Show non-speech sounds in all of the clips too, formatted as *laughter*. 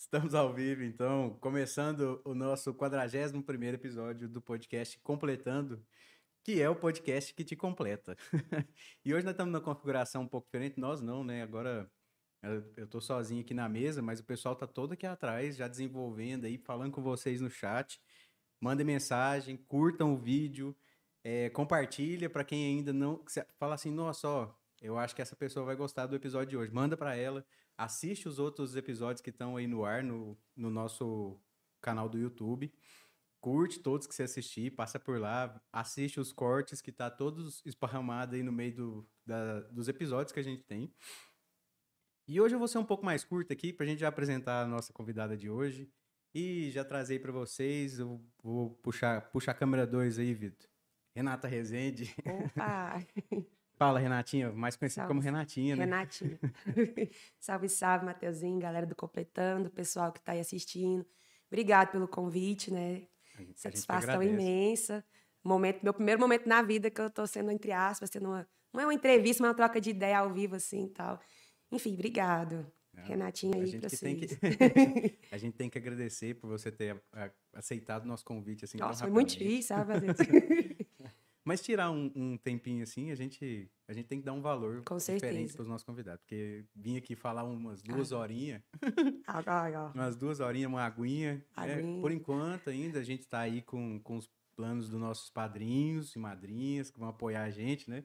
Estamos ao vivo, então, começando o nosso 41 episódio do podcast Completando, que é o podcast que te completa. *laughs* e hoje nós estamos numa configuração um pouco diferente, nós não, né? Agora eu estou sozinho aqui na mesa, mas o pessoal está todo aqui atrás, já desenvolvendo aí, falando com vocês no chat. Mandem mensagem, curtam o vídeo, é, compartilha para quem ainda não. Fala assim, nossa, ó, eu acho que essa pessoa vai gostar do episódio de hoje. Manda para ela, assiste os outros episódios que estão aí no ar no, no nosso canal do YouTube. Curte todos que você assistir, passa por lá, assiste os cortes que tá todos esparramados aí no meio do, da, dos episódios que a gente tem. E hoje eu vou ser um pouco mais curto aqui para a gente já apresentar a nossa convidada de hoje e já trazer para vocês. Eu vou puxar, puxar a câmera 2 aí, Vitor. Renata Rezende. Opa! *laughs* Fala, Renatinha, mais conhecida como Renatinha, né? Renatinha. *laughs* *laughs* salve, salve, Mateuzinho, galera do Completando, pessoal que está aí assistindo. Obrigado pelo convite, né? Satisfação imensa. Momento, meu primeiro momento na vida que eu estou sendo, entre aspas, sendo uma, não é uma entrevista, mas uma troca de ideia ao vivo, assim, tal. Enfim, obrigado. É, Renatinha aí para vocês. Que... *laughs* a gente tem que agradecer por você ter aceitado o nosso convite assim Nossa, foi muito difícil, sabe? Mas tirar um, um, tempinho assim, a gente, a gente tem que dar um valor Com diferente para os nossos convidados. Porque vim aqui falar umas duas ah. horinhas. umas duas horinhas, uma aguinha. Né? aguinha. Por enquanto, ainda, a gente está aí com, com os planos dos nossos padrinhos e madrinhas que vão apoiar a gente, né?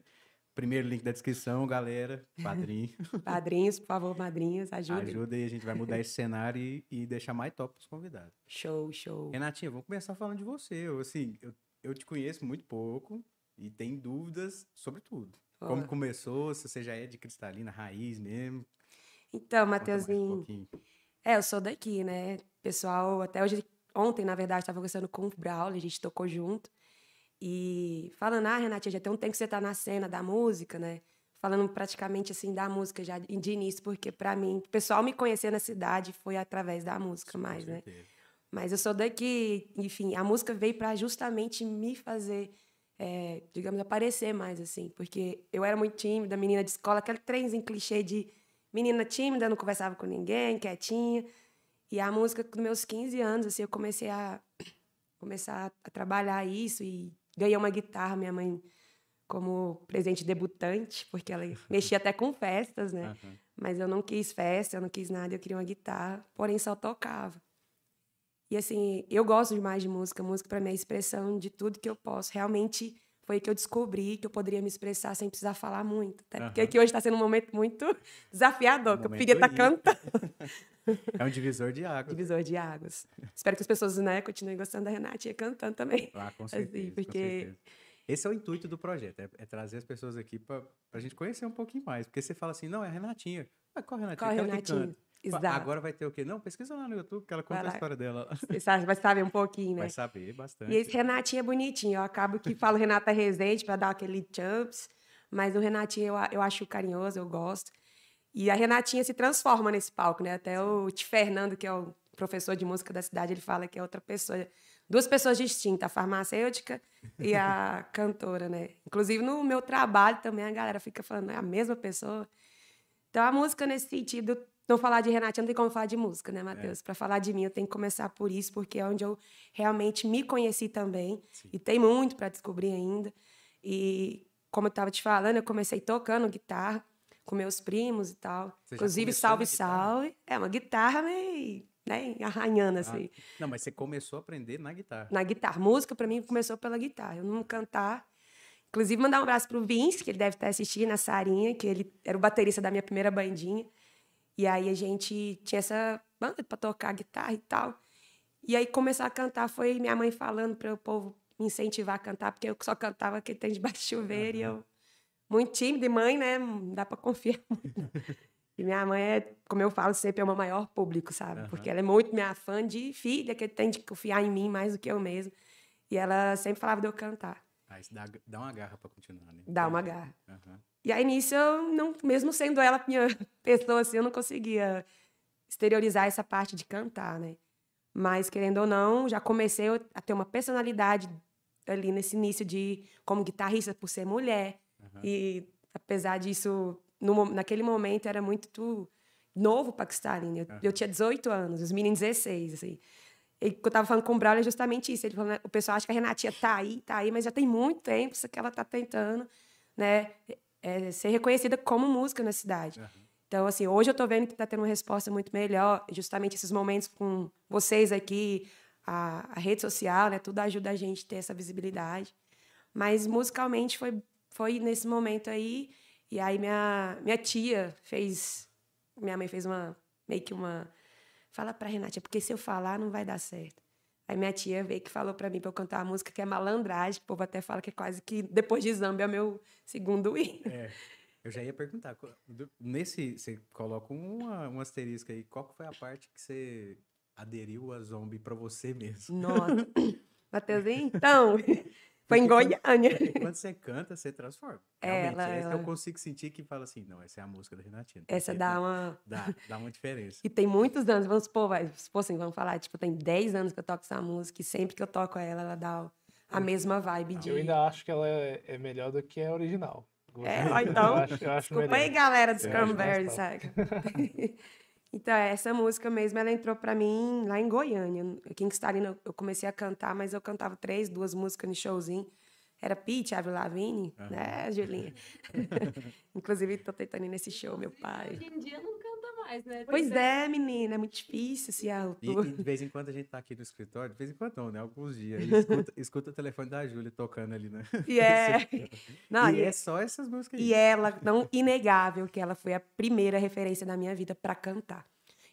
Primeiro link da descrição, galera. Padrinho. *laughs* Padrinhos, por favor, madrinhas, ajudem. Ajuda aí, a gente vai mudar esse cenário e, e deixar mais top para os convidados. Show, show. Renatinha, vamos começar falando de você. Eu, assim, eu, eu te conheço muito pouco e tenho dúvidas sobre tudo. Oh. Como começou, se você já é de cristalina, raiz mesmo. Então, Mateuzinho. Um é, eu sou daqui, né? Pessoal, até hoje, ontem, na verdade, estava conversando com o Braulio, a gente tocou junto. E falando, ah, Renatinha, já tem um tempo que você tá na cena da música, né? Falando praticamente assim da música já de início, porque para mim, o pessoal me conhecer na cidade foi através da música mais, né? Mas eu sou daqui, enfim, a música veio para justamente me fazer, é, digamos, aparecer mais, assim, porque eu era muito tímida, menina de escola, aquele trenzinho clichê de menina tímida, não conversava com ninguém, quietinha. E a música, com meus 15 anos, assim, eu comecei a *coughs* começar a trabalhar isso e Ganhei uma guitarra, minha mãe, como presente debutante, porque ela *laughs* mexia até com festas, né? Uhum. Mas eu não quis festa, eu não quis nada, eu queria uma guitarra, porém só tocava. E assim, eu gosto demais de música. Música para mim é a expressão de tudo que eu posso. Realmente foi que eu descobri que eu poderia me expressar sem precisar falar muito. Até porque aqui hoje está sendo um momento muito *laughs* desafiador, um que eu queria estar tá cantando. *laughs* É um divisor de águas. Divisor de águas. Espero que as pessoas né, continuem gostando da Renatinha cantando também. Ah, com assim, certeza. Assim, porque... Com certeza. Esse é o intuito do projeto, é, é trazer as pessoas aqui para a gente conhecer um pouquinho mais. Porque você fala assim, não, é a Renatinha. Ah, qual a Renatinha? Qual a Renatinha? Exato. Agora vai ter o quê? Não, pesquisa lá no YouTube, que ela conta a história dela. *laughs* Você sabe, vai saber um pouquinho, né? Vai saber bastante. E esse Renatinho é bonitinho. Eu acabo que falo Renata Rezende para dar aquele chumps, mas o Renatinho eu, eu acho carinhoso, eu gosto. E a Renatinha se transforma nesse palco, né? Até o Ti Fernando, que é o professor de música da cidade, ele fala que é outra pessoa, duas pessoas distintas, a farmacêutica e a *laughs* cantora, né? Inclusive no meu trabalho também a galera fica falando, é a mesma pessoa. Então a música nesse sentido, não falar de Renatinha não tem como falar de música, né, Matheus? É. Para falar de mim eu tenho que começar por isso, porque é onde eu realmente me conheci também Sim. e tem muito para descobrir ainda. E como eu estava te falando, eu comecei tocando guitarra com meus primos e tal. Você Inclusive, Salve Salve. É uma guitarra meio, né, arranhando assim. Ah, não, mas você começou a aprender na guitarra. Na guitarra. Música, para mim, começou pela guitarra. Eu não cantar. Inclusive, mandar um abraço pro Vince, que ele deve estar assistindo, a Sarinha, que ele era o baterista da minha primeira bandinha. E aí a gente tinha essa banda para tocar guitarra e tal. E aí começar a cantar foi minha mãe falando para o povo me incentivar a cantar, porque eu só cantava aquele tem debaixo de *laughs* chuveiro uhum. e eu muito tímida e mãe, né? Não dá para confiar *laughs* muito. E minha mãe é, como eu falo sempre, é o maior público, sabe? Uhum. Porque ela é muito minha fã de filha, que tem de confiar em mim mais do que eu mesma. E ela sempre falava de eu cantar. Ah, isso dá, dá uma garra para continuar, né? Dá uma garra. Uhum. E aí, nisso, eu não, mesmo sendo ela minha *laughs* pessoa assim, eu não conseguia exteriorizar essa parte de cantar, né? Mas, querendo ou não, já comecei a ter uma personalidade ali nesse início de como guitarrista por ser mulher, Uhum. E apesar disso, no, naquele momento era muito novo para Cristalina. Eu, uhum. eu, tinha 18 anos, os meninos 16, assim. E eu tava falando com o Braulio é justamente isso. Ele falou, né, o pessoal acha que a Renatinha tá aí, tá aí, mas já tem muito tempo que ela tá tentando, né? É, ser reconhecida como música na cidade. Uhum. Então, assim, hoje eu tô vendo que tá tendo uma resposta muito melhor. Justamente esses momentos com vocês aqui, a, a rede social, né? Tudo ajuda a gente a ter essa visibilidade. Mas musicalmente foi, foi nesse momento aí. E aí minha, minha tia fez. Minha mãe fez uma. meio que uma. Fala pra Renata, porque se eu falar não vai dar certo. Aí minha tia veio que falou para mim para eu cantar uma música que é Malandragem, que o povo até fala que é quase que depois de Zambia é o meu segundo hino. É. Eu já ia perguntar, nesse você coloca uma, um asterisco aí, qual foi a parte que você aderiu a zombie para você mesmo? Nossa. *laughs* Matheusinho, então, foi em Goiânia. Quando você canta, você transforma. Realmente, ela, ela... eu consigo sentir que fala assim, não, essa é a música da Renatina. Essa dá uma... Dá, dá uma diferença. e tem muitos anos, vamos supor, vai, supor assim, vamos falar, tipo, tem 10 anos que eu toco essa música e sempre que eu toco ela, ela dá a mesma vibe de... Eu ainda acho que ela é, é melhor do que a original. É, então, eu acho, eu acho desculpa melhor. aí, galera dos Cranberries, sabe? Então, essa música mesmo, ela entrou para mim lá em Goiânia. Cristalina eu comecei a cantar, mas eu cantava três, duas músicas no showzinho. Era Pete, Avril Lavigne, uhum. né, Julinha? *laughs* Inclusive, tô tentando ir nesse show, meu pai. Hoje em dia não né? Pois é, é, menina, é muito difícil esse alto. E, de vez em quando a gente tá aqui no escritório, de vez em quando não, né? Alguns dias. *laughs* Escuta, escuta, o telefone da Júlia tocando ali, né? E é... *laughs* não, e, e é só essas músicas aí. E ela, não inegável que ela foi a primeira referência da minha vida para cantar.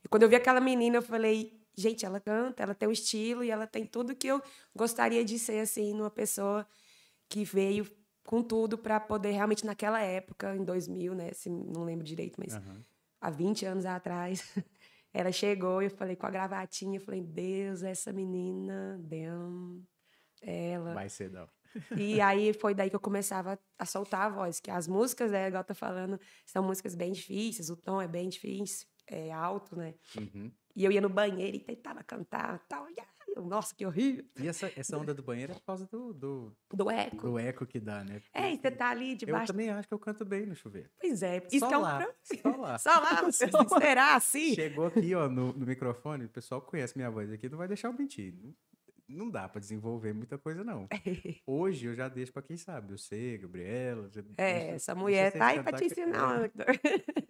E quando eu vi aquela menina, eu falei, gente, ela canta, ela tem um estilo e ela tem tudo que eu gostaria de ser, assim, numa pessoa que veio com tudo para poder realmente naquela época, em 2000, né, se não lembro direito, mas uhum. Há 20 anos atrás, *laughs* ela chegou e eu falei com a gravatinha, eu falei, Deus, essa menina, damn, ela. Vai ser não. E aí foi daí que eu começava a soltar a voz, que as músicas, né, igual tá falando, são músicas bem difíceis, o tom é bem difícil é, alto, né? Uhum. E eu ia no banheiro e tentava cantar tal. E, nossa, que horrível. E essa, essa onda do banheiro é por causa do, do, do eco. Do eco que dá, né? Porque é, e você tá ali debaixo. Eu também acho que eu canto bem no chuveiro. Pois é. Isso só, é um... lá, só lá. *laughs* Só lá. Será assim? Chegou aqui, ó, no, no microfone, o pessoal conhece minha voz aqui, não vai deixar eu mentir. Não, não dá para desenvolver muita coisa, não. *laughs* Hoje eu já deixo para quem sabe. Eu sei, Gabriela. É, deixa, essa mulher tá aí para te ensinar. Que... *laughs*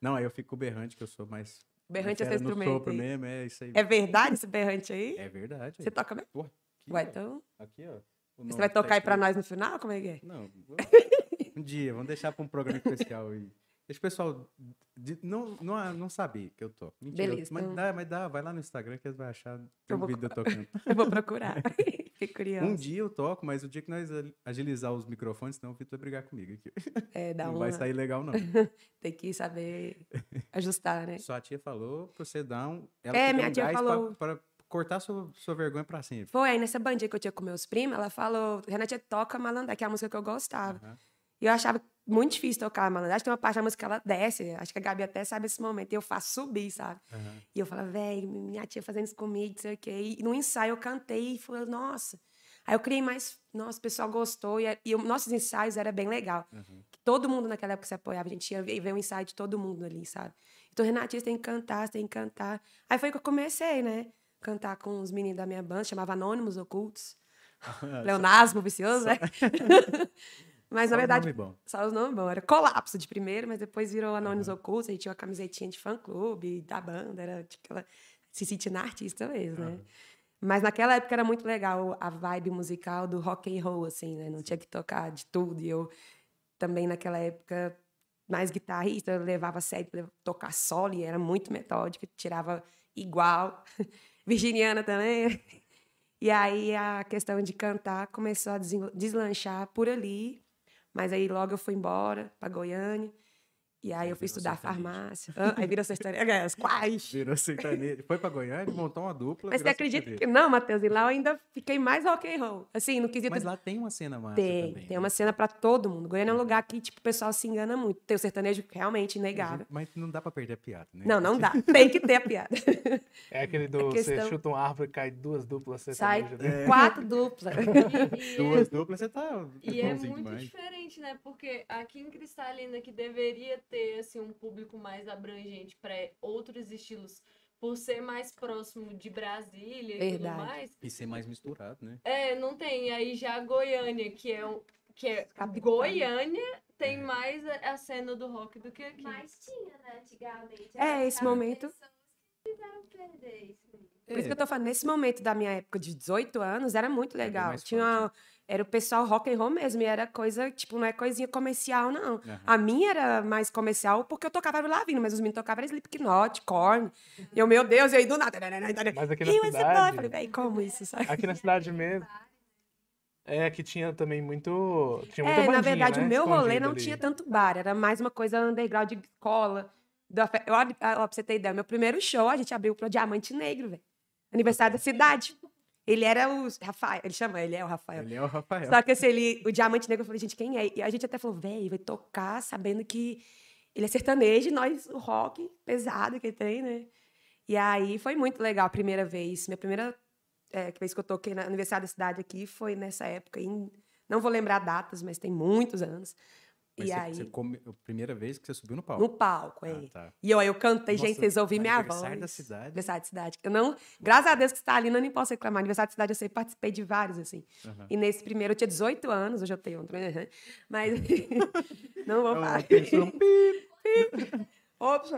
Não, aí eu fico berrante, que eu sou mais Berrante é seu instrumento. Mesmo, é isso aí. É verdade esse berrante aí? É verdade. Você toca mesmo? Aqui, Ué, então. Aqui, ó. Você vai tocar aí pra nós no final? Como é que é? Não. *laughs* um dia, vamos deixar pra um programa especial aí. Deixa o pessoal de, não, não, não saber que eu toco. Mentira, Beleza. Mas, então... dá, mas dá, vai lá no Instagram que eles vão achar tem um vídeo eu tocando. *laughs* eu vou procurar. *laughs* Fiquei. Um dia eu toco, mas o dia que nós agilizar os microfones, senão o Vitor vai brigar comigo aqui. É, dá não uma... vai sair legal, não. *laughs* tem que saber *laughs* ajustar, né? Sua tia falou pra você dar um. Ela é, minha um tia falou. Pra, pra cortar sua, sua vergonha pra sempre. Foi, aí nessa bandinha que eu tinha com meus primos, ela falou, Renata toca Malandé, que é a música que eu gostava. Uhum. E eu achava muito difícil tocar malandragem. Tem uma parte da música que ela desce, acho que a Gabi até sabe esse momento, e eu faço subir, sabe? Uhum. E eu falo, velho, minha tia fazendo isso comigo, não sei o quê. E no ensaio eu cantei e falei, nossa. Aí eu criei mais, nossa, o pessoal gostou, e, e nossos ensaios era bem legal. Uhum. Todo mundo naquela época se apoiava, a gente ia ver, um ensaio de todo mundo ali, sabe? Então, Renatinha, você tem que cantar, você tem que cantar. Aí foi que eu comecei, né? Cantar com os meninos da minha banda, chamava Anônimos Ocultos. *laughs* Leonasmo Vicioso, né? *laughs* Mas, só na verdade, nome bom. só os nomes bons. Era Colapso de primeiro, mas depois virou Anônimos uhum. Ocultos. A gente tinha uma camisetinha de fã-clube da banda. Era tipo aquela... Se sentindo artista mesmo, uhum. né? Mas naquela época era muito legal a vibe musical do rock and roll, assim, né? Não tinha que tocar de tudo. E eu também, naquela época, mais guitarrista, levava a sério tocar solo. E era muito metódico, tirava igual. *laughs* Virginiana também. *laughs* E aí a questão de cantar começou a deslanchar por ali. Mas aí logo eu fui embora para Goiânia. E aí, aí eu fui estudar farmácia. Ah, *laughs* aí virou sertaneja. Quais? Virou sertaneja. Foi pra Goiânia, montou uma dupla. Mas você acredita que. Não, Matheus, e lá eu ainda fiquei mais rock and roll. Assim, no quesito. Mas lá tem uma cena massa. Tem, também, tem né? uma cena pra todo mundo. Goiânia é um lugar que, tipo, o pessoal se engana muito. Tem o sertanejo realmente inegável. Mas não dá pra perder a piada, né? Não, não dá. *laughs* Tem que ter a piada. É aquele *laughs* do. Questão... Você chuta uma árvore e cai duas duplas Sai né? quatro duplas. duas duplas, você tá. E é muito demais. diferente, né? Porque aqui em Cristalina, que deveria ter assim um público mais abrangente para outros estilos por ser mais próximo de Brasília Verdade. e tudo mais. E ser mais misturado, né? É, não tem. Aí já Goiânia, que é, que é Goiânia, tem é. mais a cena do rock do que aqui. Mas tinha, né, antigamente. É, esse momento. Fizeram perder isso. Por isso que eu tô falando, nesse momento da minha época de 18 anos, era muito legal. Tinha, era o pessoal rock and roll mesmo, e era coisa, tipo, não é coisinha comercial, não. Uhum. A minha era mais comercial porque eu tocava Lavigne, mas os meninos tocavam Slipknot, Korn. Uhum. E eu, meu Deus, e aí do nada... Mas aqui na cidade... Eu falei, véi, como isso? Sabe? Aqui na cidade mesmo... É, que tinha também muito. Tinha muita é, bandinha, na verdade, né? o meu rolê não ali. tinha tanto bar, era mais uma coisa underground de escola. Eu, ó, pra você ter ideia, meu primeiro show, a gente abriu pro Diamante Negro, velho. Aniversário da cidade. Ele era o Rafael, ele chama, ele é o Rafael. Ele é o Rafael. Só que assim, ele, o Diamante Negro, eu falei, gente, quem é? E a gente até falou, velho, vai tocar sabendo que ele é sertanejo e nós, o rock pesado que tem, né? E aí foi muito legal a primeira vez. Minha primeira é, vez que eu toquei no aniversário da cidade aqui foi nessa época. Em, não vou lembrar datas, mas tem muitos anos. Mas e você, aí... Você come, primeira vez que você subiu no palco? No palco, é. Ah, tá. E eu, eu cantei, Nossa, gente, vocês ouviram minha voz. Aniversário da cidade? Aniversário da cidade. Eu não... Graças a Deus que está ali, não nem posso reclamar. Aniversário da cidade, eu sempre participei de vários, assim. Uhum. E nesse primeiro, eu tinha 18 anos, hoje eu tenho outro, né? Mas... *laughs* não vou falar. *laughs* Ops,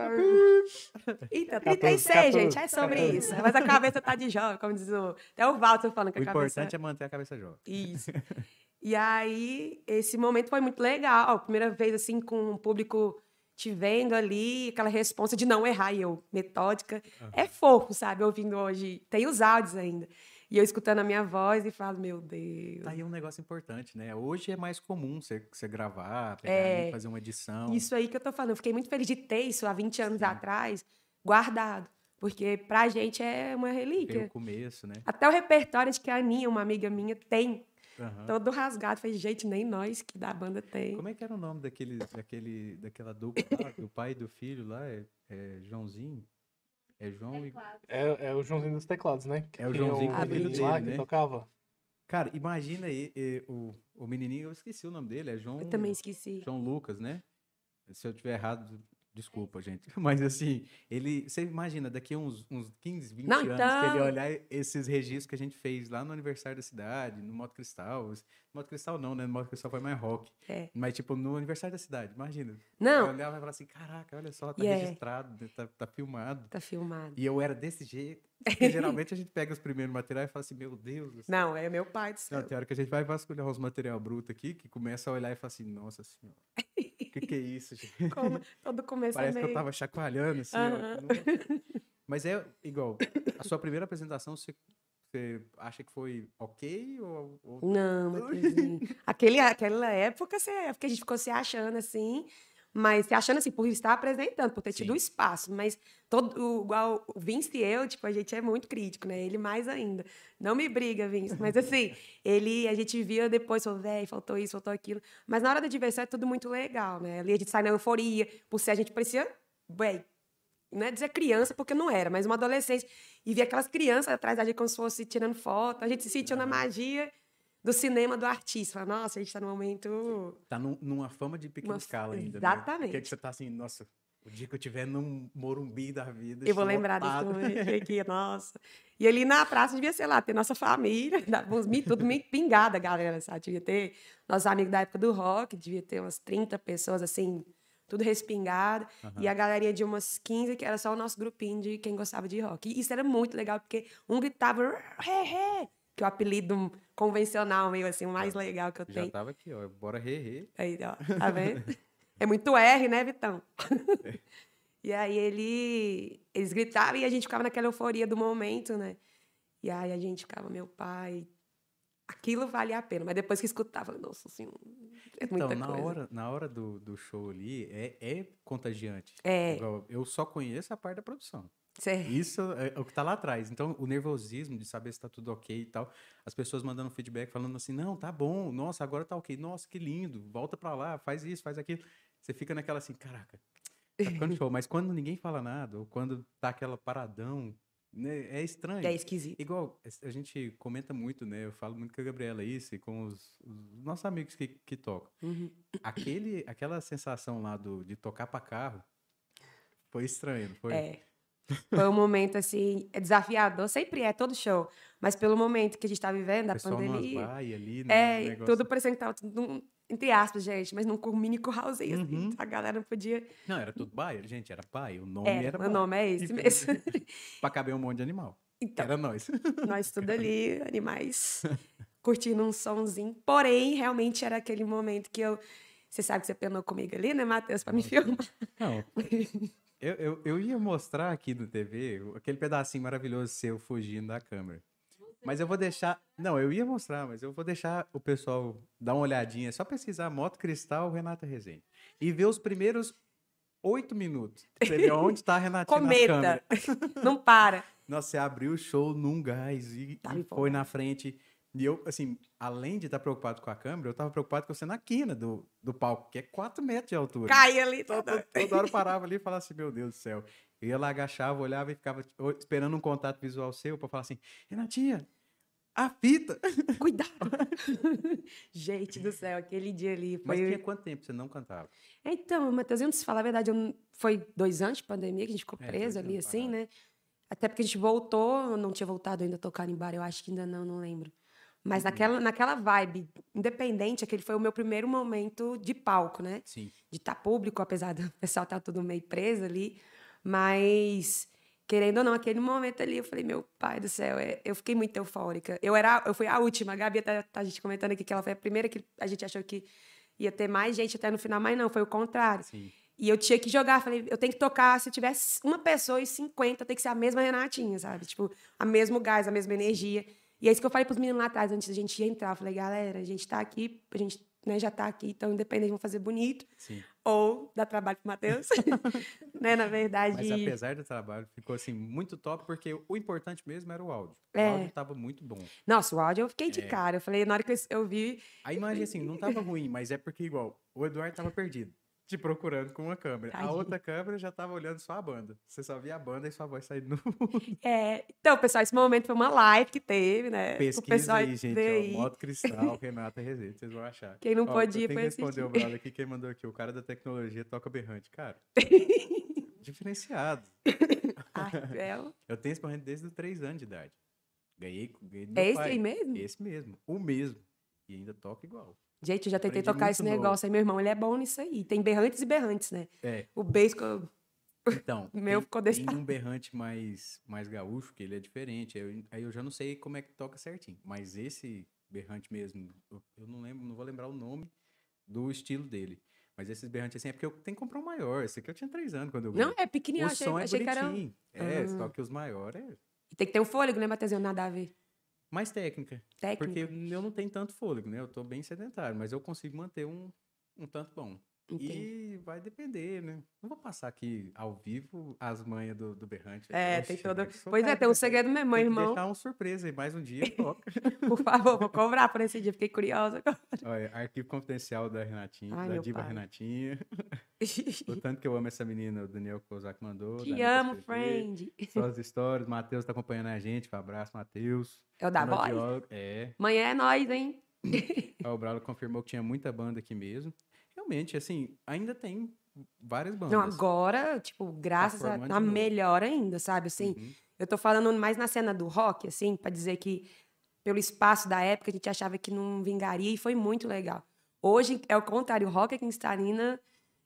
Eita, 36, gente, é sobre isso. Mas a cabeça tá de jovem, como diz o... Até o Walter falando que o a cabeça... O importante é manter a cabeça jovem. Isso. E aí, esse momento foi muito legal. Primeira vez, assim, com o público te vendo ali, aquela resposta de não errar. E eu, metódica. Uhum. É fofo, sabe? Ouvindo hoje. Tem os áudios ainda. E eu escutando a minha voz e falo, meu Deus. Tá aí um negócio importante, né? Hoje é mais comum você, você gravar, pegar é, fazer uma edição. Isso aí que eu tô falando. Eu fiquei muito feliz de ter isso há 20 anos Sim. atrás, guardado. Porque pra gente é uma relíquia. Tem o começo, né? Até o repertório de que a Aninha, uma amiga minha, tem Uhum. Todo rasgado. Falei, gente, nem nós que da banda tem. Como é que era o nome daquele, daquele, daquela dupla lá, do pai e do filho lá? É, é Joãozinho? É João e... É, é o Joãozinho dos teclados, né? É o Joãozinho com o filho dele, lá, né? que tocava. Cara, imagina aí, o, o menininho, eu esqueci o nome dele, é João... Eu também esqueci. João Lucas, né? Se eu tiver errado, Desculpa, *laughs* gente. Mas assim, ele. Você imagina, daqui a uns, uns 15, 20 Não, anos, então... que ele olhar esses registros que a gente fez lá no aniversário da cidade, no Moto Cristal. No Moto Cristal não, né? No Moto Cristal foi mais rock. É. Mas, tipo, no aniversário da cidade, imagina. Não. Olhar e falar assim: caraca, olha só, tá yeah. registrado, tá, tá filmado. Tá filmado. E eu era desse jeito. Porque geralmente a gente pega os primeiros materiais e fala assim: meu Deus. Assim. Não, é meu pai do céu. Não, tem hora que a gente vai vasculhar os material bruto aqui, que começa a olhar e fala assim: nossa senhora. O que, que é isso, gente? *laughs* Como, todo começo Parece é meio... que eu tava chacoalhando, assim. Ó, Mas é igual, a sua primeira apresentação, você, você acha que foi ok? Ou, ou... Não, *laughs* Aquele, aquela época, você, é porque a gente ficou se achando assim. Mas se achando assim, por estar apresentando, por ter Sim. tido espaço. Mas todo, igual o Vince e eu, tipo, a gente é muito crítico, né? Ele mais ainda. Não me briga, Vince. Mas assim, *laughs* ele, a gente via depois, falou, velho, faltou isso, faltou aquilo. Mas na hora da diversão é tudo muito legal, né? Ali a gente sai na euforia, por ser a gente parecia, véi, não é dizer criança, porque não era, mas uma adolescência. E via aquelas crianças atrás da gente como se fosse tirando foto. A gente se sentiu na magia do cinema do artista. Nossa, a gente está no momento. Tá num, numa fama de pequena escala ainda. Né? Exatamente. Né? Que você tá assim, nossa, o dia que eu tiver num Morumbi da vida. Eu vou lembrar desse momento *laughs* aqui, nossa. E ali na praça devia, sei lá, ter nossa família, *laughs* tudo meio pingada, galera, sabe? Devia ter nossos amigos da época do rock, devia ter umas 30 pessoas assim, tudo respingado. Uhum. E a galeria de umas 15, que era só o nosso grupinho de quem gostava de rock. E isso era muito legal, porque um gritava, he, he, que é o apelido convencional, meio assim, o mais legal que eu tenho. Já tava aqui, ó. Bora re. Aí, ó. Tá vendo? *laughs* é muito R, né, Vitão? É. *laughs* e aí ele, eles gritavam e a gente ficava naquela euforia do momento, né? E aí a gente ficava, meu pai, aquilo valia a pena. Mas depois que escutava, nossa assim, é então, na coisa. hora, na hora do, do show ali, é, é contagiante. É. Eu só conheço a parte da produção. Certo. Isso é o que está lá atrás. Então, o nervosismo de saber se está tudo ok e tal. As pessoas mandando feedback, falando assim: não, tá bom, nossa, agora tá ok, nossa, que lindo, volta para lá, faz isso, faz aquilo. Você fica naquela assim: caraca, tá ficando *laughs* show. Mas quando ninguém fala nada, ou quando tá aquela paradão, Né? É estranho. É esquisito. Igual, a gente comenta muito, né? Eu falo muito com a Gabriela isso e com os, os nossos amigos que, que tocam. Uhum. Aquele, aquela sensação lá do, de tocar para carro foi estranho, foi? É. Foi um momento, assim, é desafiador. Sempre é, todo show. Mas pelo momento que a gente tá vivendo, a pandemia... ali, né? É, tudo parecendo que tava tudo entre aspas, gente, mas num mini curralzinho, assim, uhum. a galera não podia... Não, era tudo baia, gente, era pai, o nome era, era O nome é esse mesmo. *laughs* pra caber um monte de animal. Então, era nós. Nós tudo ali, *laughs* animais, curtindo um sonzinho. Porém, realmente era aquele momento que eu... Você sabe que você penou comigo ali, né, Matheus, pra me filmar. Não, *laughs* eu, eu, eu ia mostrar aqui no TV aquele pedacinho maravilhoso seu fugindo da câmera. Mas eu vou deixar. Não, eu ia mostrar, mas eu vou deixar o pessoal dar uma olhadinha. É só pesquisar Moto Cristal Renata Rezende. E ver os primeiros oito minutos. Pra ver *laughs* onde está a Renatinha Cometa. Não para. Nossa, você abriu o show num gás e, tá e foi na frente. E eu, assim, além de estar preocupado com a câmera, eu estava preocupado com você na quina do, do palco, que é 4 metros de altura. Cai ali toda, toda hora eu parava ali e falava assim, meu Deus do céu. Eu ia lá, agachava, olhava e ficava esperando um contato visual seu para falar assim, Renatinha, a fita. *laughs* Cuidado. Gente do céu, aquele dia ali foi... Mas tinha quanto tempo você não cantava? Então, Matheus, eu não se falar a verdade, eu... foi dois anos de pandemia que a gente ficou é, preso ali, assim, parado. né? Até porque a gente voltou, não tinha voltado ainda a tocar em bar, eu acho que ainda não, não lembro. Mas uhum. naquela, naquela vibe, independente, aquele foi o meu primeiro momento de palco, né? Sim. De estar tá público, apesar do *laughs* pessoal estar tá tudo meio preso ali. Mas querendo ou não, aquele momento ali, eu falei, meu pai do céu, é, eu fiquei muito eufórica. Eu era, eu fui a última, a Gabi tá, tá a gente comentando aqui que ela foi a primeira que a gente achou que ia ter mais gente até no final, mas não, foi o contrário. Sim. E eu tinha que jogar, falei, eu tenho que tocar, se eu tivesse uma pessoa e 50, tem que ser a mesma Renatinha, sabe? Tipo, a mesmo gás, a mesma energia. E é isso que eu falei pros meninos lá atrás, antes da gente entrar. Eu falei, galera, a gente tá aqui, a gente né, já está aqui, então independente, vamos fazer bonito. Sim. Ou dá trabalho para Matheus. *laughs* *laughs* né, na verdade. Mas apesar do trabalho, ficou assim muito top, porque o importante mesmo era o áudio. O é. áudio estava muito bom. Nossa, o áudio eu fiquei de é. cara. Eu falei, na hora que eu vi. A imagem, assim, não estava ruim, mas é porque, igual, o Eduardo estava perdido te procurando com uma câmera. Tadinho. A outra câmera já tava olhando só a banda. Você só via a banda e sua voz saindo no. *laughs* É. Então, pessoal, esse momento foi uma live que teve, né? Pesquisa o pessoal aí, gente. Ó, Moto Cristal, *laughs* Renata Rezende, vocês vão achar. Quem não ó, podia foi assistir. responder o brother aqui, quem mandou aqui. O cara da tecnologia toca berrante. Cara, *laughs* diferenciado. Ah, é Eu tenho esse berrante desde os 3 anos de idade. Ganhei, ganhei do É esse pai. aí mesmo? Esse mesmo. O mesmo. E ainda toca igual. Gente, eu já tentei Aprendi tocar esse negócio aí, meu irmão, ele é bom nisso aí. Tem berrantes e berrantes, né? É. O eu... Então, *laughs* meu tem, ficou desse tem um berrante mais, mais gaúcho, que ele é diferente. Aí eu, aí eu já não sei como é que toca certinho. Mas esse berrante mesmo, eu, eu não lembro, não vou lembrar o nome do estilo dele. Mas esses berrantes assim é porque eu tenho que comprar um maior. Esse aqui eu tinha três anos quando eu vi. Não, é pequenininho, O achei, som é achei que era... bonitinho. É, Ah. só que os maiores é E tem que ter um fôlego, né, Matheusinho? Nada a ver. Mais técnica. Técnica. Porque eu não tenho tanto fôlego, né? Eu tô bem sedentário, mas eu consigo manter um, um tanto bom. Entendo. E vai depender, né? Não vou passar aqui ao vivo as manhas do, do berrante. É, Oxe, tem toda... Pois é, tem um segredo mesmo, meu irmão. deixar uma surpresa aí, mais um dia *laughs* toca. Por favor, vou cobrar por esse dia. Fiquei curiosa agora. Olha, arquivo confidencial da Renatinha, Ai, da diva pai. Renatinha. *laughs* O tanto que eu amo essa menina, o Daniel Kozak mandou. Te amo, friend. Só as histórias, Matheus tá acompanhando a gente, um abraço, Matheus. É o da voz? É, Amanhã é nós, hein? O Bralo confirmou que tinha muita banda aqui mesmo. Realmente, assim, ainda tem várias bandas. Não, agora, tipo, graças a... Tá melhor ainda, sabe? Assim, Uhum. eu tô falando mais na cena do rock, assim, pra dizer que pelo espaço da época a gente achava que não vingaria e foi muito legal. Hoje é o contrário, o rock aqui em Starina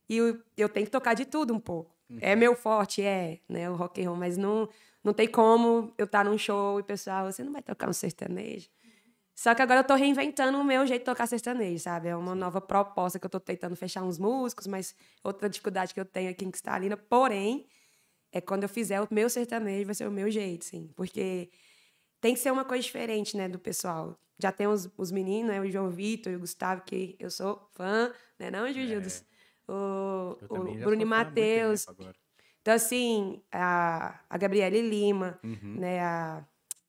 e eu, eu tenho que tocar de tudo um pouco. Uhum. É meu forte, é, né, o rock and roll, mas não, não tem como eu estar num show e o pessoal, você não vai tocar um sertanejo. Só que agora eu tô reinventando o meu jeito de tocar sertanejo, sabe? É uma nova proposta que eu tô tentando fechar uns músicos, mas outra dificuldade que eu tenho aqui em Cristalina, porém, é quando eu fizer o meu sertanejo, vai ser o meu jeito, sim. Porque tem que ser uma coisa diferente, né, do pessoal. Já tem os, os meninos, né, o João Vitor e o Gustavo, que eu sou fã, né, não, Jujudas? O, É. O já Bruno e Matheus. Então, assim, a, a Gabriele Lima, Uhum. né, a...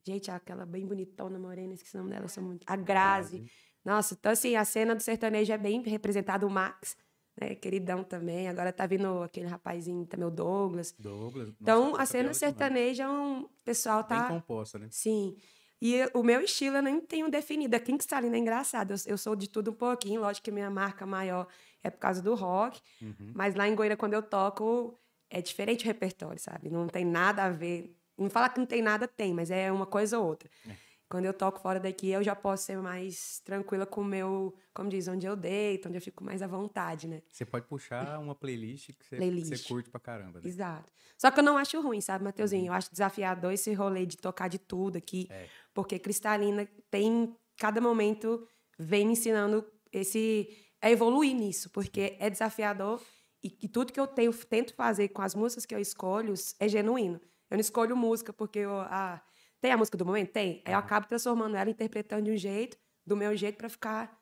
Gente, aquela bem bonitona, morena, esqueci o nome dela, eu sou muito... A Grazi. Nossa, então, assim, a cena do sertanejo é bem representada, o Max, né? Queridão também. Agora tá vindo aquele rapazinho também, o Douglas. Douglas. Então, Nossa, a cena sertaneja, é um pessoal tá... Bem composta, né? Sim. E o meu estilo eu nem tenho definido. Aqui em Cristalina é engraçado. Eu, eu, sou de tudo um pouquinho. Lógico que minha marca maior é por causa do rock. Uhum. Mas lá em Goiânia, quando eu toco, é diferente o repertório, sabe? Não tem nada a ver. Não fala que não tem nada, tem, mas é uma coisa ou outra. É. Quando eu toco fora daqui, eu já posso ser mais tranquila com o meu, como diz, onde eu deito, onde eu fico mais à vontade, né? Você pode puxar uma playlist que você, playlist. você curte pra caramba. Né? Exato. Só que eu não acho ruim, sabe, Mateuzinho? Uhum. Eu acho desafiador esse rolê de tocar de tudo aqui. É. Porque Cristalina tem, cada momento, vem me ensinando esse, a evoluir nisso. Porque é desafiador e, e tudo que eu tenho, tento fazer com as músicas que eu escolho é genuíno. Eu não escolho música porque eu... Ah, tem a música do momento? Tem. Aí eu acabo transformando ela, interpretando de um jeito, do meu jeito, para ficar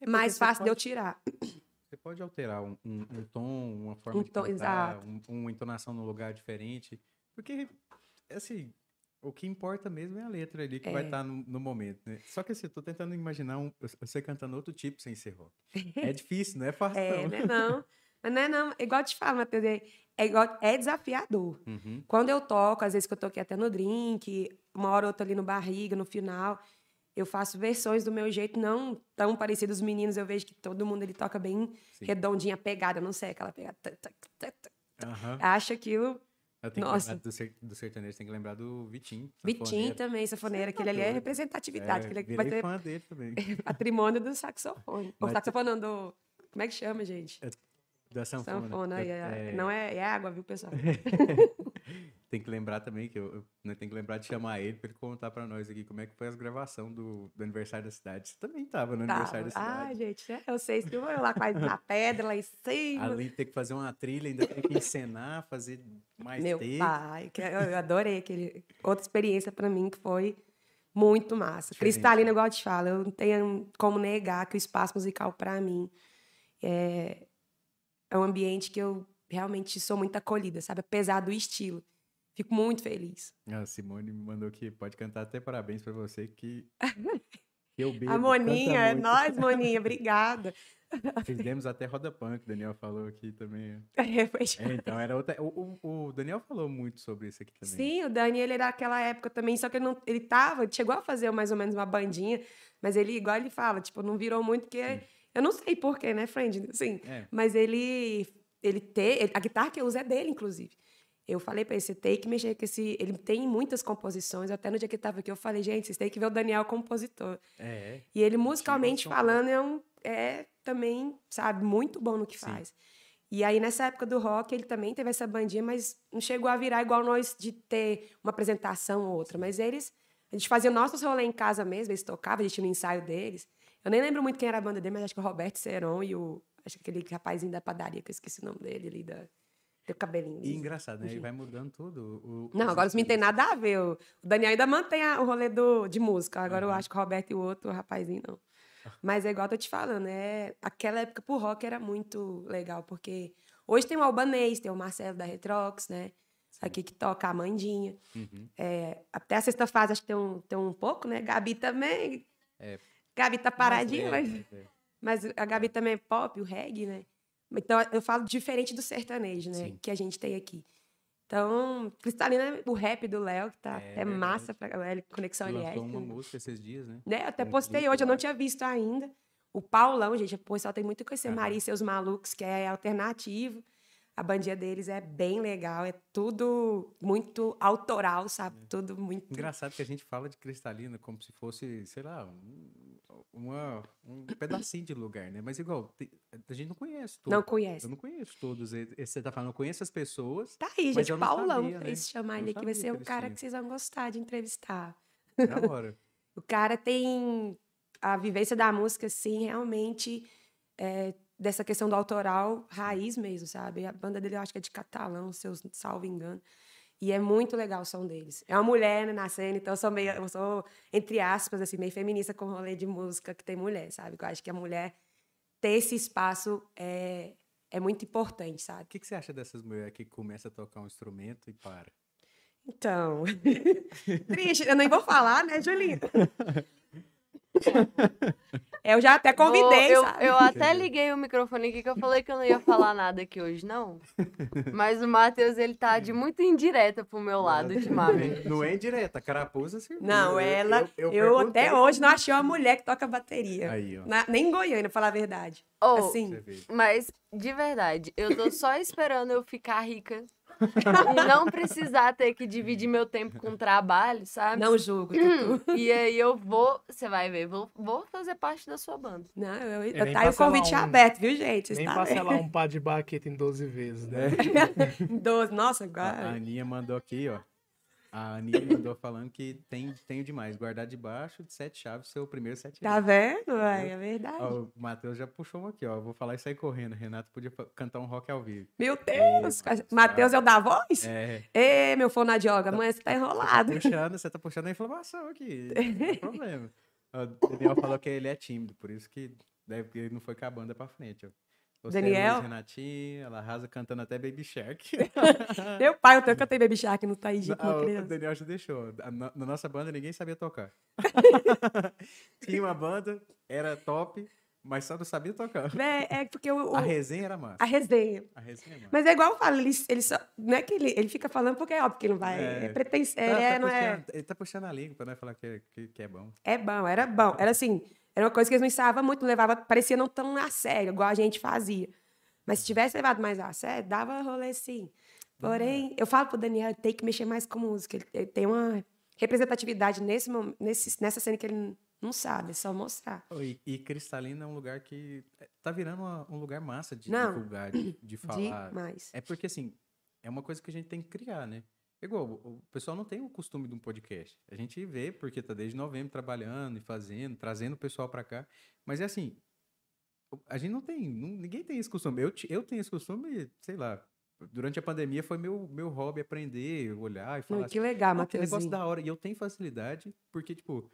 é mais fácil pode, de eu tirar. Você pode alterar um, um, um tom, uma forma um de tom, cantar, um, uma entonação num lugar diferente. Porque, assim, o que importa mesmo é a letra ali que é. vai estar tá no, no, momento, né? Só que assim, eu tô tentando imaginar um, você cantando outro tipo sem ser rock. É difícil, não *laughs* é fácil é, não. Né, não. Mas não é não. Igual eu te falo, Matheus, é, igual, é desafiador. Uhum. Quando eu toco, às vezes que eu toquei até no drink, uma hora ou outra ali no barriga, no final, eu faço versões do meu jeito, não tão parecidas. Os meninos, eu vejo que todo mundo ele toca bem Sim. redondinha, pegada, não sei, aquela pegada. Uhum. Acho aquilo. Nossa. lembrar do, sertanejo, tem que lembrar do Vitinho. Vitinho também, safoneiro. Aquele ali é representatividade. É, aquele vai ter fã dele também. *laughs* patrimônio do saxofone. O saxofone do... Como é que chama, gente? É da sanfona. sanfona é, é, não é, é água, viu, pessoal? *laughs* tem que lembrar também que eu, eu né, tem que lembrar de chamar ele para ele contar para nós aqui como é que foi as gravações do, do aniversário da cidade. Você também estava no tava. aniversário da cidade. Ah, gente, é, eu sei que eu lá quase na pedra, lá em cima. Além de ter que fazer uma trilha, ainda tem que encenar, fazer mais Meu take. pai, que eu adorei aquele outra experiência para mim que foi muito massa. Diferente. Cristalina, igual eu te falo, eu não tenho como negar que o espaço musical para mim é é um ambiente que eu realmente sou muito acolhida, sabe? Apesar do estilo. Fico muito feliz. A Simone me mandou que pode cantar até parabéns para você que *laughs* eu bebo. A Moninha, é nós, *laughs* Moninha, obrigada. Fizemos até roda punk, Daniel falou aqui também. *laughs* É, pois é, então era outra. O, o, o, Daniel falou muito sobre isso aqui também. Sim, o Daniel ele era daquela época também, só que ele não, ele tava, chegou a fazer mais ou menos uma bandinha, mas ele igual ele fala, tipo, não virou muito porque Sim eu não sei porquê, né, friend? Assim, é. Mas ele, ele tem. A guitarra que eu uso é dele, inclusive. Eu falei para ele, você tem que mexer com esse. Ele tem muitas composições. Até no dia que ele estava aqui, eu falei, gente, vocês têm que ver o Daniel compositor. É. E ele, musicalmente falando, é, um, é também, sabe, muito bom no que Sim. faz. E aí, nessa época do rock, ele também teve essa bandinha, mas não chegou a virar igual nós de ter uma apresentação ou outra. Mas eles. A gente fazia nossos rolês em casa mesmo, eles tocavam, a gente no ensaio deles. Eu nem lembro muito quem era a banda dele, mas acho que o Roberto Seron e o. Acho que aquele rapazinho da padaria, que eu esqueci o nome dele ali, da, do cabelinho. E engraçado, né? Ele vai mudando tudo. O, não, agora isso não tem nada a ver. O, Daniel ainda mantém a, o rolê do, de música. Agora uhum. eu acho que o Roberto e o outro, o rapazinho, não. Mas é igual eu tô te falando, é, aquela época pro rock era muito legal, porque hoje tem o Albanês, tem o Marcelo da Retrox, né? Aqui que toca a Mandinha. Uhum. É, até a sexta fase acho que tem um, tem um pouco, né? Gabi também. É, Gabi tá paradinha, mas, é, mas, mas, a Gabi também é pop, o reggae, né? Então eu falo diferente do sertanejo, né? Sim. Que a gente tem aqui. Então, Cristalina, o rap do Léo, que tá é, é massa pra galera, Conexão LS. Lançou uma música esses dias, né? né? Eu até postei hoje, eu não tinha visto ainda. O Paulão, gente, o pessoal tem muito que conhecer. Maria e seus malucos, que é alternativo. A bandinha deles é bem legal, é tudo muito autoral, sabe? É. Tudo muito. Engraçado que a gente fala de Cristalina como se fosse, sei lá, uma, um pedacinho de lugar, né? Mas igual, a gente não conhece todos. Não conhece. Eu não conheço todos. Você tá falando, eu conheço as pessoas. Tá aí, gente. Paulão sabia, né? chamar ele aqui. Vai ser um cara que vocês vão gostar de entrevistar. Na hora. *laughs* o cara tem a vivência da música, assim, realmente. É, dessa questão do autoral raiz mesmo, sabe? A banda dele eu acho que é de catalão, se eu salvo engano. E é muito legal o som deles. É uma mulher né, na cena, então eu sou meio, eu sou, entre aspas, assim, meio feminista com rolê de música que tem mulher, sabe? Eu acho que a mulher ter esse espaço é, é muito importante, sabe? O que, que você acha dessas mulheres que começam a tocar um instrumento e para? Então. *laughs* Triste, eu nem vou falar, né, Julinha? *laughs* Eu já até convidei, eu, sabe? eu até liguei o microfone aqui que eu falei que eu não ia falar nada aqui hoje, não. Mas o Matheus, ele tá de muito indireta pro meu lado ultimamente. Não é indireta, carapuça serviu. Não, Eu- ela. eu- Eu, eu até hoje não achei uma mulher que toca bateria. Aí, ó. Na- nem em Goiânia, pra falar a verdade. Oh, assim. Mas, de verdade, eu tô só esperando eu ficar rica e não precisar ter que dividir meu tempo com trabalho, sabe? Não julgo, Tutu. E aí eu vou, você vai ver, vou, vou fazer parte da sua banda. Não, eu, eu, tá aí o convite um- aberto, viu, gente? Nem parcelar um par de baqueta em 12 vezes, né? *laughs* Em 12. Nossa, A, a agora. Aninha mandou aqui, ó. A Aninha mandou falando que tem, tenho demais. Guardar debaixo de sete chaves, seu primeiro sete Tá vendo? Ai, é verdade. Ó, o Matheus já puxou um aqui, ó. Vou falar e sair correndo. Renato podia cantar um rock ao vivo. Meu Deus. Matheus. Matheus é o da voz? É. Ê, meu fonadioga, amanhã você tá enrolado. Puxando, você tá puxando a inflamação aqui. Não tem problema. O Daniel falou que ele é tímido, por isso que deve ele não foi com a banda pra frente, ó. Você, Daniel? Luiz, Renatinha, ela arrasa cantando até Baby Shark. *laughs* Meu pai, eu *laughs* cantei Baby Shark no Taiji com Ah, uma o criança. Daniel já deixou. A no- Na nossa banda ninguém sabia tocar. *laughs* Tinha uma banda, era top, mas só não sabia tocar. É, é porque o, o- A resenha era massa. a resenha. A resenha é massa. Mas é igual eu falo, ele, ele só. Não é que ele, ele fica falando porque é óbvio que ele não vai. É. É, pretens, Tá- ele tá é, não é. puxando- Ele tá puxando a língua pra nós falar que é, que, que é bom. É bom, era bom. Era assim, era uma coisa que eles não ensaiavam muito, não levava, parecia não tão a sério, igual a gente fazia. Mas se tivesse levado mais a sério, dava rolê sim. Porém, eu falo pro Daniel, tem que mexer mais com música. Ele, tem uma representatividade nesse, nesse, nessa cena que ele não sabe, é só mostrar. Oh, E, e Cristalina é um lugar que é, tá virando uma- um lugar massa de Não. divulgar, de, de *clears throat* falar. Demais. É porque, assim, é uma coisa que a gente tem que criar, né? Igual, o pessoal não tem o costume de um podcast. A gente vê porque tá desde novembro trabalhando e fazendo, trazendo o pessoal pra cá. Mas é assim, a gente não tem, não- ninguém tem esse costume. Eu, eu tenho esse costume, sei lá, durante a pandemia foi meu, meu hobby aprender, olhar e falar Não, que legal, "Pô, que negócio da hora. E eu tenho facilidade, porque, tipo,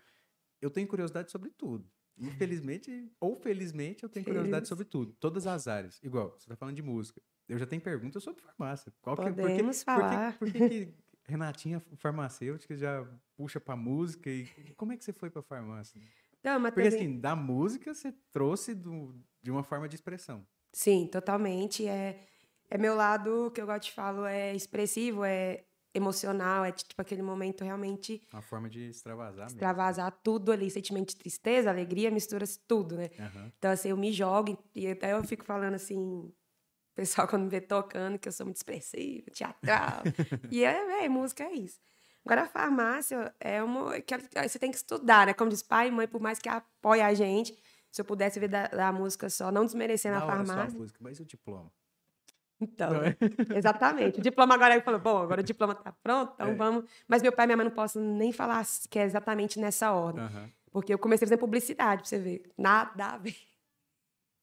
eu tenho curiosidade sobre tudo. Infelizmente, ou felizmente, eu tenho curiosidade Feliz. sobre tudo. Todas as áreas. Igual, você tá falando de música. Eu já tenho perguntas sobre farmácia. Qual que, por que- Podemos por que- falar. Por que, que *laughs* Renatinha farmacêutica já puxa pra música? E como é que você foi pra farmácia? Então, Porque, Matheusinho, assim, da música você trouxe do- de uma forma de expressão. Sim, totalmente. É, é meu lado, que eu gosto de falar, é expressivo, é emocional, é tipo aquele momento realmente Uma forma de extravasar mesmo. extravasar tudo ali, sentimento de tristeza, alegria, mistura-se tudo, né? Aham. Então, assim, eu me jogo e até eu fico falando assim, pessoal quando me vê tocando, que eu sou muito expressiva, teatral. *laughs* e é, é, música é isso. Agora, a farmácia é uma. Que aí você tem que estudar, né? Como diz pai e mãe, por mais que apoie a gente, se eu pudesse ver da, da música só, não desmerecendo Da a hora sua farmácia. música, mas e o diploma? Então, é? *laughs* exatamente. O diploma agora ele falou, bom, agora o diploma tá pronto, então É. vamos. Mas meu pai e minha mãe não posso nem falar que é exatamente nessa ordem. Aham. Porque eu comecei a fazer publicidade, pra você ver. Nada a ver.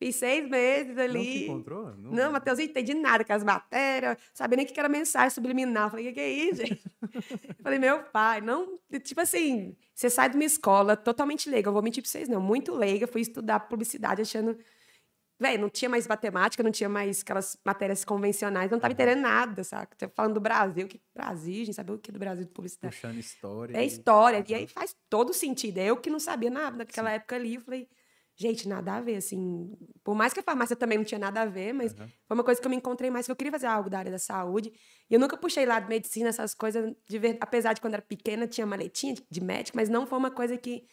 Fiz seis meses Não se ali. encontrou? Não, Matheus, não entendi nada com as matérias, sabia nem o que era mensagem subliminal. Falei, o que, é isso, gente? *laughs* Falei, meu pai, não. Tipo assim, você sai de uma escola totalmente leiga, eu vou mentir pra vocês, não, muito leiga, fui estudar publicidade achando. Velho, não tinha mais matemática, não tinha mais aquelas matérias convencionais, não tava entendendo nada, sabe? Falando do Brasil, que Brasil, a gente sabe o que é do Brasil de publicidade. Puxando história. É história. E aí faz todo sentido. É Eu que não sabia nada naquela época ali, eu falei, gente, nada a ver, assim. Por mais que a farmácia também não tinha nada a ver, mas Aham. foi uma coisa que eu me encontrei mais, que eu queria fazer algo da área da saúde. E eu nunca puxei lá de medicina, essas coisas, de ver... apesar de quando era pequena, tinha maletinha de- médico, mas não foi uma coisa que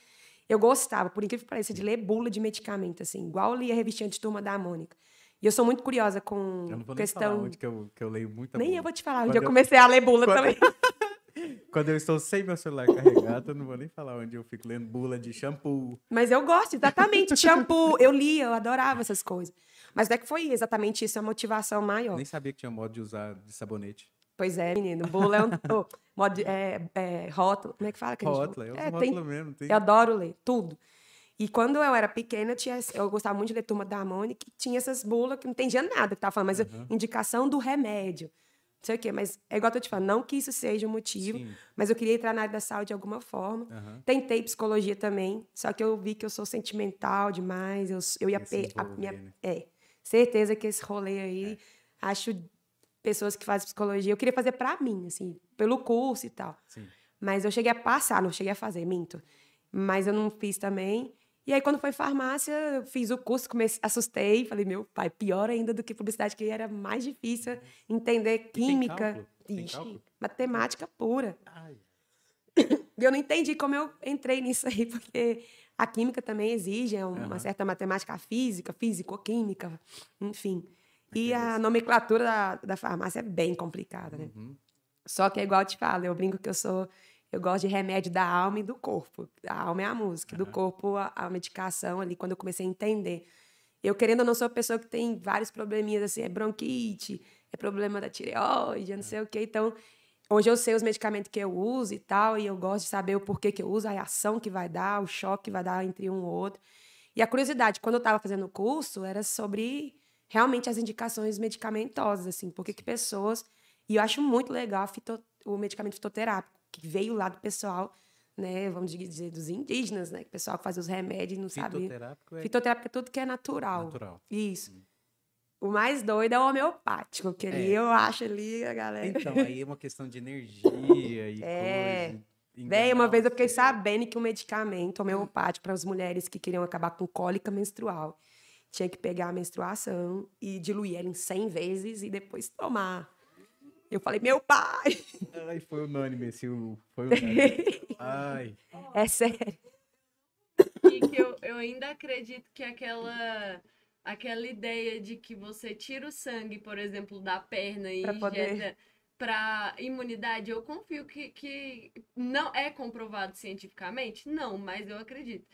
eu gostava, por incrível que pareça, de ler bula de medicamento, assim, igual eu lia a revistinha de Turma da Mônica. E eu sou muito curiosa com Eu não vou nem falar questão. onde que eu, que eu leio muita Nem bula. eu vou te falar, onde eu eu- comecei a ler bula quando- também. *laughs* Quando eu estou sem meu celular carregado, eu não vou nem falar onde eu fico lendo bula de shampoo. Mas eu gosto, exatamente. Shampoo, eu lia, eu adorava essas coisas. Mas não é que foi exatamente isso a motivação maior. Nem sabia que tinha modo de usar de sabonete. Pois é, menino. Bolo é um. oh, modo, é, é, rótulo. Como é que fala? Que gente- Rótula, eu é, tem, rótula mesmo. Tem... eu adoro ler, tudo. E quando eu era pequena, eu, tinha, eu gostava muito de ler Turma da Mônica, que tinha essas bulas que não entendia nada que tava falando, mas Uhum. indicação do remédio. Não sei o quê, mas é igual eu tô te falando, não que isso seja o motivo, Sim. mas eu queria entrar na área da saúde de alguma forma. Aham. Tentei psicologia também, só que eu vi que eu sou sentimental demais, eu, eu ia... Pe- a minha- né? É, certeza que esse rolê aí, É. acho pessoas que fazem psicologia, eu queria fazer pra mim, assim, pelo curso e tal. Sim. Mas eu cheguei a passar, não cheguei a fazer, minto. Mas eu não fiz também. E aí, quando foi farmácia, eu fiz o curso, comecei, assustei, falei, meu pai, pior ainda do que publicidade, que era mais difícil entender química, tem cálculo? matemática pura. Ai. Eu não entendi como eu entrei nisso aí, *laughs* porque a química também exige é uma Aham. certa matemática física, físico-química, enfim. E a nomenclatura da, da farmácia é bem complicada, né? Uhum. Só que é igual eu te falo, eu brinco que eu sou. Eu gosto de remédio da alma e do corpo. A alma é a música, do Aham. corpo a, a medicação ali, quando eu comecei a entender. Eu, querendo ou não, sou uma pessoa que tem vários probleminhas, assim, é bronquite, é problema da tireoide, é não sei o quê. Então, hoje eu sei os medicamentos que eu uso e tal, e eu gosto de saber o porquê que eu uso, a reação que vai dar, o choque que vai dar entre um e outro. E a curiosidade, quando eu estava fazendo o curso, era sobre realmente as indicações medicamentosas, assim, por que pessoas. E eu acho muito legal fito- o medicamento fitoterápico, que veio lá do pessoal, né, vamos dizer, dos indígenas, né, que o pessoal que faz os remédios e não sabia. Fitoterápico é Fitoterápico é tudo que é natural. natural. Isso. O mais doido é o homeopático, que ali É. eu acho ali a galera. Então, aí é uma questão de energia e É. coisa. Véi, uma vez eu fiquei sabendo que o medicamento homeopático para as mulheres que queriam acabar com cólica menstrual tinha que pegar a menstruação e diluir ela em 100 vezes e depois tomar. Eu falei, meu pai! Ai, foi unânime esse. Foi *laughs* unânime. Ai. É sério. E que eu, eu ainda acredito que aquela aquela ideia de que você tira o sangue, por exemplo, da perna e Pra poder- injeta para imunidade, eu confio que, que não é comprovado cientificamente? Não, mas eu acredito.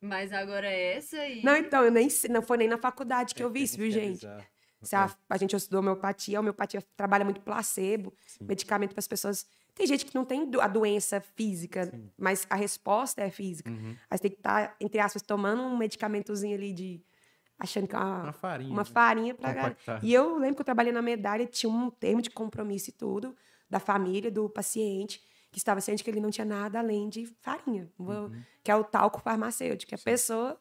Mas agora é essa aí. Não, então, eu nem não foi nem na faculdade que É, eu vi isso, viu, é gente? bizarro. Se a, a gente estudou homeopatia, a homeopatia trabalha muito placebo, Sim. medicamento para as pessoas. Tem gente que não tem a doença física, Sim. mas a resposta é física. Uhum. Aí você tem que estar, entre aspas, tomando um medicamentozinho ali de. achando que é Uma uma, farinha. uma né? farinha para galera. E eu lembro que eu trabalhei na medalha, tinha um termo de compromisso e tudo, da família, do paciente, que estava ciente que ele não tinha nada além de farinha, Uhum. que é o talco farmacêutico, que a pessoa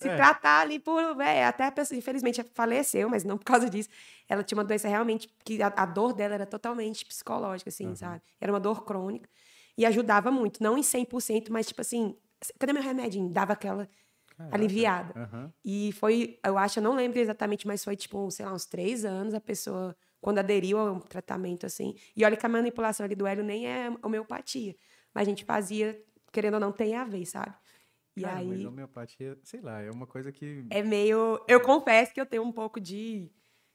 se É. tratar ali por. É, até a pessoa, infelizmente, faleceu, mas não por causa disso. Ela tinha uma doença realmente que a, a dor dela era totalmente psicológica, assim, Uhum. sabe? Era uma dor crônica. E ajudava muito, não em 100%, mas tipo assim, cadê meu remedinho? Dava aquela Caraca. aliviada. Aham. E foi, eu acho, eu não lembro exatamente, mas foi tipo, sei lá, uns três anos a pessoa, quando aderiu ao tratamento, assim. E olha que a manipulação ali do hélio nem é homeopatia. Mas a gente fazia, querendo ou não, tem a ver, sabe? E Cara, mas aí. homeopatia, sei lá, é uma coisa que. É meio. Eu confesso que eu tenho um pouco de,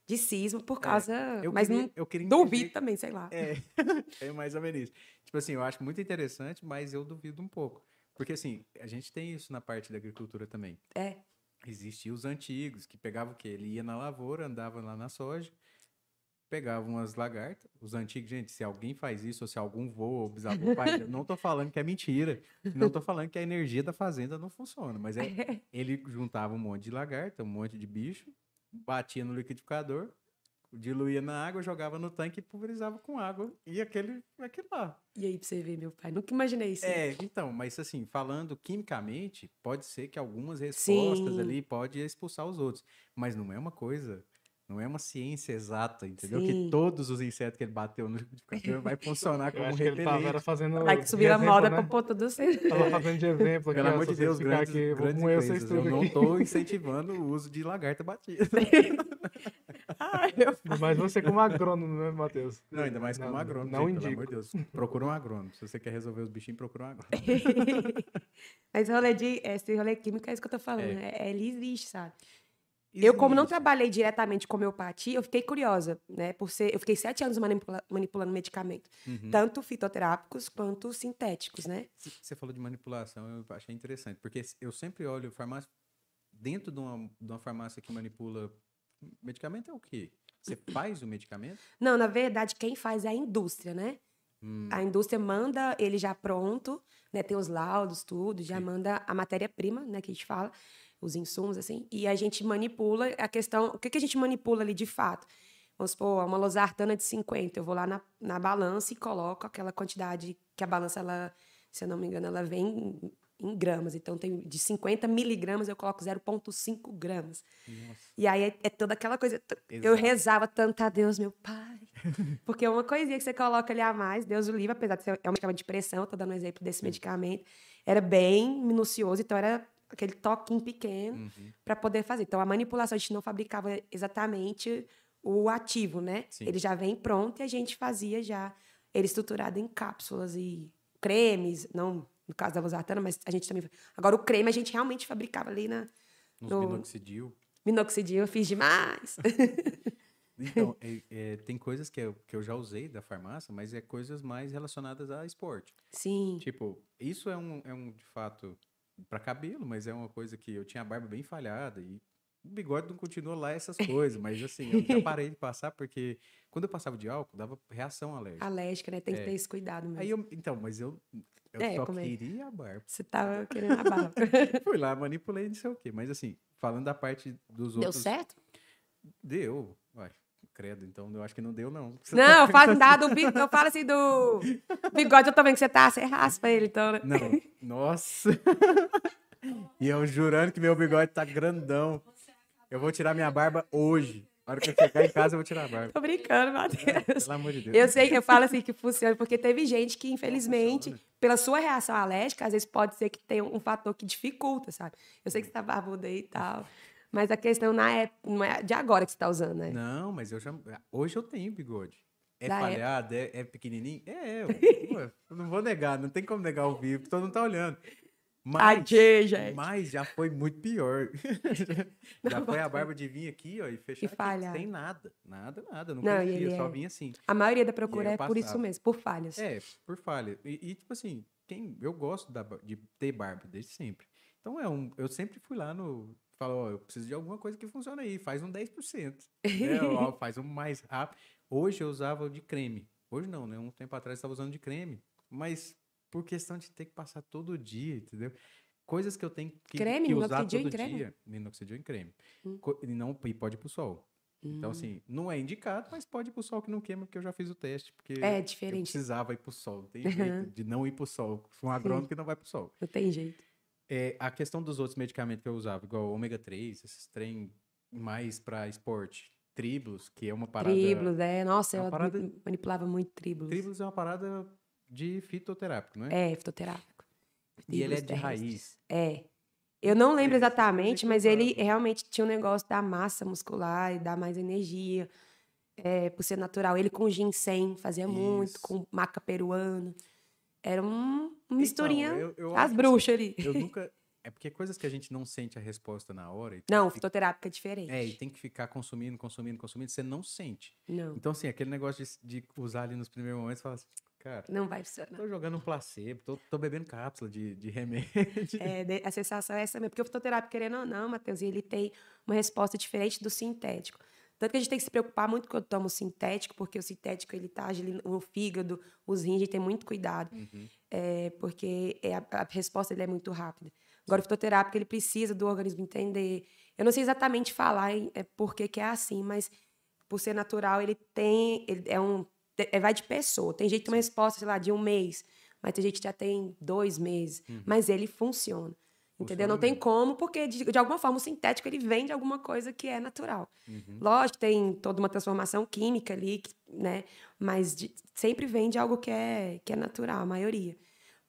de cisma por causa. É, eu mas queria, não eu queria duvido entender- também, sei lá. É, *laughs* é mais ou menos isso. Tipo assim, eu acho muito interessante, mas eu duvido um pouco. Porque assim, a gente tem isso na parte da agricultura também. É. Existiam os antigos, que pegavam o quê? Ele ia na lavoura, andava lá na soja, pegava umas lagartas. Os antigos, gente, se alguém faz isso, ou se algum voa, ou bisavô faz, eu não tô falando que é mentira. Não tô falando que a energia da fazenda não funciona, mas é, *laughs* ele juntava um monte de lagarta, um monte de bicho, batia no liquidificador, diluía na água, jogava no tanque e pulverizava com água. E aquele, aquele lá. E aí, pra você ver, meu pai, nunca imaginei isso. É, então, mas assim, falando quimicamente, pode ser que algumas respostas Sim. ali pode expulsar os outros, mas não é uma coisa, não é uma ciência exata, entendeu? Sim. Que todos os insetos que ele bateu no liquidificador vai funcionar *laughs* Eu como que ele tava era repelente. fazendo. Vai que subir a moda né? pra pôr tudo certo. Tava fazendo de *laughs* exemplo aqui. Pelo amor de Deus, grandes, aqui, grandes empresas, eu tudo não aqui. *laughs* estou incentivando o uso de lagarta batida. Ai, meu Mas você como agrônomo, né, Matheus? Não, ainda mais como Não, agrônomo. Não gente, Pelo indico. amor de Deus. Procura um agrônomo. Se você quer resolver os bichinhos, procura um agrônomo. Mas rolê de. Esse rolê químico é isso que eu tô falando. É. né? É, ele existe, sabe? Eu, como não trabalhei diretamente com homeopatia, eu fiquei curiosa, né? Por ser, eu fiquei sete anos manipula- manipulando medicamento, Uhum. tanto fitoterápicos quanto sintéticos, né? Você falou de manipulação, eu achei interessante, porque eu sempre olho farmácia. Dentro de uma, de uma farmácia que manipula medicamento é o quê? Você faz o medicamento? Não, na verdade, quem faz é a indústria, né? Hum, A indústria manda ele já pronto, né? Tem os laudos, tudo, já Sim. manda a matéria-prima, né? Que a gente fala, os insumos, assim, e a gente manipula a questão. O que, que a gente manipula ali de fato? Vamos supor, uma losartana de 50, eu vou lá na, na balança e coloco aquela quantidade que a balança, ela, se eu não me engano, ela vem em gramas. Então, tem de 50 miligramas, eu coloco 0,5 gramas. Nossa. E aí é, é toda aquela coisa. t- Eu Exato. rezava tanto a Deus, meu pai. *laughs* Porque é uma coisinha que você coloca ali a mais, Deus o livre, apesar de ser é um medicamento de pressão, tô dando um exemplo desse medicamento, era bem minucioso, então era aquele toquinho pequeno Uhum. para poder fazer. Então a manipulação a gente não fabricava exatamente o ativo, né? Sim. Ele já vem pronto e a gente fazia já ele estruturado em cápsulas e cremes, não no caso da Losartana, mas a gente também. Agora o creme a gente realmente fabricava ali na Nos No- minoxidil. minoxidil, eu fiz demais. *laughs* Então, *laughs* é- é, tem coisas que eu, que eu já usei da farmácia, mas é coisas mais relacionadas a esporte. Sim. Tipo, isso é um, é um de fato, para cabelo, mas é uma coisa que eu tinha a barba bem falhada e o bigode não continua lá essas coisas, mas assim, eu já parei de passar porque quando eu passava de álcool, dava reação alérgica. Alérgica, né? Tem que É. ter esse cuidado mesmo. Aí eu, então, mas eu, eu É, só é? queria a barba. Você tava querendo a barba. *laughs* Fui lá, manipulei, não sei o quê. Mas assim, falando da parte dos Deu outros. certo? Deu. Credo, então eu acho que não deu, não. Você *laughs* Não, eu tá falo, da, do, eu falo assim do bigode, eu tô vendo que você tá, você raspa ele, então, né? Não, nossa. *laughs* e eu jurando que meu bigode tá grandão. Eu vou tirar minha barba hoje. Na hora que eu chegar em casa, eu vou tirar a barba. Tô brincando, Matheus. Pelo amor de Deus. Eu sei que eu falo assim que funciona, porque teve gente que, infelizmente, funciona. pela sua reação alérgica, às vezes pode ser que tenha um fator que dificulta, sabe? Eu sei que você tá barbuda aí e tal. Mas a questão na época, não é de agora que você tá usando, né? Não, mas eu já. Hoje eu tenho bigode. É Da falhado, é, é pequenininho? É, eu, *laughs* eu não vou negar, não tem como negar ao vivo, todo mundo tá olhando. Mas, Tadinho, gente. mas já foi muito pior. *laughs* já foi a barba de vir aqui, ó, e fechar aqui, falhar. sem nada. Nada, nada. Não, Não, e ele só é- vinha assim. A maioria da procura E é por isso mesmo, por falhas. É, por falha. E, e, tipo assim, quem, eu gosto da de ter barba desde sempre. Então é um. Eu sempre fui lá no. Falo, ó, eu preciso de alguma coisa que funcione aí. Faz um 10%. Né? *laughs* Ó, faz um mais rápido. Hoje eu usava de creme. Hoje não, né? Um tempo atrás eu estava usando de creme. Mas por questão de ter que passar todo dia, entendeu? Coisas que eu tenho que, Creme? que usar Minoxidil em todo creme? dia. Minoxidil em creme. Hum. E, não, e pode ir pro sol. Então, Hum. assim, não é indicado, mas pode ir pro sol que não queima, porque eu já fiz o teste. Porque É eu diferente. precisava ir pro sol. Não tem jeito de não ir pro sol. Um agrônomo que não vai pro sol. Não tem jeito. É, a questão dos outros medicamentos que eu usava, igual ômega 3, esses trem mais para esporte. Triblos, que é uma parada. Triblos, é. Nossa, é eu parada- ma- manipulava muito triblos. Triblos é uma parada de fitoterápico, não é? É, fitoterápico. e ele é de terrestres. raiz. É. Eu não lembro É, esse exatamente, mas ele realmente tinha um negócio da massa muscular e dar mais energia. É, por ser natural. Ele com ginseng fazia muito, Isso. com maca peruano. Era um, uma misturinha. Então, eu, eu as bruxas ali. assim, Eu *laughs* nunca. É porque coisas que a gente não sente a resposta na hora. e Não, que fitoterápica é diferente. É, e tem que ficar consumindo, consumindo, consumindo, você não sente. Não, Então, assim, aquele negócio de, de usar ali nos primeiros momentos, você fala assim, cara, não vai funcionar. tô jogando um placebo, tô, tô bebendo cápsula de, de remédio. *laughs* É, a sensação é essa mesmo. Porque o fitoterápico, querendo ou não, Matheus, ele tem uma resposta diferente do sintético. Tanto que a gente tem que se preocupar muito quando toma o sintético, porque o sintético ele tá no fígado, os rins, a gente tem muito cuidado. Uhum. É, porque é a, a resposta dele é muito rápida. Agora, o fitoterápico, ele precisa do organismo entender. Eu não sei exatamente falar é, por que, que é assim, mas por ser natural, ele tem. Ele é um. é, vai de pessoa. Tem gente que tem uma resposta, sei lá, de um mês, mas tem gente que já tem dois meses. Mas ele funciona. Entendeu? Não tem mesmo. como, porque de, de alguma forma o sintético ele vem de alguma coisa que é natural. Uhum. Lógico, tem toda uma transformação química ali, né? Mas de- sempre vem de algo que é, que é natural, a maioria.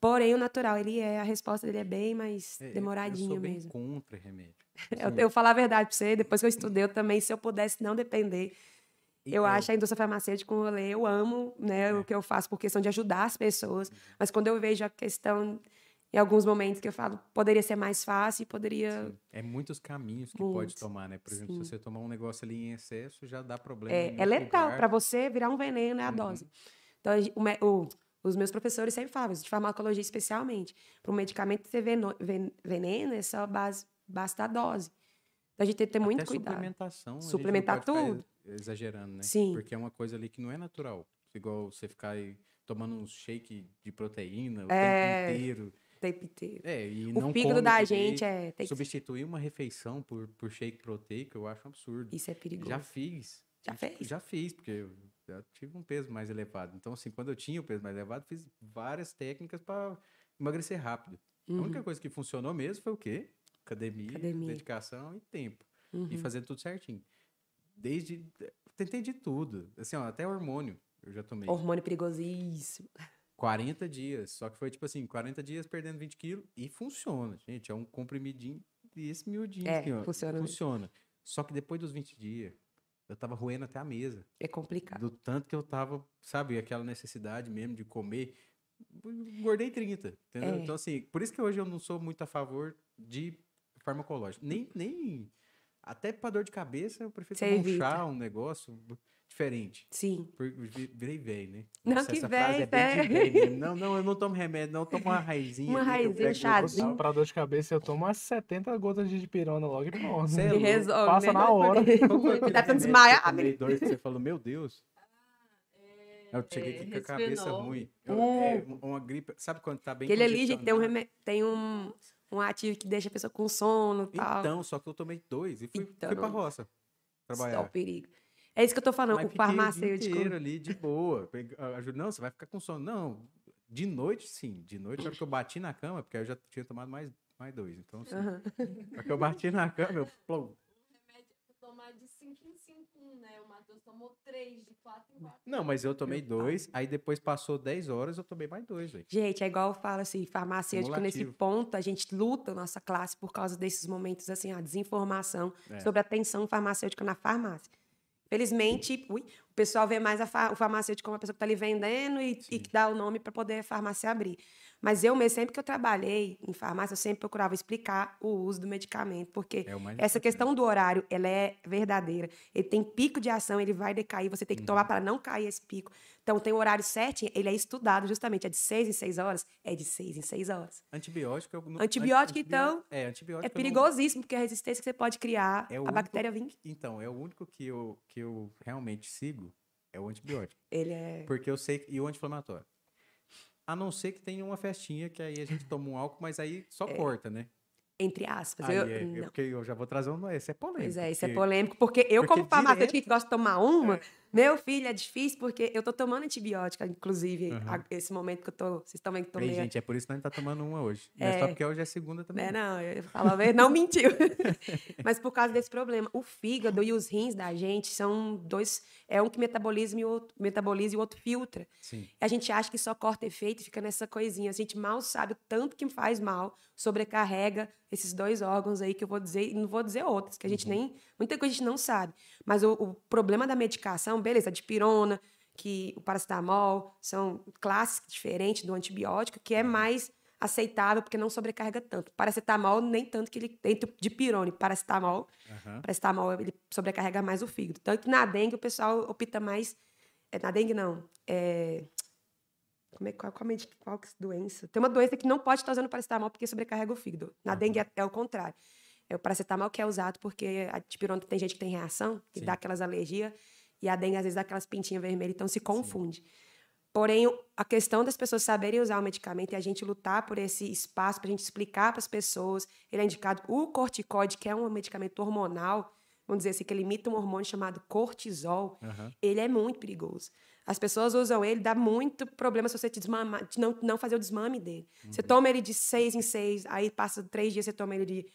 Porém, o natural, ele é, a resposta dele é bem mais É, eu- demoradinha eu sou bem mesmo. contra remédio. *laughs* Eu, eu falar a verdade pra você, depois que eu estudei, eu também, se eu pudesse não depender, eu é, acho a indústria farmacêutica um rolê, eu amo, né, É. o que eu faço por questão de ajudar as pessoas, Uhum. mas quando eu vejo a questão, em alguns momentos que eu falo, poderia ser mais fácil, poderia... Sim, É muitos caminhos que pode tomar, né? Por exemplo, sim. se você tomar um negócio ali em excesso, já dá problema. em É, é letal, lugar. para você virar um veneno é a Uhum. dose. Então, a gen- o me- o- os meus professores sempre falavam, isso, de farmacologia especialmente, para um medicamento ser veno- ven- veneno, é só base, basta a dose. Então, a gente tem que ter muito Até cuidado. suplementação. a gente não Suplementar pode ficar tudo. ex- Exagerando, né? Sim. Porque é uma coisa ali que não é natural. Igual você ficar aí tomando um shake de proteína o É, tempo inteiro. O tempo inteiro. É, e O não fígado da gente é. Tem que... Substituir uma refeição por, por shake proteico, eu acho um absurdo. Isso é perigoso. Já fiz. Já fez? Já fiz, porque eu já tive um peso mais elevado. Então, assim, quando eu tinha o peso mais elevado, fiz várias técnicas para emagrecer rápido. Uhum. A única coisa que funcionou mesmo foi o quê? Academia, Academia. dedicação e tempo. Uhum. E fazendo tudo certinho. Desde. Tentei de tudo. Assim, ó, até hormônio eu já tomei. Hormônio perigosíssimo. 40 dias. Só que foi tipo assim, 40 dias perdendo 20 quilos e funciona, gente. É um comprimidinho desse miudinho é, aqui, ó. Funciona. Funciona. Só que depois dos 20 dias, eu tava roendo até a mesa. É complicado. Do tanto que eu tava, sabe, aquela necessidade mesmo de comer. Engordei 30, entendeu? É. Então, assim, por isso que hoje eu não sou muito a favor de farmacológico. Nem, nem até pra dor de cabeça, eu prefiro Você tomar um chá, um negócio diferente. Sim. Virei velho, né? Não, Nossa, que velho, é velho. *laughs* Não, não, eu não tomo remédio, não. Eu tomo uma raizinha. Uma raizinha, chazinho. Pra dor de cabeça, eu tomo umas 70 gotas de dipirona logo e pronto. Você é resolve. Passa né? na hora. Tá tão desmaiado. Você falou, meu Deus. Eu cheguei aqui com a cabeça ruim. Eu, é, uma gripe. Sabe quando tá bem Aquele ali, gente, tem um, remédio, tem um, um ativo que deixa a pessoa com sono e tal. Então, só que eu tomei dois e fui, então, fui pra roça trabalhar. Só o perigo. É isso que eu tô falando, Mas o farmacêutico. O inteiro ali, de boa. Não, você vai ficar com sono. Não, de noite, sim. De noite, na hora que eu bati na cama, porque eu já tinha tomado mais, mais dois. Então, sim. Uhum. Na hora que eu bati na cama, eu. Plum. Tomar de 5 em 5, né? O Matheus tomou 3, de 4 em 4. Não, mas eu tomei dois, aí depois passou 10 horas, eu tomei mais dois. Véio. Gente, é igual eu falo assim, farmacêutico, nesse ponto, a gente luta nossa classe por causa desses momentos, assim, a desinformação é. sobre a atenção farmacêutica na farmácia. Felizmente, ui, o pessoal vê mais fa o farmacêutico como uma pessoa que está ali vendendo e, e dá o nome para poder a farmácia abrir. Mas eu mesmo, sempre que eu trabalhei em farmácia, eu sempre procurava explicar o uso do medicamento, porque é essa questão do horário, ela é verdadeira. Ele tem pico de ação, ele vai decair, você tem que tomar uhum. para não cair esse pico. Então, tem o horário certinho, ele é estudado justamente, é de seis em seis horas? É de seis em seis horas. Antibiótico... Não, antibiótico, então, é, antibiótico é perigosíssimo, não... porque a resistência que você pode criar, é a único, bactéria vem... Então, é o único que eu, que eu realmente sigo, é o antibiótico. Ele é... Porque eu sei... E o anti-inflamatório. A não ser que tenha uma festinha que aí a gente toma um álcool, mas aí só é. corta, né? Entre aspas. Aí eu, é, não. Porque eu já vou trazer um. Esse é polêmico. Pois é, esse é polêmico, porque eu, porque como farmacêutica direto... que gosto de tomar uma, é. Meu filho, é difícil, porque eu tô tomando antibiótica, inclusive, uhum. esse momento que eu tô. Vocês estão vendo que tomei. Ei, gente, é por isso que a gente tá tomando uma hoje. É, é só porque hoje é segunda também. É, não, eu falo a não mentiu. *laughs* Mas por causa desse problema. O fígado e os rins da gente são dois. É um que metaboliza e o outro, metaboliza e o outro filtra. Sim. A gente acha que só corta efeito e fica nessa coisinha. A gente mal sabe o tanto que faz mal, sobrecarrega esses dois órgãos aí que eu vou dizer, e não vou dizer outros, que a gente uhum. nem. Muita coisa a gente não sabe. Mas o, o problema da medicação, beleza, a dipirona, que o paracetamol, são classes diferentes do antibiótico, que é uhum. mais aceitável porque não sobrecarrega tanto. Paracetamol, nem tanto que ele. Entre dipirona e paracetamol, uhum. paracetamol ele sobrecarrega mais o fígado. Tanto que na dengue o pessoal opta mais. É, na dengue não. É, como é, qual, qual, qual, qual doença? Tem uma doença que não pode estar usando paracetamol porque sobrecarrega o fígado. Na uhum. dengue é, é, o contrário. É o paracetamol que é usado porque a dipirona tem gente que tem reação, que Sim. dá aquelas alergias, e a dengue às vezes dá aquelas pintinhas vermelhas, então se confunde. Sim. Porém, a questão das pessoas saberem usar o medicamento e a gente lutar por esse espaço para a gente explicar para as pessoas, ele é indicado o corticoide, que é um medicamento hormonal, vamos dizer assim, que limita um hormônio chamado cortisol, uhum. ele é muito perigoso. As pessoas usam ele, dá muito problema se você te desmamar, não, não fazer o desmame dele. Uhum. Você toma ele de seis em seis, aí passa três dias, você toma ele de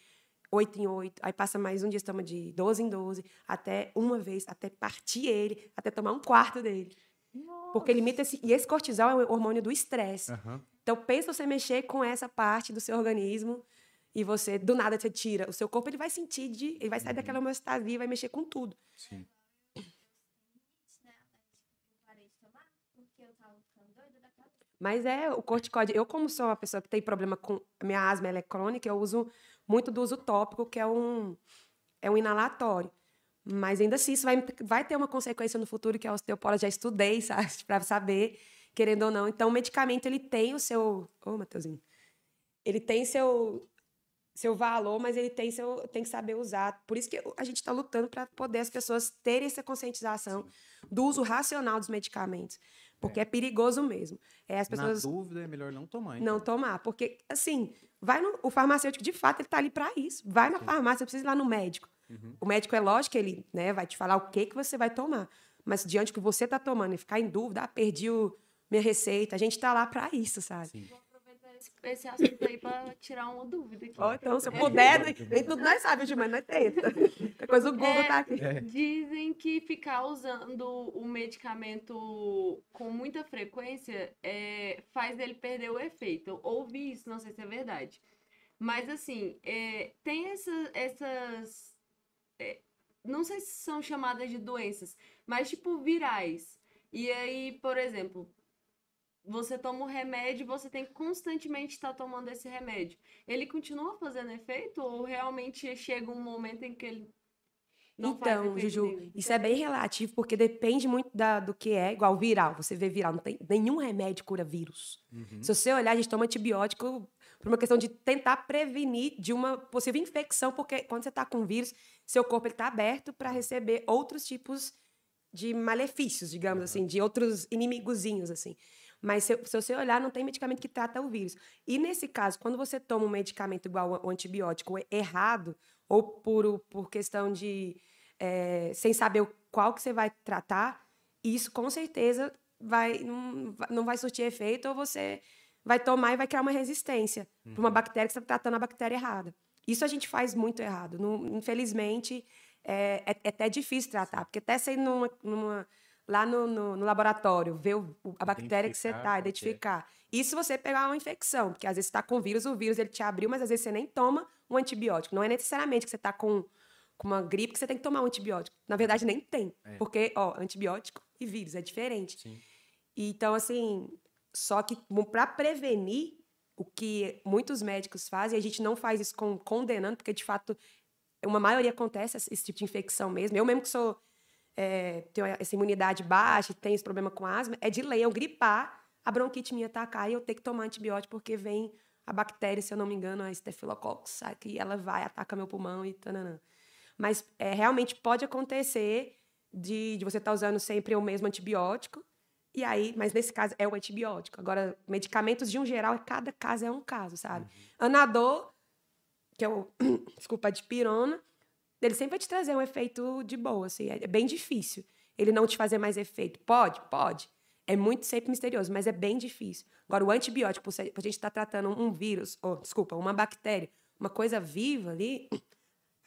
oito em oito, aí passa mais um dia, toma de doze em doze, até uma vez, até partir ele, até tomar um quarto dele. Nossa. Porque limita esse. E esse cortisol é o hormônio do estresse. Uhum. Então, pensa você mexer com essa parte do seu organismo e você, do nada, você tira. O seu corpo ele vai sentir de. Ele vai sair uhum. daquela homeostasia e vai mexer com tudo. Sim. Mas é o corticóide. Eu, como sou uma pessoa que tem problema com. Minha asma ela é crônica, eu uso muito do uso tópico, que é um, é um inalatório. Mas ainda assim, isso vai, vai ter uma consequência no futuro, que a osteopora já estudei, *laughs* sabe? Para saber, querendo ou não. Então, o medicamento, ele tem o seu. Ô, oh, Matheusinho. Ele tem seu, seu valor, mas ele tem, seu, tem que saber usar. Por isso que a gente está lutando para poder as pessoas terem essa conscientização do uso racional dos medicamentos. Porque é, é perigoso mesmo. É, as pessoas... Na dúvida, é melhor não tomar. Então. Não tomar. Porque, assim, vai no... o farmacêutico, de fato, ele está ali para isso. Vai na Sim. farmácia, precisa ir lá no médico. Uhum. O médico, é lógico que ele né, vai te falar o que, que você vai tomar. Mas diante do que você está tomando e ficar em dúvida, ah, perdi o, minha receita, a gente está lá para isso, sabe? Sim. Esse, esse assunto aí pra tirar uma dúvida aqui. Ou então, se eu puder, né? nem tudo nós sabemos, mas nós tenta. *laughs* A coisa do Google É, tá aqui. Dizem que ficar usando o medicamento com muita frequência é, faz ele perder o efeito. Eu ouvi isso, não sei se é verdade. Mas assim, é, tem essa- essas. é, não sei se são chamadas de doenças, mas tipo virais. E aí, por exemplo, você toma um remédio, você tem que constantemente estar tomando esse remédio. Ele continua fazendo efeito ou realmente chega um momento em que ele não Então, Juju, nenhum? isso é bem relativo, porque depende muito da, do que é, igual viral. Você vê viral, não tem nenhum remédio cura vírus. Uhum. Se você olhar, a gente toma antibiótico por uma questão de tentar prevenir de uma possível infecção, porque quando você está com vírus, seu corpo está aberto para receber outros tipos de malefícios, digamos assim, de outros inimigozinhos, assim. Mas se, se você olhar, não tem medicamento que trata o vírus. E nesse caso, quando você toma um medicamento igual o antibiótico errado, ou por, por questão de. eh, sem saber qual que você vai tratar, isso com certeza vai, não, vai- não vai surtir efeito, ou você vai tomar e vai criar uma resistência para uma bactéria que você está tratando a bactéria errada. Isso a gente faz muito errado. Não- infelizmente, é, é- é até difícil tratar, porque até ir numa, numa- lá no, no- no laboratório, ver o- a bactéria que você está, identificar. E se você pegar uma infecção, porque às vezes você está com vírus, o vírus ele te abriu, mas às vezes você nem toma um antibiótico. Não é necessariamente que você está com, com uma gripe que você tem que tomar um antibiótico. Na verdade, nem tem. É. Porque, ó, antibiótico e vírus é diferente. Sim. Então, assim, só que para prevenir o que muitos médicos fazem, a gente não faz isso com, condenando, porque de fato uma maioria acontece esse tipo de infecção mesmo. Eu mesmo que sou é, tenho essa imunidade baixa, tenho esse problema com asma, é de lei eu gripar, a bronquite minha atacar e eu ter que tomar antibiótico porque vem a bactéria, se eu não me engano, a Staphylococcus, que ela vai, ataca meu pulmão e tananã. Mas é, realmente pode acontecer de, de você estar usando sempre o mesmo antibiótico, e aí, mas nesse caso é o antibiótico. Agora, medicamentos de um geral, cada caso é um caso, sabe? Anador, que é o, *clears throat* desculpa, a dipirona, ele sempre vai te trazer um efeito de boa, assim, é é bem difícil. Ele não te fazer mais efeito. Pode? Pode. É muito sempre misterioso, mas é bem difícil. Agora, o antibiótico, por a gente estar tratando um vírus, ou, desculpa, uma bactéria, uma coisa viva ali,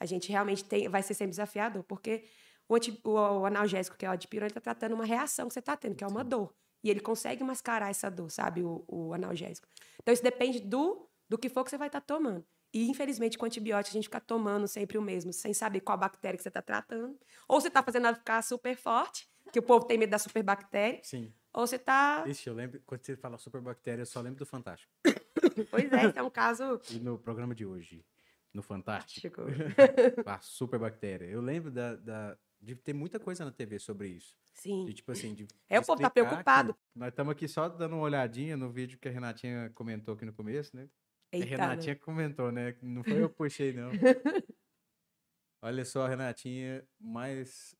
a gente realmente tem, vai ser sempre desafiador, porque o, anti- o- o analgésico, que é o dipirona, ele está tratando uma reação que você está tendo, que é uma dor. E ele consegue mascarar essa dor, sabe, o, o analgésico. Então, isso depende do, do que for que você vai estar tomando. E, infelizmente, com antibiótico, a gente fica tomando sempre o mesmo, sem saber qual bactéria que você está tratando. Ou você está fazendo ela ficar super forte, que o povo tem medo da superbactéria. Sim. Ou você está... Ixi, eu lembro, quando você fala superbactéria, eu só lembro do Fantástico. *coughs* Pois é, esse é um caso... E no programa de hoje, no Fantástico, *laughs* a superbactéria. Eu lembro da, da- de ter muita coisa na TV sobre isso. Sim. De, tipo assim, de É, o povo tá preocupado. Nós estamos aqui só dando uma olhadinha no vídeo que a Renatinha comentou aqui no começo, né? A Eita, né? Renatinha que comentou, né? Não foi eu que puxei, não. *laughs* Olha só a Renatinha mais,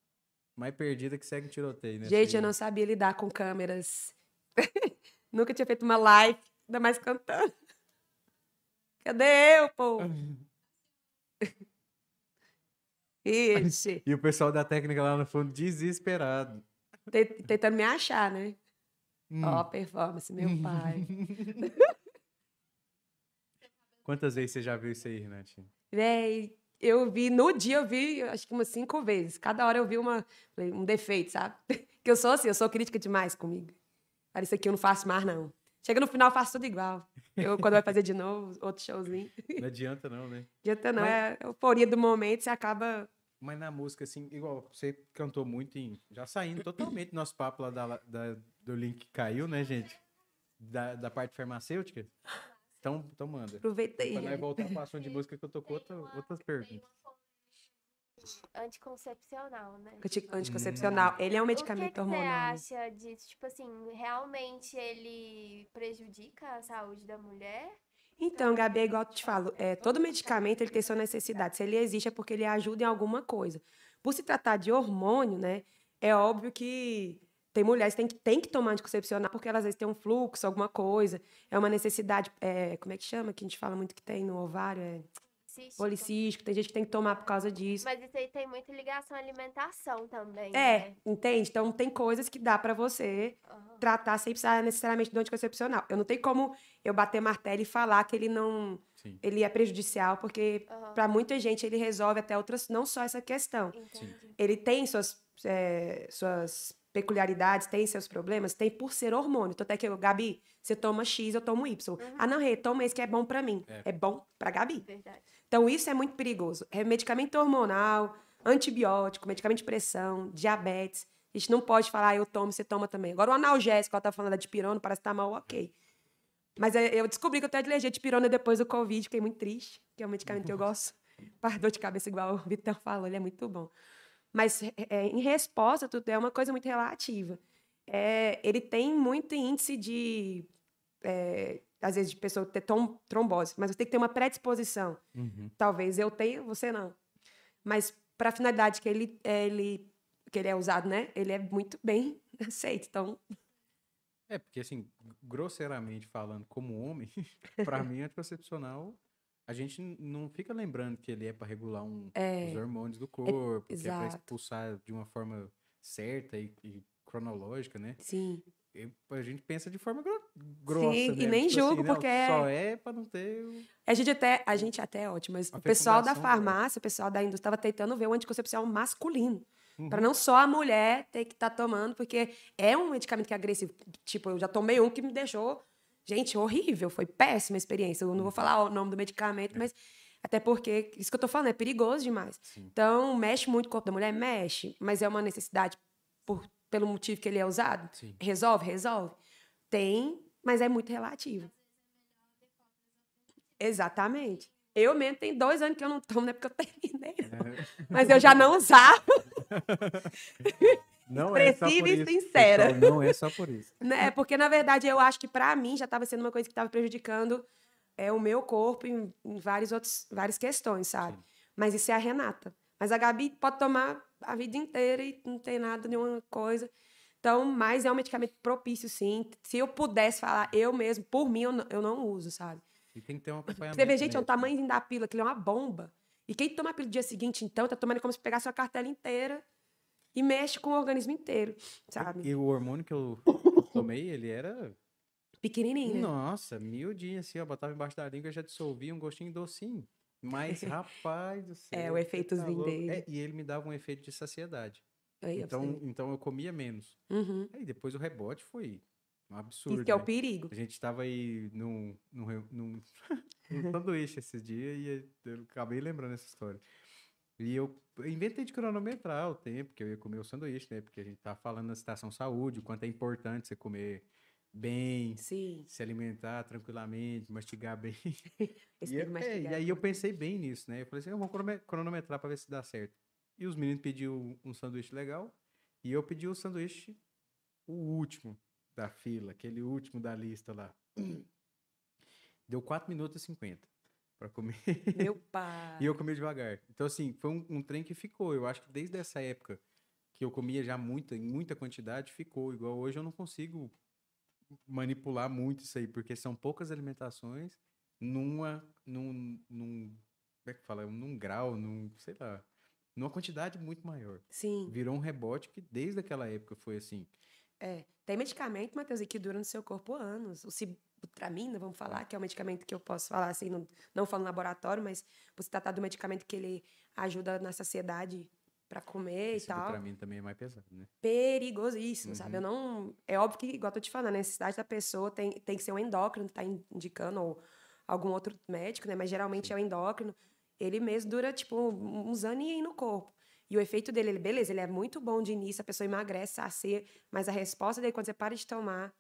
mais perdida que segue tiroteio, né? Gente, eu não sabia lidar com câmeras. *laughs* Nunca tinha feito uma live, ainda mais cantando. Cadê eu, pô? *laughs* Ixi, E o pessoal da técnica lá no fundo desesperado. te- tentando me achar, né? Hum. Ó, a performance, meu pai. Quantas vezes você já viu isso aí, Renatinha? Véi, eu vi, no dia eu vi, acho que umas cinco vezes. Cada hora eu vi uma, um defeito, sabe? *laughs* Que eu sou assim, eu sou crítica demais comigo. Isso aqui eu não faço mais, não. Chega no final, eu faço tudo igual. Eu, quando vai fazer de novo, outro showzinho. Não adianta não, né? Adianta não, Mas- é a euforia do momento, você acaba. Mas na música, assim, igual você cantou muito em. Já saindo totalmente do nosso papo lá da, da- do link que caiu, né, gente? Da, da parte farmacêutica. Então, então manda. Aproveita aí. Pra nós voltar para assunto de música que eu tô com outra, outras perguntas. anticoncepcional, né? Anti- Anticoncepcional. Ele é um O que, medicamento que hormonal. você acha disso? Tipo assim, realmente ele prejudica a saúde da mulher? Então, Gabi, é igual eu te falo, é, todo medicamento ele tem sua necessidade. Se ele existe é porque ele ajuda em alguma coisa. Por se tratar de hormônio, né, é óbvio que tem mulheres que têm que, têm que tomar anticoncepcional porque elas às vezes têm um fluxo, alguma coisa. É uma necessidade, é, como é que chama? Que a gente fala muito que tem no ovário, é Policístico. policístico, tem gente que tem que tomar por causa disso. Mas isso aí tem muita ligação à alimentação também. É, né? entende? Então tem coisas que dá pra você Aham. tratar sem precisar necessariamente do anticoncepcional. Eu não tenho como eu bater martelo e falar que ele não Sim. ele é prejudicial, porque Aham. pra muita gente ele resolve até outras, não só essa questão. Entendi. Ele tem suas, é, suas peculiaridades, tem seus problemas, tem por ser hormônio. Então até que eu, Gabi, você toma X, eu tomo Y. Ah, não, Rê, toma esse que é bom pra mim. É. É, bom pra Gabi. Verdade. Então, isso é muito perigoso. É medicamento hormonal, antibiótico, medicamento de pressão, diabetes. A gente não pode falar, ah, eu tomo, você toma também. Agora, o analgésico, ela tá falando da dipirona, parece que tá mal, ok. Mas é, eu descobri que eu tenho alergia de dipirona depois do Covid, fiquei muito triste, que é um medicamento que eu *laughs* gosto. Para dor de cabeça, igual o Vitão falou, ele é muito bom. Mas, é, é, em resposta, tudo é uma coisa muito relativa. É, ele tem muito índice de, é, às vezes, de pessoa ter tom- trombose, mas você tem que ter uma predisposição. Uhum. Talvez eu tenha, você não. Mas para a finalidade que ele, é, ele, que ele é usado, né? Ele é muito bem *laughs* aceito. Então, É, porque assim, grosseiramente falando, como homem, *laughs* pra mim, anticoncepcional, a gente não fica lembrando que ele é pra regular um, É. os hormônios do corpo, que é exato. expulsar de uma forma certa e, e cronológica, né? sim. E a gente pensa de forma gro- grossa, Sim, né? e nem Tipo assim, julgo, não, porque é- Só é pra não ter... o- A gente até, a gente até é ótimo, mas o pessoal da farmácia, o pessoal da indústria estava tentando ver o anticoncepcional masculino. Uhum. Para não só a mulher ter que estar tomando, porque é um medicamento que é agressivo. Tipo, eu já tomei um que me deixou, gente, horrível. Foi péssima a experiência. Eu não Uhum. vou falar o nome do medicamento, mas até porque, isso que eu tô falando, é perigoso demais. Sim. Então, mexe muito com o corpo da mulher? Mexe, mas é uma necessidade por, pelo motivo que ele é usado? Sim. Resolve? Resolve. Tem, mas é muito relativo. Exatamente. Eu mesmo tem dois anos que eu não tomo, não é porque eu *laughs* terminei. É, Mas eu já não usava, *laughs* não é só por Expressiva e isso, sincera. pessoal, não é só por isso. *laughs* né? Porque, na verdade, eu acho que pra mim já estava sendo uma coisa que estava prejudicando é, o meu corpo em, em vários outros, várias questões, sabe? Sim. Mas isso é a Renata. Mas a Gabi pode tomar a vida inteira e não tem nada, nenhuma coisa. Então, mas é um medicamento propício, sim. Se eu pudesse falar eu mesmo, por mim, eu não, eu não uso, sabe? E tem que ter um acompanhamento. Você vê, gente, é o médico. tamanho da pílula, aquilo é uma bomba. E quem toma a pílula no dia seguinte, então, tá tomando como se pegasse uma cartela inteira e mexe com o organismo inteiro, sabe? E o hormônio que eu tomei, ele era Pequenininho, né? Nossa, miudinho assim, ó. Botava embaixo da língua, já dissolvia um gostinho docinho. Mas, *laughs* rapaz do céu. É, o efeitozinho louco. dele. É, e ele me dava um efeito de saciedade. Aí, Então, então eu comia menos. Uhum. Aí depois o rebote foi um absurdo. Isso que é o né? perigo. A gente tava aí num, num, num, *laughs* num sanduíche esses dias e eu acabei lembrando essa história. E eu inventei de cronometrar o tempo que eu ia comer o sanduíche, né? Porque a gente tava falando na citação saúde, o quanto é importante você comer bem, Sim. se alimentar tranquilamente, mastigar bem. *laughs* E, eu- que é, mastigar. e aí eu pensei bem nisso, né? Eu falei assim, eu vou cronome- cronometrar pra ver se dá certo. E os meninos pediu um sanduíche legal e eu pedi o sanduíche, o último da fila, aquele último da lista lá. *clears throat* Deu 4 minutos e 50 pra comer. Meu pai. *laughs* E eu comi devagar. Então, assim, foi um, um trem que ficou. Eu acho que desde essa época que eu comia já muita, em muita quantidade, ficou. Igual hoje eu não consigo manipular muito isso aí, porque são poucas alimentações numa, num, num, como é que fala? Num grau, num, sei lá, numa quantidade muito maior. Sim. Virou um rebote que desde aquela época foi assim. É. Tem medicamento, Matheus, que dura no seu corpo anos. O sibutramina, vamos falar, que é um medicamento que eu posso falar assim, não, não falo no laboratório, mas você tratar do medicamento que ele ajuda na saciedade para comer Esse e tal. pra mim também é mais pesado, né? perigosíssimo, sabe? Eu Uhum. não. É óbvio que, igual eu tô te falando, a necessidade da pessoa tem, tem que ser um endócrino que tá in- indicando, ou algum outro médico, né? Mas geralmente é o endócrino. Ele mesmo dura, tipo, uns aninhos aí no corpo. E o efeito dele, ele, beleza, ele é muito bom de início, a pessoa emagrece, sacia, mas a resposta dele, quando você para de tomar.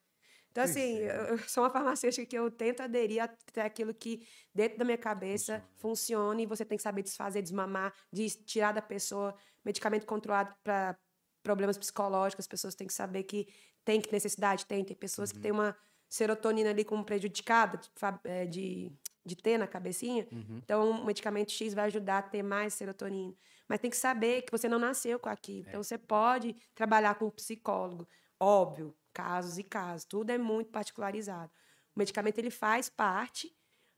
Então, assim, é. eu sou uma farmacêutica que eu tento aderir até aquilo que, dentro da minha cabeça, funcione e você tem que saber desfazer, desmamar, de tirar da pessoa medicamento controlado para problemas psicológicos, as pessoas têm que saber que tem que necessidade, tem. Tem pessoas que têm uma serotonina ali como prejudicada de, eh, de, de ter na cabecinha. Uhum. Então, o medicamento X vai ajudar a ter mais serotonina. Mas tem que saber que você não nasceu com aquilo. É. Então, você pode trabalhar com um psicólogo. Óbvio, casos e casos. Tudo é muito particularizado. O medicamento, ele faz parte,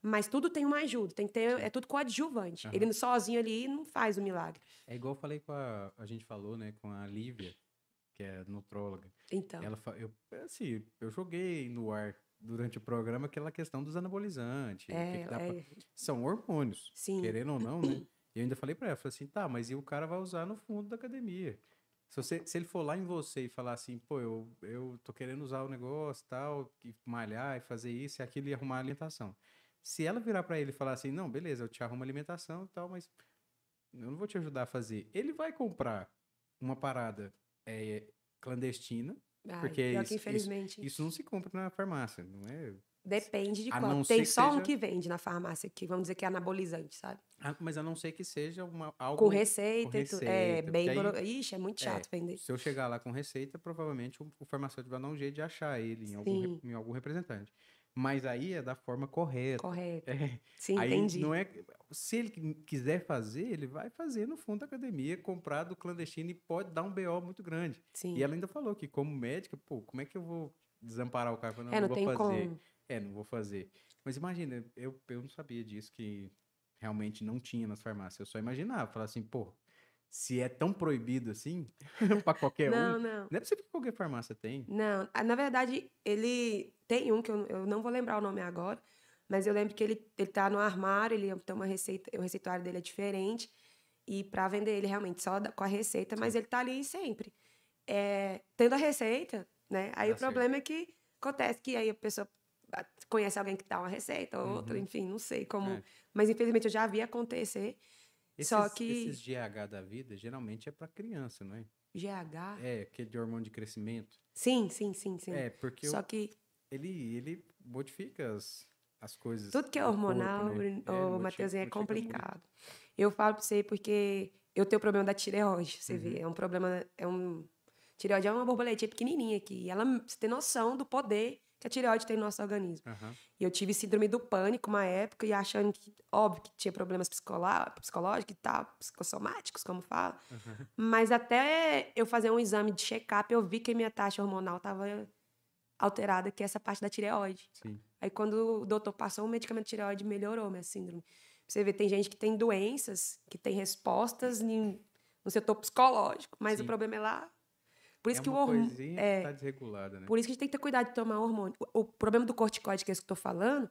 Mas tudo tem uma ajuda, tem que ter, é tudo coadjuvante. Aham. Ele sozinho ali não faz o milagre. É igual eu falei com a. A gente falou, né, com a Lívia, que é nutróloga. Então, Ela eu, assim, eu joguei no ar durante o programa aquela questão dos anabolizantes. o que é, que dá pra- é, São hormônios, sim. querendo ou não, né? E eu ainda falei pra ela, falei assim, tá, mas e o cara vai usar no fundo da academia? Se, você, se ele for lá em você e falar assim, pô, eu, eu tô querendo usar o negócio tal, e malhar e fazer isso e aquilo e arrumar a alimentação. Se ela virar pra ele e falar assim, não, beleza, eu te arrumo a alimentação e tal, mas eu não vou te ajudar a fazer. Ele vai comprar uma parada é, clandestina, Ai, porque isso- infelizmente isso não se compra na farmácia, não é? Depende de a não Tem só um seja- que vende na farmácia que vamos dizer que é anabolizante, sabe? Ah, Mas a não ser que seja uma, algo Com receita, e tudo. É, receita, bem. aí- Ixi, é muito É, chato vender. Se eu chegar lá com receita, provavelmente o, o farmacêutico vai dar um jeito de achar ele em algum, em algum representante. Mas aí é da forma correta. Correto. É, Sim, aí entendi. não é. Se ele qui- quiser fazer, ele vai fazer no fundo da academia, comprar do clandestino e pode dar um BO muito grande. Sim. E ela ainda falou que, como médica, pô, como é que eu vou desamparar o cara? Falando, é, não vou tem fazer. como. É, não vou fazer. Mas imagina, eu, eu não sabia disso que realmente não tinha nas farmácias. Eu só imaginava, falar assim, pô, se é tão proibido assim, *laughs* pra qualquer Não, um, não. não é possível que qualquer farmácia tem. Não, ah, na verdade, ele tem um que eu, eu não vou lembrar o nome agora, mas eu lembro que ele, ele tá no armário, ele tem uma receita, o receituário dele é diferente, e para vender ele realmente só com a receita, mas ele tá ali sempre. É, tendo a receita, né? Aí Dá o problema é que acontece que aí a pessoa conhece alguém que dá uma receita, ou outra, Uhum. enfim, não sei como. É. Mas infelizmente eu já vi acontecer. Esses, Só que- esses GH da vida, geralmente é pra criança, não é? GH? É, aquele de hormônio de crescimento. Sim, sim, sim, sim. É, porque Só o- que ele, ele modifica as, as coisas. Tudo que é do corpo, hormonal, né? É, ô, modifica- Matheusinho, é complicado. Eu falo pra você porque eu tenho problema da tireoide, você Uhum. vê. É um problema, é um... Tireoide é uma borboletinha pequenininha aqui. Ela, você tem noção do poder que a tireoide tem no nosso organismo. Aham. E eu tive síndrome do pânico uma época e achando que, óbvio, que tinha problemas psicológicos e tal, psicossomáticos, como fala. Mas até eu fazer um exame de check-up, eu vi que a minha taxa hormonal estava alterada, que é essa parte da tireoide. Sim. Aí quando o doutor passou o medicamento de tireoide, melhorou minha síndrome. Você vê, tem gente que tem doenças, que tem respostas no setor psicológico, mas Sim. o problema é lá. Por isso é que o hormônio. é, tá desregulada, né? por isso que a gente tem que ter cuidado de tomar hormônio. O, o problema do corticoide, que é isso que eu tô falando,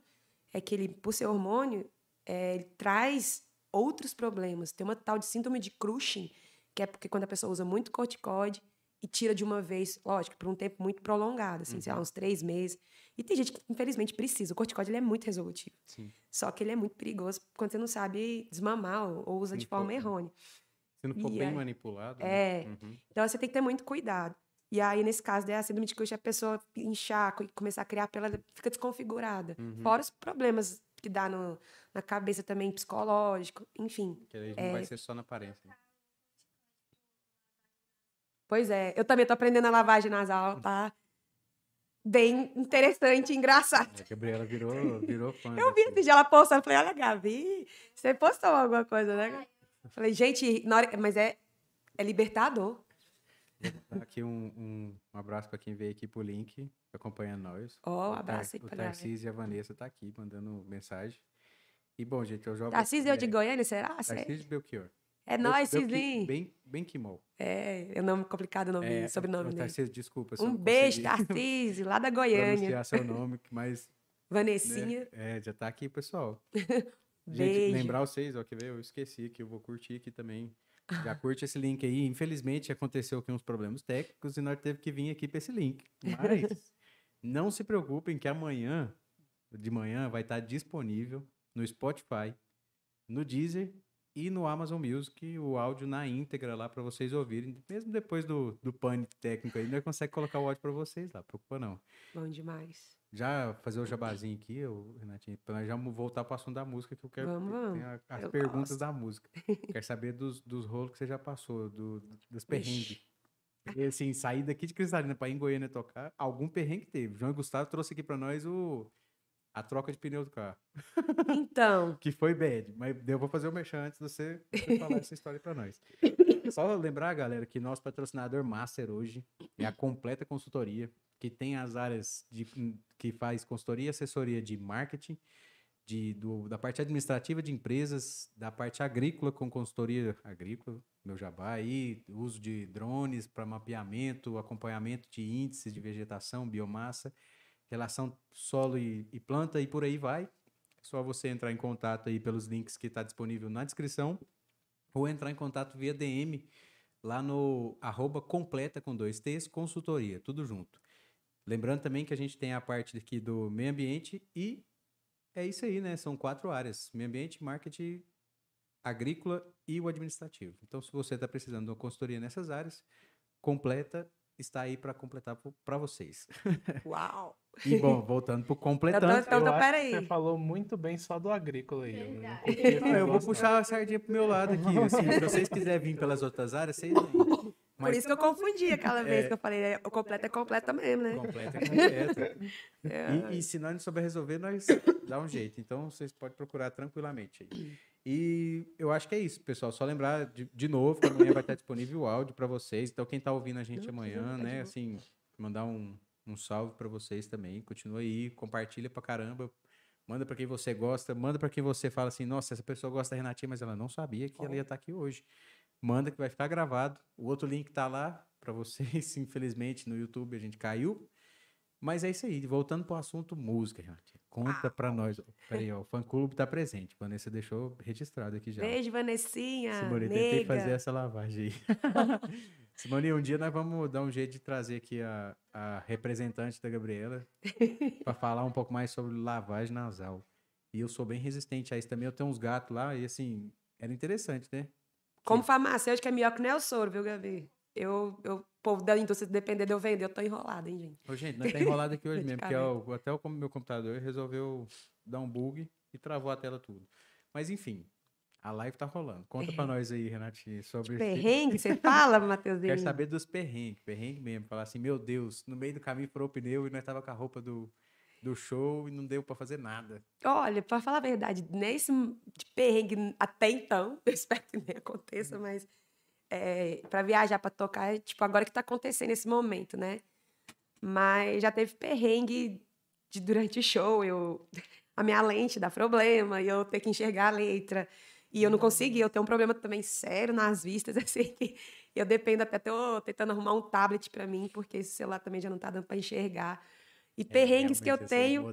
é que ele, por ser hormônio, é, ele traz outros problemas. Tem uma tal de síndrome de Cushing, que é porque quando a pessoa usa muito corticoide e tira de uma vez, lógico, por um tempo muito prolongado, assim, sei lá, uns três meses. E tem gente que, infelizmente, precisa. O corticoide ele é muito resolutivo. Sim. Só que ele é muito perigoso quando você não sabe desmamar ou, ou usa de forma for- errônea. Se não for E bem aí- manipulado. É. Né? Uhum. Então você tem que ter muito cuidado. E aí, nesse caso da síndrome de Cushing, a pessoa inchar e começar a criar pela fica desconfigurada. Uhum. Fora os problemas que dá no, na cabeça também, psicológico, enfim. Que aí É. não vai ser só na aparência. Pois é, eu também tô aprendendo a lavagem nasal, tá? Bem interessante e engraçado. A Gabriela virou, virou fã. Eu vi dia ela postando, falei, olha, Gabi, você postou alguma coisa, né? Falei, gente, hora... mas é, é libertador. Tá aqui um, um, um abraço pra quem veio aqui pro link, acompanhando nós. Ó, um O Tar- abraço aí O pra galera. Tarcísio e a Vanessa tá aqui mandando mensagem. E bom, gente, eu jogo. Tarcísio é de Goiânia, será? Tarcísio Belchior. É nóis, Cizinho. Bem, bem Kimol. É, é nome complicado o nome, É, sobrenome dele. Tarcísio, desculpa. Um beijo, Tarcísio, lá da *laughs* Goiânia. pronunciar seu nome, mas. *laughs* né, Vanessinha, é, já tá aqui, pessoal. *laughs* Gente, lembrar vocês, ó, que eu esqueci que eu vou curtir aqui também. Já *laughs* curte esse link aí. Infelizmente aconteceu aqui uns problemas técnicos e nós teve que vir aqui para esse link. Mas *laughs* não se preocupem que amanhã, de manhã, vai estar disponível no Spotify, no Deezer e no Amazon Music o áudio na íntegra lá para vocês ouvirem. Mesmo depois do, do pane técnico aí, nós conseguimos colocar o áudio para vocês lá. Preocupa não. Bom demais. Já fazer o jabazinho aqui, ô, Renatinho, pra nós já voltar para o assunto da música, que eu quero Vamos, vamos. a- as Eu perguntas gosto. da música. *laughs* quero saber dos, dos rolos que você já passou, do, dos perrengues. E assim, sair daqui de Cristalina para ir em Goiânia tocar, algum perrengue teve. João e Gustavo trouxe aqui para nós o, a troca de pneu do carro, Então, *laughs* que foi bad, mas eu vou fazer o merchan antes de você, você falar essa história para nós. Só lembrar, galera, que nosso patrocinador master hoje é a Completa Consultoria, que tem as áreas de, que faz consultoria e assessoria de marketing, de, do, da parte administrativa de empresas, da parte agrícola com consultoria agrícola, meu jabá aí, uso de drones para mapeamento, acompanhamento de índices de vegetação, biomassa, relação solo e, e planta e por aí vai. É só você entrar em contato aí pelos links que está disponível na descrição ou entrar em contato via DM lá no arroba completa com dois T's, consultoria, tudo junto. Lembrando também que a gente tem a parte aqui do meio ambiente e é isso aí, né? São quatro áreas: meio ambiente, marketing, agrícola e o administrativo. Então, se você está precisando de uma consultoria nessas áreas, completa está aí para completar para vocês. *laughs* Uau! e bom, voltando para o completando. Então, então, peraí. Você falou muito bem só do agrícola aí. Eu, eu vou puxar a sardinha pro meu lado aqui. Assim, se vocês quiserem vir pelas outras áreas, vocês vêm. Mas... Por isso que eu confundi *laughs* aquela vez é... que eu falei, é, o completo é completa mesmo, né? Completa é *laughs* completa. é. E, e, se nós não souber resolver, nós dá um jeito. Então, vocês podem procurar tranquilamente aí. E eu acho que é isso, pessoal. Só lembrar de, de novo que amanhã vai estar disponível o áudio para vocês. Então, quem está ouvindo a gente amanhã, né? Assim, mandar um, um salve para vocês também. Continua aí, compartilha pra caramba. Manda para quem você gosta, manda para quem você fala assim: nossa, essa pessoa gosta da Renatinha, mas ela não sabia que ela ia estar aqui hoje manda que vai ficar gravado. O outro link tá lá para vocês. *laughs* Infelizmente, no YouTube a gente caiu. Mas é isso aí. Voltando para o assunto música, gente. Conta ah. para nós. Peraí, ó, o fã-clube tá presente. Vanessa deixou registrado aqui já. Beijo, Vanessinha. Simone, nega. tentei fazer essa lavagem aí. *laughs* Simone, um dia nós vamos dar um jeito de trazer aqui a, a representante da Gabriela *laughs* para falar um pouco mais sobre lavagem nasal. E eu sou bem resistente a isso também. Eu tenho uns gatos lá e assim, era interessante, né? Como farmacêutica é melhor que nem o soro, viu, Gabi? Eu, eu, o povo da indústria, depender de eu vender, eu tô enrolada, hein, gente? Ô, gente, nós tá enrolado aqui hoje *laughs* mesmo, porque eu, até o meu computador resolveu dar um bug e travou a tela tudo. Mas enfim, a live tá rolando. Conta pra nós aí, Renatinha, sobre... De perrengue, você *laughs* fala, Matheusinho? Quero saber dos perrengues, perrengue mesmo. Falar assim, meu Deus, no meio do caminho furou o pneu e nós tava com a roupa do do show e não deu para fazer nada. Olha, para falar a verdade, nesse perrengue até então, *laughs* eu espero que nem aconteça, uhum. mas é, para viajar, para tocar, é tipo agora que tá acontecendo esse momento, né? Mas já teve perrengue de durante o show, eu *laughs* a minha lente dá problema e eu ter que enxergar a letra. E eu não consegui, eu tenho um problema também sério nas vistas, *laughs* assim, eu dependo até, tô tentando arrumar um tablet para mim, porque esse celular também já não tá dando para enxergar. E é, perrengues que eu tenho.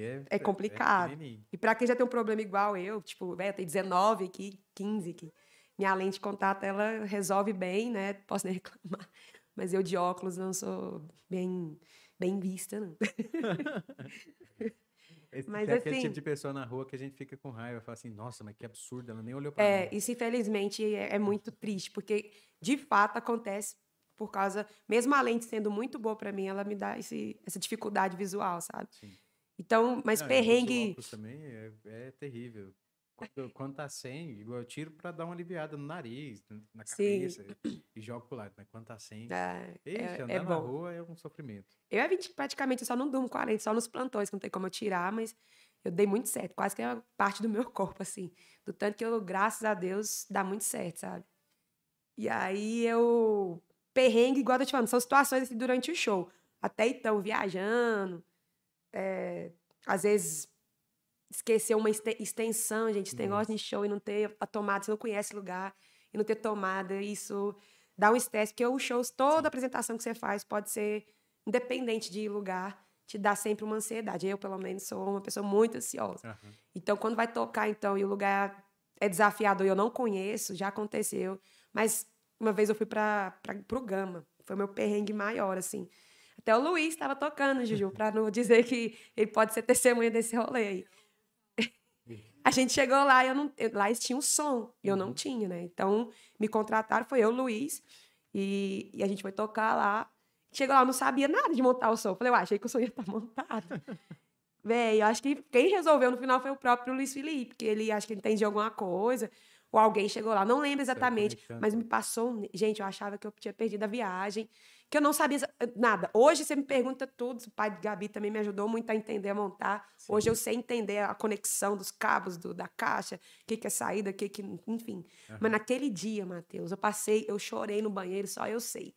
é, é complicado. É e para quem já tem um problema igual eu, tipo, velho, tem 19 aqui, 15 aqui. Minha lente de contato, ela resolve bem, né? Posso nem *laughs* reclamar. Mas eu de óculos não sou bem, bem vista, não. *laughs* Esse, mas, tem assim, aquele tipo de pessoa na rua que a gente fica com raiva, fala assim, nossa, mas que absurdo, ela nem olhou para é, mim. É, isso infelizmente é, é muito triste, porque de fato acontece por causa, mesmo a lente sendo muito boa para mim, ela me dá esse, essa dificuldade visual, sabe? Sim. Então, mas Não, perrengue. também é, é terrível. Quando, quando tá sem, igual eu tiro pra dar uma aliviada no nariz, na cabeça, Sim. e jogo pro lado. Mas quando tá sem. É, Ixi, é, andar é na rua é um sofrimento. Eu praticamente só não durmo com a lente, só nos plantões, que não tem como eu tirar, mas eu dei muito certo. Quase que é parte do meu *laughs* corpo, assim. Do tanto que eu, graças a Deus, dá muito certo, sabe? E aí eu perrengue, igual eu tô te falando, são situações assim, durante o show. Até então, viajando, é, às vezes esquecer uma extensão, gente, tem negócio de show e não ter a tomada, você não conhece lugar e não ter tomada, isso dá um estresse, porque os shows, toda a apresentação que você faz pode ser independente de lugar, te dá sempre uma ansiedade. Eu, pelo menos, sou uma pessoa muito ansiosa. Uhum. Então, quando vai tocar, então, e o lugar é desafiador e eu não conheço, já aconteceu, mas uma vez eu fui para o Gama. Foi meu perrengue maior, assim. Até o Luiz estava tocando, Juju, para não *laughs* dizer que ele pode ser testemunha desse rolê aí. *laughs* A gente chegou lá e eu não, lá eles tinham som, e eu não uhum. tinha, né? Então, me contrataram, foi eu, Luiz, e, e a gente foi tocar lá. Chegou lá, eu não sabia nada de montar o som. Falei, eu achei que o som ia estar tá montado. *laughs* Véi, eu acho que quem resolveu no final foi o próprio Luiz Felipe, que ele acho que entendia alguma coisa ou alguém chegou lá, não lembro exatamente, mas me passou. Gente, eu achava que eu tinha perdido a viagem que eu não sabia nada. Hoje você me pergunta tudo, o pai de Gabi também me ajudou muito a entender, a montar. Sim. Hoje eu sei entender a conexão dos cabos do, da caixa, o que, que é saída, o que, que. Enfim. Uhum. Mas naquele dia, Matheus, eu passei, eu chorei no banheiro, só eu sei.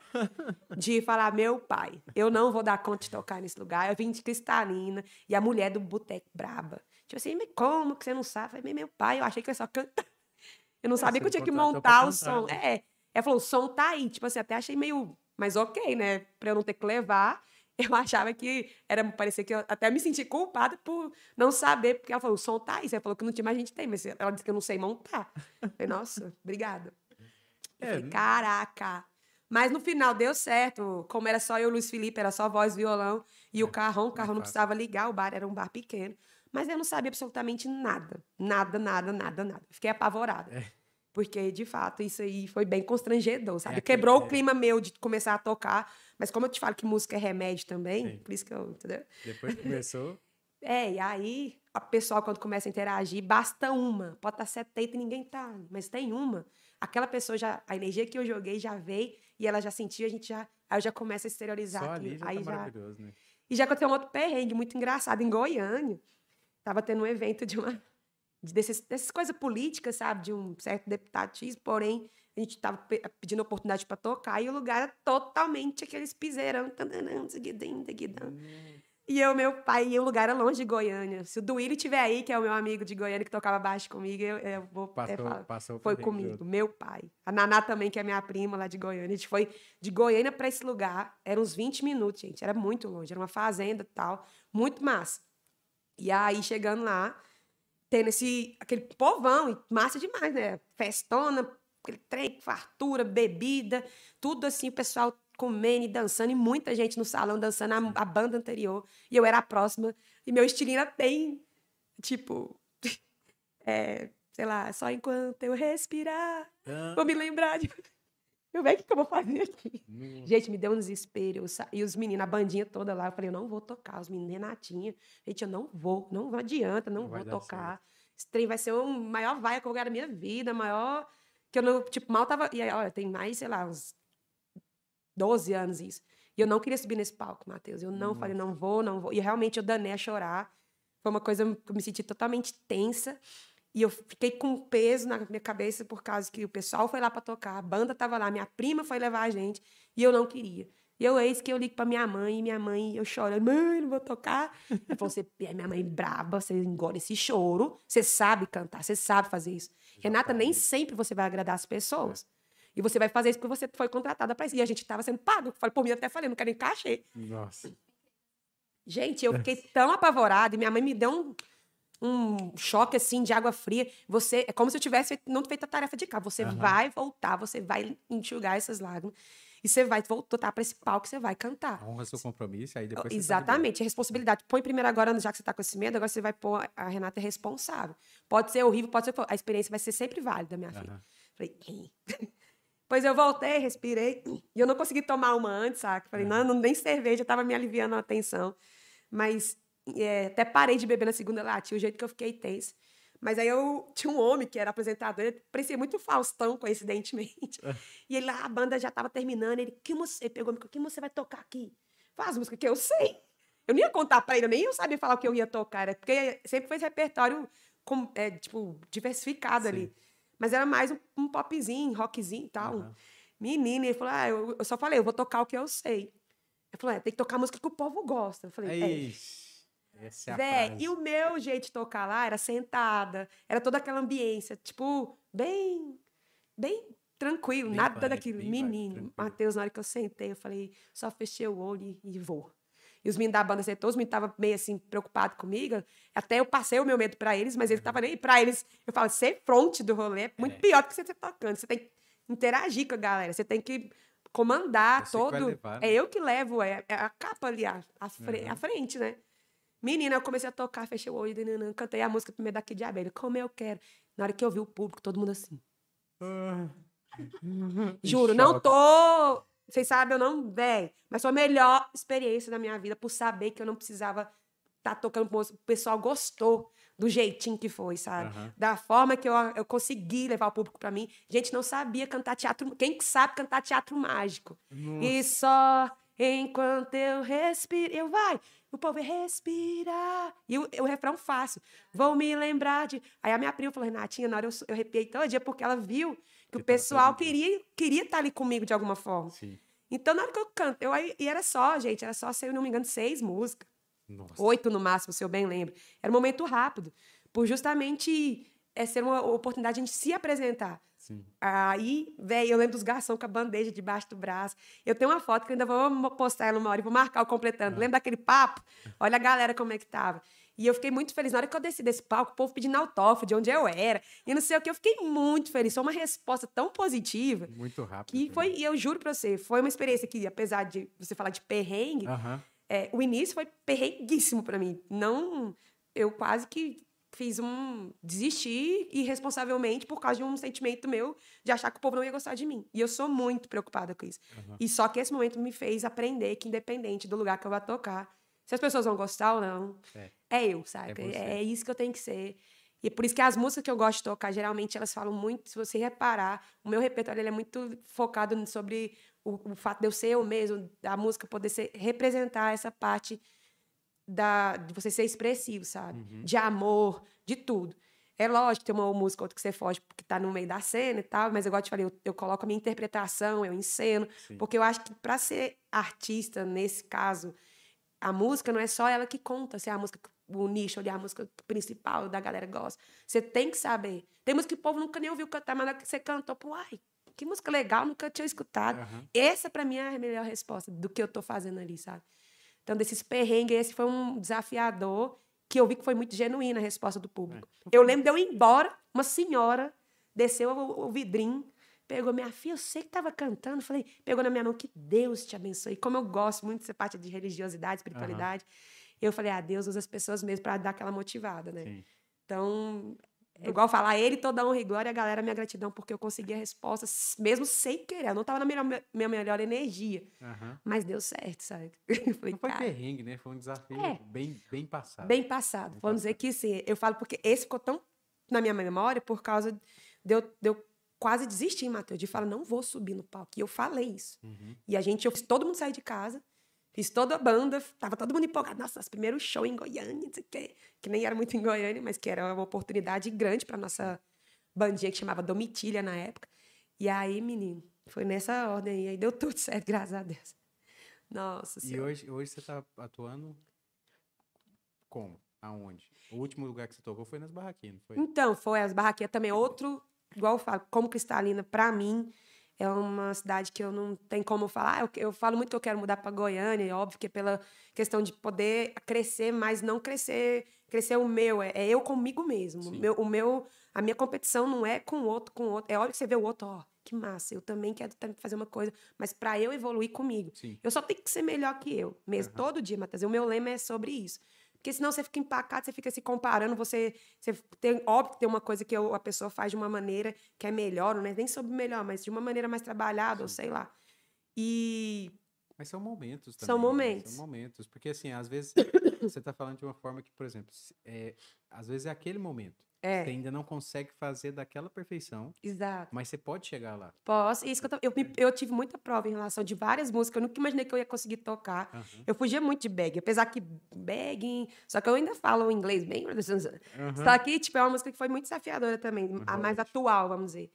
de falar, meu pai, eu não vou dar conta de tocar nesse lugar. Eu vim de cristalina e a mulher do boteco braba. Tipo assim, mas como que você não sabe? Eu falei, meu pai, eu achei que eu só cantar. *laughs* Eu não É, sabia que eu tinha que montar o som. né? É. Ela falou, o som tá aí. Tipo assim, até achei meio. Mas ok, né? Pra eu não ter que levar. *laughs* Eu achava que era. Parecia que eu até me senti culpada por não saber, porque ela falou, o som tá aí. Você falou que não tinha, mas a gente tem. Mas ela disse que eu não sei montar. Eu falei, nossa, obrigada. É, falei, caraca. Mas no final deu certo. Como era só eu e o Luiz Felipe, era só voz, violão e o carrão. O carrão não precisava ligar, o bar era um bar pequeno. Mas eu não sabia absolutamente nada. Nada, nada, nada, nada. Fiquei apavorada. É. Porque, de fato, isso aí foi bem constrangedor, sabe? aquele- Quebrou é. o clima meu de começar a tocar. Mas como eu te falo que música é remédio também, Sim. por isso que eu, entendeu? Depois que começou. *laughs* É, e aí, a pessoa, quando começa a interagir, basta uma. Pode estar 70 e ninguém tá, mas tem uma. Aquela pessoa já. A energia que eu joguei já veio e ela já sentiu, a gente já. Aí eu já começa a exteriorizar Só aquilo. ali já aí tá já. maravilhoso, né? E já aconteceu um outro perrengue muito engraçado em Goiânia. Tava tendo um evento de uma. de- Desses, dessas coisas políticas, sabe? De um certo deputado X, porém, a gente tava pe- pedindo oportunidade para tocar e o lugar era totalmente aqueles piseirão. tananã, seguidão. E eu, meu pai, e o lugar era longe de Goiânia. Se o Duílio estiver aí, que é o meu amigo de Goiânia que tocava baixo comigo, eu, eu vou. é, Passou, falar. passou Foi comigo, meu pai. A Naná também, que é minha prima lá de Goiânia. A gente foi de Goiânia para esse lugar. Era uns 20 minutos, gente. Era muito longe. Era uma fazenda e tal. Muito massa. E aí, chegando lá, tendo esse, aquele povão, e massa demais, né? Festona, aquele trem, fartura, bebida, tudo assim, o pessoal comendo e dançando, e muita gente no salão dançando a, a banda anterior. E eu era a próxima. E meu estilinho era bem, tipo, *laughs* é, sei lá, só enquanto eu respirar, Ah, vou me lembrar de. Eu vejo o que eu vou fazer aqui. no- Gente, me deu um desespero. sa- E os meninos, a bandinha toda lá, eu falei, eu não vou tocar. Os meninos, Renatinha, gente, eu não vou, não adianta, não, Não vou tocar. Esse trem vai ser o maior vai que eu vou ganhar na minha vida, maior. Que eu não, tipo, mal tava. E aí, olha, tem mais, sei lá, uns 12 anos isso. E eu não queria subir nesse palco, Matheus. Eu não falei, não vou, não vou. E realmente eu danei a chorar. Foi uma coisa que eu me senti totalmente tensa. E eu fiquei com peso na minha cabeça por causa que o pessoal foi lá para tocar, a banda tava lá, minha prima foi levar a gente, e eu não queria. E eu, eis que eu ligo pra minha mãe, e minha mãe, eu chorando, mãe, não vou tocar. Ela falou, você, é minha mãe braba, você engole esse choro, você sabe cantar, você sabe fazer isso. Renata, nem sempre você vai agradar as pessoas. E você vai fazer isso porque você foi contratada para isso. E a gente tava sendo pago. Falei, por mim, eu até falei, não quero nem cachê. Nossa. Gente, eu fiquei *laughs* tão apavorada e minha mãe me deu um, um choque assim de água fria. Você é como se eu tivesse não feito a tarefa de casa. Você Aham. vai voltar, você vai enxugar essas lágrimas e você vai voltar para esse palco, você vai cantar. Honra seu compromisso, aí depois você tá. Exatamente, a responsabilidade. Põe primeiro agora, já que você tá com esse medo, agora você vai pôr a Renata é responsável. Pode ser horrível, pode ser. A experiência vai ser sempre válida, minha filha. Falei, "Ih." *laughs* Pois eu voltei, respirei. E eu não consegui tomar uma antes, saca? Falei, não, não, nem cerveja, tava me aliviando a tensão. Mas é, até parei de beber na segunda latinha, o jeito que eu fiquei tensa. Mas aí eu *laughs* tinha um homem que era apresentador, ele parecia muito Faustão, coincidentemente. E ele lá, a banda já tava terminando, ele, que você pegou, o que você vai tocar aqui? Faz música que eu sei. Eu não ia contar pra ele, eu nem eu sabia falar o que eu ia tocar, era porque sempre foi esse repertório com, é, tipo, diversificado ali. Mas era mais um, um popzinho, rockzinho e tal. Aham. Menina, ele falou, ah, eu, eu só falei, eu vou tocar o que eu sei. Ele falou, é, tem que tocar música que o povo gosta. Eu falei, é. Ixi, essa é a frase. e o meu jeito de tocar lá era sentada, era toda aquela ambiência, tipo, bem, bem tranquilo, Bem nada vibe, daquilo. Menino. Matheus, na hora que eu sentei, eu falei, só fechei o olho e, e vou. E os meninos da banda sentou, os meninos estavam meio assim, preocupados comigo. Até eu passei o meu medo pra eles, mas eles estavam nem pra eles. Eu falo, ser fronte do rolê é muito É. pior do que você tá tocando. Você tem que interagir com a galera, você tem que comandar Você vai todo. levar, né? É eu que levo, é, é a capa ali, a, a, fre- Uhum. a frente, né? Menina, eu comecei a tocar, fechei o olho, nananã, cantei a música primeiro daqui de abelha, como eu quero. Na hora que eu vi o público, todo mundo assim. Ah. Juro, não tô. Vocês sabem, eu não. Véi, mas foi a melhor experiência da minha vida por saber que eu não precisava estar tocando música. O pessoal gostou do jeitinho que foi, sabe? Aham. Da forma que eu, eu consegui levar o público pra mim. Gente, não sabia cantar teatro. Quem que sabe cantar teatro mágico? E só enquanto eu respiro. Eu vai. O povo é respirar. E o, o refrão fácil. Vou me lembrar de. Aí a minha prima falou, Renatinha, na hora eu, eu arrepiei todo dia porque ela viu que o tava pessoal queria queria estar ali comigo de alguma forma. Sim. Então, na hora que eu canto, eu, e era só, gente, era só, se eu não me engano, seis músicas. Nossa. Oito no máximo, se eu bem lembro. Era um momento rápido, por justamente é ser uma oportunidade de a gente se apresentar. Sim. Aí, velho, eu lembro dos garçons com a bandeja debaixo do braço. Eu tenho uma foto que ainda vou postar ela uma hora e vou marcar o completando. Ah. Lembra daquele papo? Olha a galera como é que tava. E eu fiquei muito feliz. Na hora que eu desci desse palco, o povo pedindo autógrafo de onde eu era. E não sei o que, eu fiquei muito feliz. Foi uma resposta tão positiva. Muito rápido. Que foi, e eu juro pra você, foi uma experiência que, apesar de você falar de perrengue, é, o início foi perrenguíssimo para mim. Não. Eu quase que fiz um desistir irresponsavelmente por causa de um sentimento meu de achar que o povo não ia gostar de mim. E eu sou muito preocupada com isso. Uhum. E só que esse momento me fez aprender que independente do lugar que eu vá tocar, se as pessoas vão gostar ou não, é, é eu, sabe? É, é, isso que eu tenho que ser. E é por isso que as músicas que eu gosto de tocar, geralmente elas falam muito, se você reparar, o meu repertório ele é muito focado sobre o, o fato de eu ser eu mesmo, da música poder ser, representar essa parte da, de você ser expressivo, sabe? Uhum. De amor, de tudo. É lógico, tem uma música outra que você foge porque tá no meio da cena e tal, mas eu te falei, eu, eu coloco a minha interpretação, eu enceno, Sim. porque eu acho que para ser artista, nesse caso, a música não é só ela que conta, se é a música, o nicho ali, a música principal da galera gosta. Você tem que saber. Tem música que o povo nunca nem ouviu cantar, mas na que você cantou, pô, ai, que música legal, nunca tinha escutado. Uhum. Essa, para mim, é a melhor resposta do que eu tô fazendo ali, sabe? Então, desses perrengues, esse foi um desafiador que eu vi que foi muito genuína a resposta do público. É. Eu lembro de eu ir embora, uma senhora desceu o, o vidrinho, pegou minha filha, eu sei que estava cantando, falei, pegou na minha mão, que Deus te abençoe. Como eu gosto muito dessa parte de religiosidade, espiritualidade, uhum. eu falei, ah, Deus usa as pessoas mesmo para dar aquela motivada, né? Sim. Então, é igual falar, ele toda honra e glória, a galera, minha gratidão, porque eu consegui a resposta, mesmo sem querer. Eu não estava na minha, minha melhor energia. Uhum. Mas deu certo, sabe? *laughs* Falei, não foi perrengue, né? Foi um desafio é, bem, bem passado. Bem passado. Bem Vamos passado. dizer que sim. Eu falo porque esse ficou tão na minha memória por causa de eu, de eu quase desistir, Matheus, de falar, não vou subir no palco. E eu falei isso. Uhum. E a gente, eu fiz todo mundo sair de casa. Fiz toda a banda, tava todo mundo empolgado. Nossa, nosso primeiro show em Goiânia, não sei o quê. Que nem era muito em Goiânia, mas que era uma oportunidade grande para nossa bandinha que chamava Domitilha na época. E aí, menino, foi nessa ordem aí. Aí deu tudo *laughs* certo, graças a Deus. Nossa E hoje, hoje você tá atuando como? Aonde? O último lugar que você tocou foi nas barraquinhas, foi? Então, foi as barraquinhas também. Outro, igual eu falo, como Cristalina, para mim, é uma cidade que eu não tenho como falar. Eu, eu falo muito que eu quero mudar para Goiânia, é óbvio que é pela questão de poder crescer, mas não crescer, crescer o meu, é, é eu comigo mesmo. O meu, o meu, a minha competição não é com o outro, com o outro. É óbvio que você vê o outro, ó, que massa, eu também quero fazer uma coisa, mas para eu evoluir comigo, Sim. eu só tenho que ser melhor que eu, mesmo, uhum. todo dia, Matheus. O meu lema é sobre isso. Porque senão você fica empacado, você fica se comparando, você, você tem, óbvio que tem uma coisa que a pessoa faz de uma maneira que é melhor, não é nem sobre melhor, mas de uma maneira mais trabalhada, Sim. ou sei lá. E mas são momentos também. São momentos. Né? São momentos. Porque, assim, às vezes *coughs* você está falando de uma forma que, por exemplo, é, às vezes é aquele momento. É. Você ainda não consegue fazer daquela perfeição. Exato. Mas você pode chegar lá. Posso. Isso que eu, eu, eu, tive muita prova em relação de várias músicas. Eu nunca imaginei que eu ia conseguir tocar. Uhum. Eu fugia muito de bag. Apesar que bag. Só que eu ainda falo inglês bem. Uhum. *laughs* Só que, tipo, é uma música que foi muito desafiadora também. Uhum. A mais atual, vamos dizer.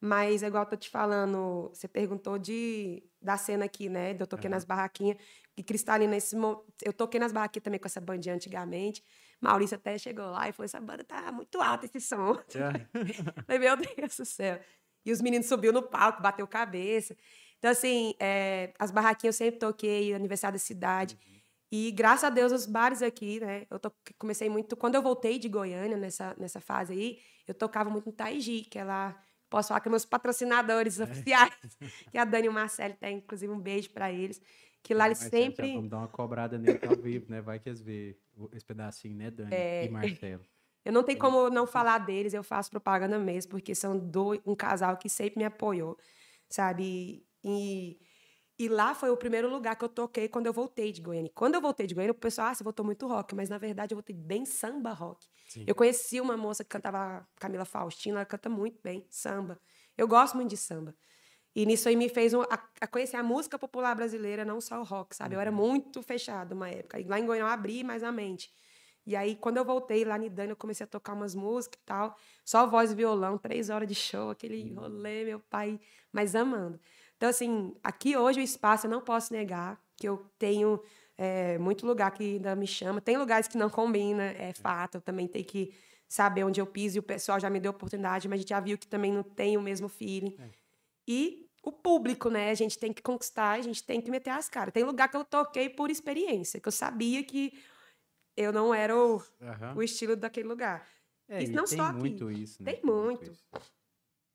Mas, igual eu tô te falando, você perguntou de, da cena aqui, né? Eu toquei nas barraquinhas. E Cristalina, esse, eu toquei nas barraquinhas também com essa bandinha antigamente. Maurício até chegou lá e falou: essa banda tá muito alta esse som. É. *laughs* Falei, meu Deus do céu. E os meninos subiu no palco, bateu cabeça. Então, assim, é, as barraquinhas eu sempre toquei, aniversário da cidade. Uhum. E graças a Deus, os bares aqui, né? Eu to... comecei muito. Quando eu voltei de Goiânia, nessa, nessa fase aí, eu tocava muito no Taiji, que é lá. Posso falar que meus patrocinadores é. oficiais, *laughs* que a Dani e o Marcelo tem, inclusive, um beijo para eles. Que lá eles sempre. vamos dar uma cobrada nele ao vivo, né? Vai que eles vê esse pedacinho, né, Dani é... e Marcelo. *laughs* Eu não tenho como não falar deles, eu faço propaganda mesmo, porque são dois, um casal que sempre me apoiou, sabe? E, e lá foi o primeiro lugar que eu toquei quando eu voltei de Goiânia. Quando eu voltei de Goiânia, o pessoal, ah, você voltou muito rock, mas na verdade eu voltei bem samba rock. Sim. Eu conheci uma moça que cantava Camila Faustina, ela canta muito bem samba. Eu gosto muito de samba. E nisso aí me fez um, a, a, conhecer a música popular brasileira, não só o rock, sabe? Eu era uhum. muito fechado uma época. E lá em Goiânia eu abri mais a mente. E aí, quando eu voltei lá em Dani, eu comecei a tocar umas músicas e tal. Só voz e violão, três horas de show, aquele uhum. rolê, meu pai, mas amando. Então, assim, aqui hoje o espaço, eu não posso negar que eu tenho É, muito lugar que ainda me chama. Tem lugares que não combina, é fato. Eu também tenho que saber onde eu piso e o pessoal já me deu oportunidade, mas a gente já viu que também não tem o mesmo feeling. É. E o público, né? A gente tem que conquistar, a gente tem que meter as caras. Tem lugar que eu toquei por experiência, que eu sabia que eu não era o, uhum. o estilo daquele lugar. É, isso não tem só muito aqui. isso, né? Tem muito. Isso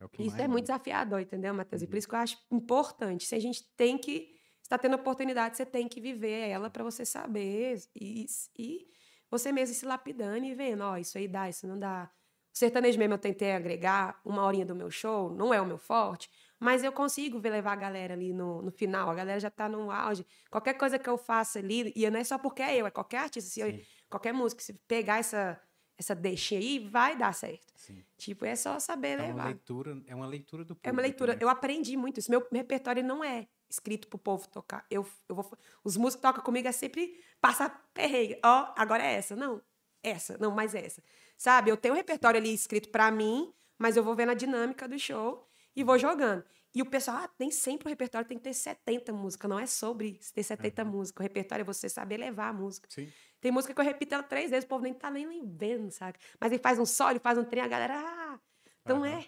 é, isso é muito desafiador, entendeu, Matheus? Uhum. E por uhum. isso que eu acho importante. Se a gente tem que está tendo oportunidade, você tem que viver ela para você saber e, e você mesmo se lapidando e vendo, ó, oh, isso aí dá, isso não dá. O sertanejo mesmo eu tentei agregar uma horinha do meu show, não é o meu forte, mas eu consigo ver levar a galera ali no, no final, a galera já tá no auge. Qualquer coisa que eu faça ali, e não é só porque é eu, é qualquer artista, se eu, qualquer música, se pegar essa essa deixa aí, vai dar certo. Sim. Tipo, é só saber é levar. Uma leitura, é uma leitura do público. É uma leitura. Né? Eu aprendi muito isso. Meu repertório não é escrito pro povo tocar. Eu, eu vou, os músicos que tocam comigo é sempre passar perreira. Ó, oh, agora é essa. Não, essa. Não, mais essa. Sabe? Eu tenho um repertório ali escrito para mim, mas eu vou vendo a dinâmica do show e vou jogando. E o pessoal, ah, nem sempre o repertório tem que ter 70 músicas. Não é sobre ter 70 uhum. músicas. O repertório é você saber levar a música. Sim. Tem música que eu repito ela três vezes, o povo nem tá nem vendo, sabe? Mas ele faz um solo, ele faz um trem, a galera. Ah! Então uhum. é.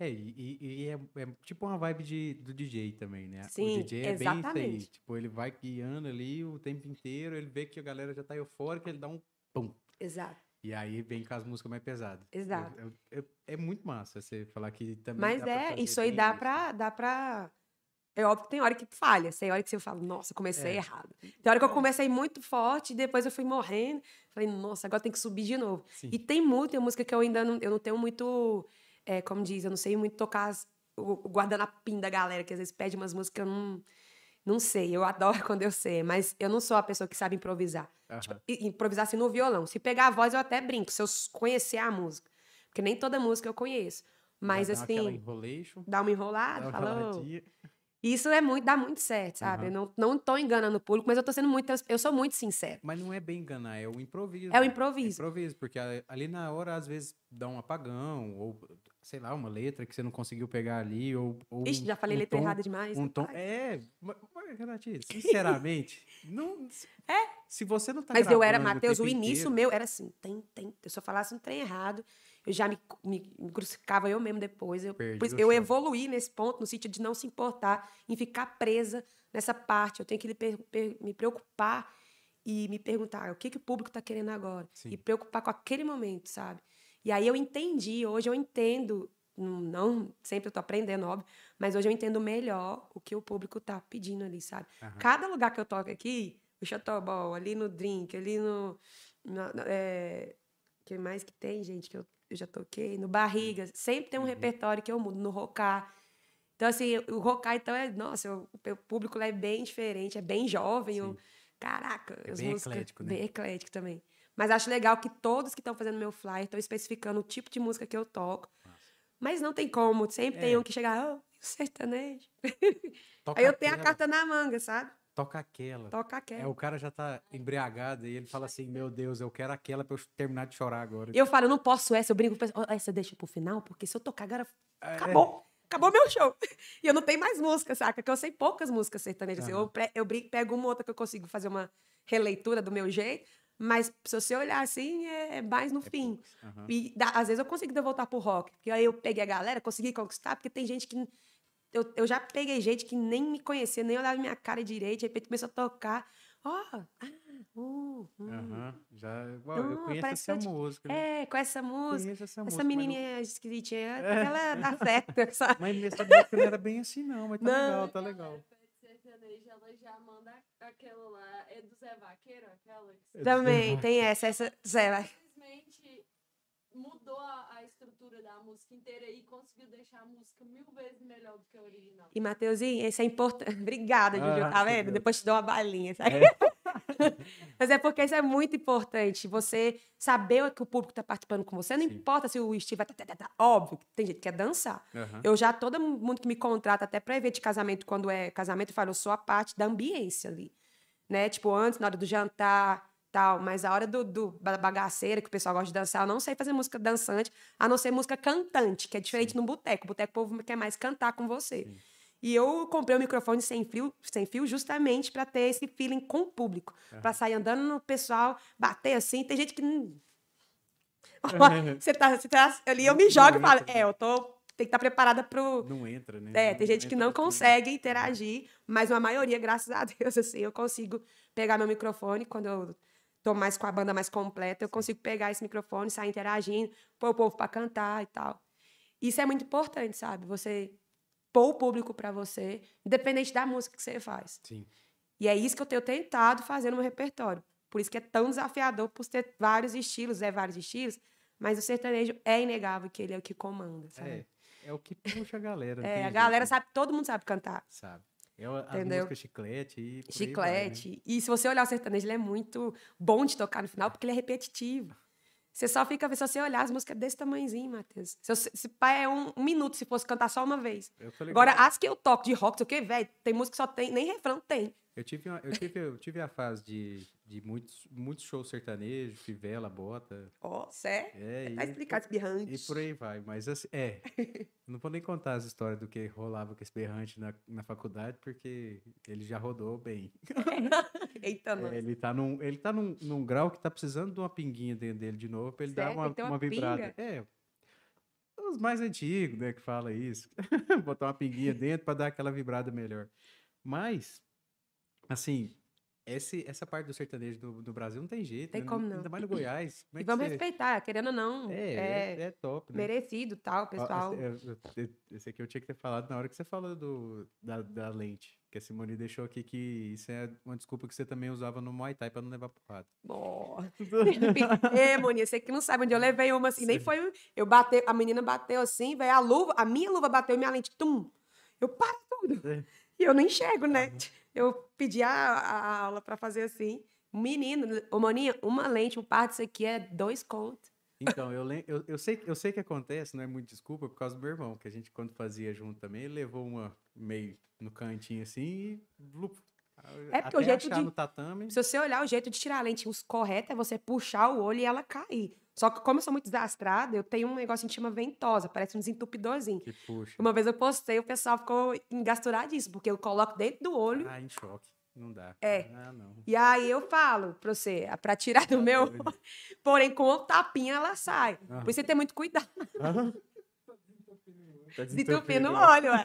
É, e, e é, é, tipo uma vibe de, do DJ também, né? Sim, o DJ é exatamente. bem isso aí. Tipo, ele vai guiando ali o tempo inteiro, ele vê que a galera já tá eufórica, ele dá um pum. Exato. E aí vem com as músicas mais pesadas. Exato. É, é, é muito massa você falar que também. Mas é, isso aí dá pra, dá pra. É óbvio que tem hora que falha. Tem hora que você fala, nossa, comecei é. errado. Tem hora que eu comecei muito forte, e depois eu fui morrendo. Falei, nossa, agora tem que subir de novo. Sim. E tem muita música que eu ainda não, eu não tenho muito é, como diz, eu não sei muito tocar as, o, o guardanapim da galera, que às vezes pede umas músicas que eu não, não sei. Eu adoro *laughs* quando eu sei, mas eu não sou a pessoa que sabe improvisar. Uhum. Tipo, improvisar assim no violão. Se pegar a voz, eu até brinco, se eu conhecer a música. Porque nem toda música eu conheço. Mas dá assim. Dá uma enrolada, falou. Isso é muito, dá muito certo, sabe? Uhum. Eu não, não tô enganando o público, mas eu tô sendo muito. Eu sou muito sincero. Mas não é bem enganar, é o improviso. É o improviso. É o improviso, porque ali na hora, às vezes, dá um apagão, ou sei lá, uma letra que você não conseguiu pegar ali, ou. ou Ixi, já falei um letra tom, errada demais. Um tom. É, mas, Renatinha, sinceramente, *laughs* não. É. Se você não tá Mas eu era, Matheus, o, o início inteiro... meu era assim, tem, tem. Se eu falasse um trem errado, eu já me, me, me crucificava eu mesmo depois. Eu, eu evoluí nesse ponto, no sentido de não se importar, em ficar presa nessa parte. Eu tenho que me preocupar e me perguntar o que, que o público está querendo agora. Sim. E preocupar com aquele momento, sabe? E aí eu entendi, hoje eu entendo, não sempre eu tô aprendendo, óbvio, mas hoje eu entendo melhor o que o público tá pedindo ali, sabe? Uhum. Cada lugar que eu toco aqui, o Chotobol, ali no Drink, ali no. no é, que mais que tem, gente, que eu, eu já toquei? No Barriga, sempre tem um uhum. repertório que eu mudo, no Rocar. Então, assim, o Rocar, então, é. Nossa, o, o público lá é bem diferente, é bem jovem. Eu, caraca, é bem músicas, eclético, né? Bem eclético também. Mas acho legal que todos que estão fazendo meu flyer estão especificando o tipo de música que eu toco. Nossa. Mas não tem como, sempre é. tem um que chega, oh, sertanejo. Aí eu tenho a carta na manga, sabe? Toca aquela. Toca aquela. É, o cara já tá embriagado e ele fala assim: Meu Deus, eu quero aquela pra eu terminar de chorar agora. Eu falo, eu não posso essa, eu brinco com oh, essa deixa pro final, porque se eu tocar agora, é. acabou. Acabou meu show. *laughs* E eu não tenho mais música, saca? Que eu sei poucas músicas sertanejas. Uhum. Eu, eu brinco, pego uma outra que eu consigo fazer uma releitura do meu jeito, mas se você olhar assim, é, é mais no é fim. Uhum. E dá, às vezes eu consigo voltar pro rock. Porque aí eu peguei a galera, consegui conquistar, porque tem gente que. Eu, eu já peguei gente que nem me conhecia, nem olhava minha cara direito, de repente começou a tocar. Ó, oh, ah, uh, uh. Uhum. Já, well, eu conheço essa música. Né? É, com essa música. Essa, música, menininha eu... esquisitinha, é. ela dá certo. *laughs* *laughs* Sabe? Mas nessa música não era bem assim, não, mas tá não. legal, tá legal ela já manda aquela lá. É do Zé Vaqueiro, aquela? Que... Também, tem essa, essa Zé Vaqueiro. Simplesmente mudou a, música inteira e conseguiu deixar a música mil vezes melhor do que a original. E, Mateuzinho, isso é importante. *laughs* Obrigada, Juju, ah, tá vendo? Depois te dou uma balinha, sabe? É. *laughs* Mas é porque isso é muito importante. Você saber que o público está participando com você. Não Sim. importa se o Steve vai. Tá, tá, tá, tá, óbvio, tem gente que quer dançar. Uhum. Eu já, todo mundo que me contrata, até para evento de casamento, quando é casamento, eu falo, eu sou a parte da ambiência ali. Né? Tipo, antes, na hora do jantar, tal. Mas a hora do, do bagaceira, que o pessoal gosta de dançar, eu não sei fazer música dançante, a não ser música cantante, que é diferente Sim. no boteco. O boteco, o povo quer mais cantar com você. Sim. E eu comprei o um microfone sem fio, sem fio justamente para ter esse feeling com o público. Uhum. Para sair andando no pessoal, bater assim. Tem gente que. *laughs* você, tá, você tá ali, eu me jogo e falo, é, eu tô. Tem que estar tá preparada pro. Não entra, né? É, tem gente que não consegue interagir, mas uma maioria, graças a Deus, *laughs* assim, eu consigo pegar meu microfone quando eu tô mais com a banda mais completa, eu consigo pegar esse microfone, sair interagindo, pôr o povo para cantar e tal. Isso é muito importante, sabe? Você pôr o público para você, independente da música que você faz. Sim. E é isso que eu tenho tentado fazer no meu repertório. Por isso que é tão desafiador, por ter vários estilos, é vários estilos, mas o sertanejo é inegável que ele é o que comanda, sabe? É, é o que puxa a galera. é, a galera sabe, todo mundo sabe cantar. Sabe. É a Entendeu? música chiclete e Chiclete. Vai, né? E se você olhar o sertanejo, ele é muito bom de tocar no final, porque ele é repetitivo. Você só fica, se você olhar as músicas desse tamanhozinho, Matheus. Se, se pai é um, um, minuto se fosse cantar só uma vez. Agora, as que eu toco de rock, sei o que, velho, tem música que só tem, nem refrão tem. Eu tive, uma, eu tive, eu tive a fase de, de muitos, muitos shows sertanejos, fivela, bota. Ó, oh, sério? É, tá explicado esse berrante. E por aí vai. Mas assim, é. *laughs* não vou nem contar as histórias do que rolava com esse berrante na, na faculdade, porque ele já rodou bem. *laughs* Eita, é, ele tá, num, ele tá num, num grau que tá precisando de uma pinguinha dentro dele de novo pra ele Sério? dar uma, uma, uma vibrada. É. Os mais antigos, né, que fala isso. *laughs* Botar uma pinguinha dentro para dar aquela vibrada melhor. Mas Assim, esse, essa parte do sertanejo do, do Brasil não tem jeito. Tem né? como não. Ainda mais no Goiás. É e vamos você... respeitar, querendo ou não. É, é, é top, né? Merecido tal, pessoal. Esse aqui eu tinha que ter falado na hora que você falou do, da, da lente. Que a Simone deixou aqui que isso é uma desculpa que você também usava no Muay Thai pra não levar porrada. *laughs* Oh. é, Moni, você que não sabe onde eu levei uma assim, Sim. nem foi. Eu bateu, a menina bateu assim, velho, a luva, a minha luva bateu e minha lente, tum. Eu paro tudo. É. E eu não enxergo, né? Eu pedi a, a aula para fazer assim. Menino, ô Moninha, uma lente, um par disso aqui é dois contos. Então, eu, eu, eu, sei, eu sei que acontece, não é muito desculpa, por causa do meu irmão, que a gente, quando fazia junto também, ele levou uma meio no cantinho assim e. É porque o jeito de. No tatame. Se você olhar o jeito de tirar a lente, os corretos é você puxar o olho e ela cair. Só que, como eu sou muito desastrada, eu tenho um negócio que chama ventosa, parece um desentupidorzinho. Que puxa. Uma vez eu postei, o pessoal ficou engasturadíssimo, porque eu coloco dentro do olho. Ah, em choque. Não dá. É. Ah, não. E aí eu falo pra você, é pra tirar do tá meu. Porém, com o tapinha ela sai. Ah. Por isso você tem muito cuidado. Ah. Tá desentupindo o olho, *laughs* é.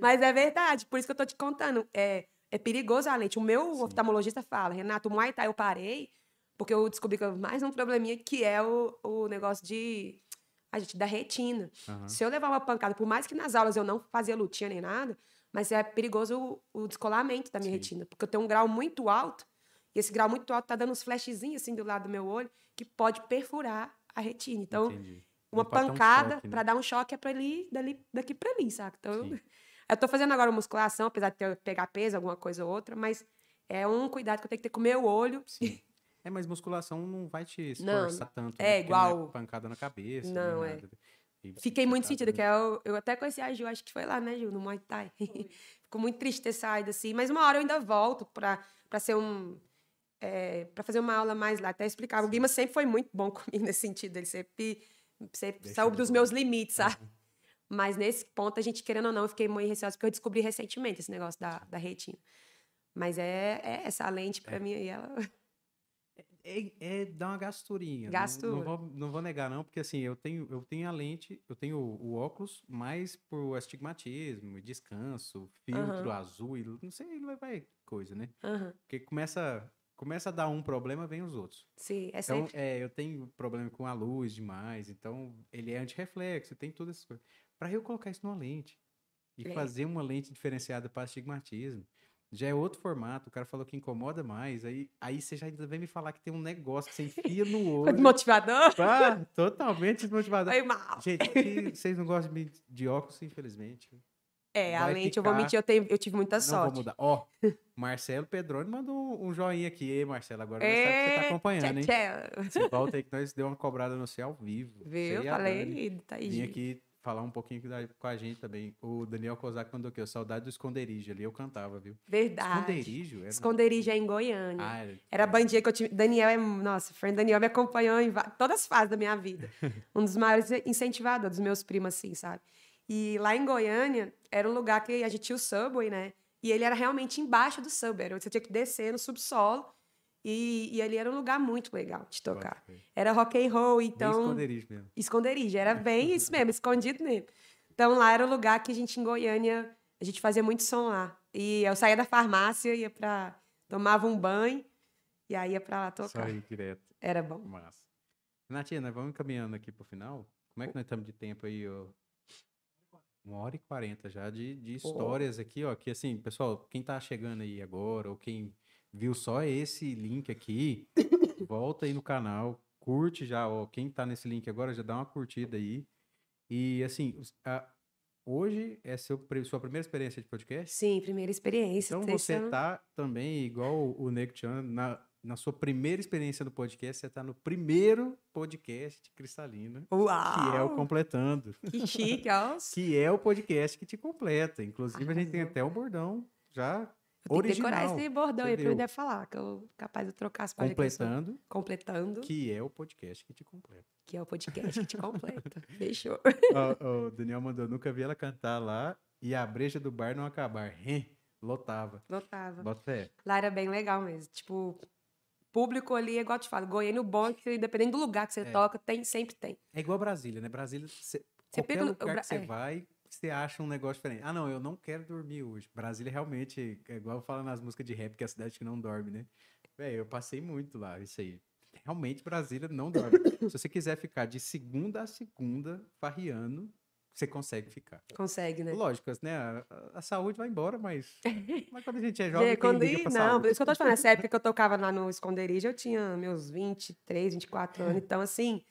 Mas é verdade, por isso que eu tô te contando. É, é perigoso a lente. O meu Sim. oftalmologista fala, Renato, o Muay Thai eu parei porque eu descobri que eu mais um probleminha que é o, o negócio de. A gente, da retina. Uhum. Se eu levar uma pancada, por mais que nas aulas eu não fazia lutinha nem nada, mas é perigoso o, o descolamento da minha Sim. retina. Porque eu tenho um grau muito alto, e esse grau muito alto tá dando uns flashzinhos assim do lado do meu olho, que pode perfurar a retina. Então, Entendi. uma pancada um né? para dar um choque é para ali, dali, daqui para ali, saca? Então, Sim. *laughs* eu tô fazendo agora musculação, apesar de ter, pegar peso, alguma coisa ou outra, mas é um cuidado que eu tenho que ter com o meu olho. Sim. *laughs* É, mas musculação não vai te esforçar não, tanto. É né? igual. Não é pancada na cabeça. Não, é. Fiquei muito sentido, que eu, eu até conheci a Ju, acho que foi lá, né, Ju, no Muay Thai. *laughs* Fico muito triste ter saído assim, mas uma hora eu ainda volto pra, pra ser um. É, para fazer uma aula mais lá, até explicar. O Guima sempre foi muito bom *laughs* comigo nesse sentido, ele sempre, sempre saiu dos meus limites, sabe? Uhum. Mas nesse ponto, a gente, querendo ou não, eu fiquei muito receosa, porque eu descobri recentemente esse negócio da, da retina. Mas é, é essa lente, para é. mim, e ela é, é dar uma gasturinha. Gasto. Não, não, vou, não vou negar, não, porque assim, eu tenho, eu tenho a lente, eu tenho o, o óculos mais por astigmatismo, descanso, filtro azul, e não sei, vai, vai coisa, né? Porque começa, começa a dar um problema, vem os outros. Sim, é então, sempre. É, eu tenho problema com a luz demais, então ele é antirreflexo, tem todas essas coisas. Para eu colocar isso numa lente e fazer uma lente diferenciada para astigmatismo, já é outro formato, o cara falou que incomoda mais, aí, aí você já ainda vem me falar que tem um negócio que você enfia no *laughs* olho. Desmotivador? Ah, totalmente desmotivador. Foi mal. Gente, vocês não gostam de, de óculos, infelizmente. É, a lente, ficar... eu vou mentir, eu, tenho, eu tive muita sorte. Não vou mudar. Ó, Marcelo Pedroni mandou um joinha aqui. Ei, Marcelo, agora é... sabe que você tá acompanhando, hein? Tchau, Você volta aí que nós deu uma cobrada no céu ao vivo. Viu? Falei, tá aí. Vim aqui falar um pouquinho com a gente também. O Daniel Kozak mandou aqui, Saudade do Esconderijo. Ali eu cantava, viu? Verdade. Esconderijo? Era... Esconderijo é em Goiânia. Ah, era... era a bandinha que eu tive. Daniel é. Nossa, o Fernando Daniel me acompanhou em todas as fases da minha vida. *laughs* um dos maiores incentivadores dos meus primos, assim, sabe? E lá em Goiânia, era um lugar que a gente tinha o subway, né? E ele era realmente embaixo do subway. Você tinha que descer no subsolo. E, e ali era um lugar muito legal de tocar. Era rock and roll, então... Bem esconderijo mesmo. Esconderijo, era *laughs* bem isso mesmo, escondido mesmo. Então lá era o lugar que a gente, em Goiânia, a gente fazia muito som lá. E eu saía da farmácia, ia pra... Tomava um banho, e aí ia pra lá tocar. Só ir direto. Era bom. Massa. Natinha, nós vamos caminhando aqui pro final. Como é que nós estamos de tempo aí, ó? Uma hora e quarenta já de, de histórias aqui, ó. Que assim, pessoal, quem tá chegando aí agora, ou quem viu só esse link aqui, *laughs* volta aí no canal, curte já, ó. Quem tá nesse link agora, já dá uma curtida aí. E assim, a, hoje é seu, sua primeira experiência de podcast? Sim, primeira experiência. Então você tá também, igual o Nick Chan, na, na sua primeira experiência do podcast, você está no primeiro podcast cristalina. Uau! Que é o Completando. Que chique, ó. *laughs* que é o podcast que te completa. Inclusive, a gente tem até um bordão já eu original. decorar esse bordão aí para eu falar, que eu capaz de trocar as páginas. Completando. Completando. Que é o podcast que te completa. Que é o podcast que te completa. *laughs* Fechou. O, o Daniel mandou, nunca vi ela cantar lá e a breja do bar não acabar. Lotava. Lotava. Bota. Lá era bem legal mesmo. Tipo, público ali, é igual eu te falo, Goiânia, o bom que, dependendo do lugar que você é. toca, tem, sempre tem. É igual Brasília, né? Brasília, você, você qualquer pega, lugar que você é. vai, você acha um negócio diferente. Ah, não, eu não quero dormir hoje. Brasília realmente, é igual fala nas músicas de rap, que é a cidade que não dorme, né? Véi, eu passei muito lá, isso aí. Realmente, Brasília não dorme. *laughs* Se você quiser ficar de segunda a segunda, farriando, você consegue ficar. Consegue, né? Lógico, né? A, a, saúde vai embora, mas, *laughs* mas quando a gente é jovem, é, quando... liga Não, saúde. por isso que eu tô te falando, nessa época que eu tocava lá no esconderijo, eu tinha meus 23, 24 anos, então assim,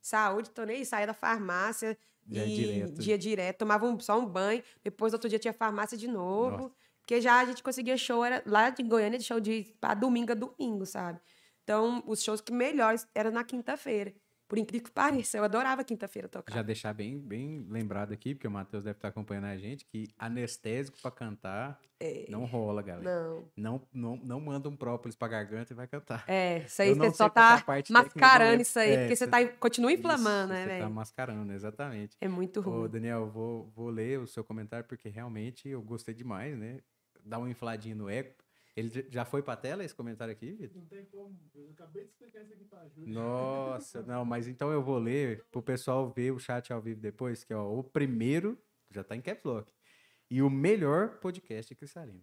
saúde, tô nem saía da farmácia dia e direto. dia direto, tomava um, só um banho, depois outro dia tinha farmácia de novo, Nossa. porque já a gente conseguia show, era lá de Goiânia, de show de pra domingo a domingo, sabe? Então, os shows que melhores eram na quinta-feira. Por incrível que pareça, eu adorava quinta-feira tocar. Já deixar bem, bem lembrado aqui, porque o Matheus deve estar acompanhando a gente, que anestésico para cantar é. não rola, galera. Não. Não, não, não manda um própolis pra garganta e vai cantar. É, isso aí você só tá mascarando isso aí, é, porque você tá, continua inflamando, isso, né, velho? Você tá mascarando, exatamente. É muito ruim. Ô, Daniel, vou, vou ler o seu comentário, porque realmente eu gostei demais, né? Dá uma infladinha no eco. Ele já foi pra tela esse comentário aqui, Vitor? Não tem como. Eu acabei de explicar isso aqui pra Júlia. Nossa, não, mas então eu vou ler pro pessoal ver o chat ao vivo depois, que é ó, o primeiro, já tá em caps lock, e o melhor podcast cristalino.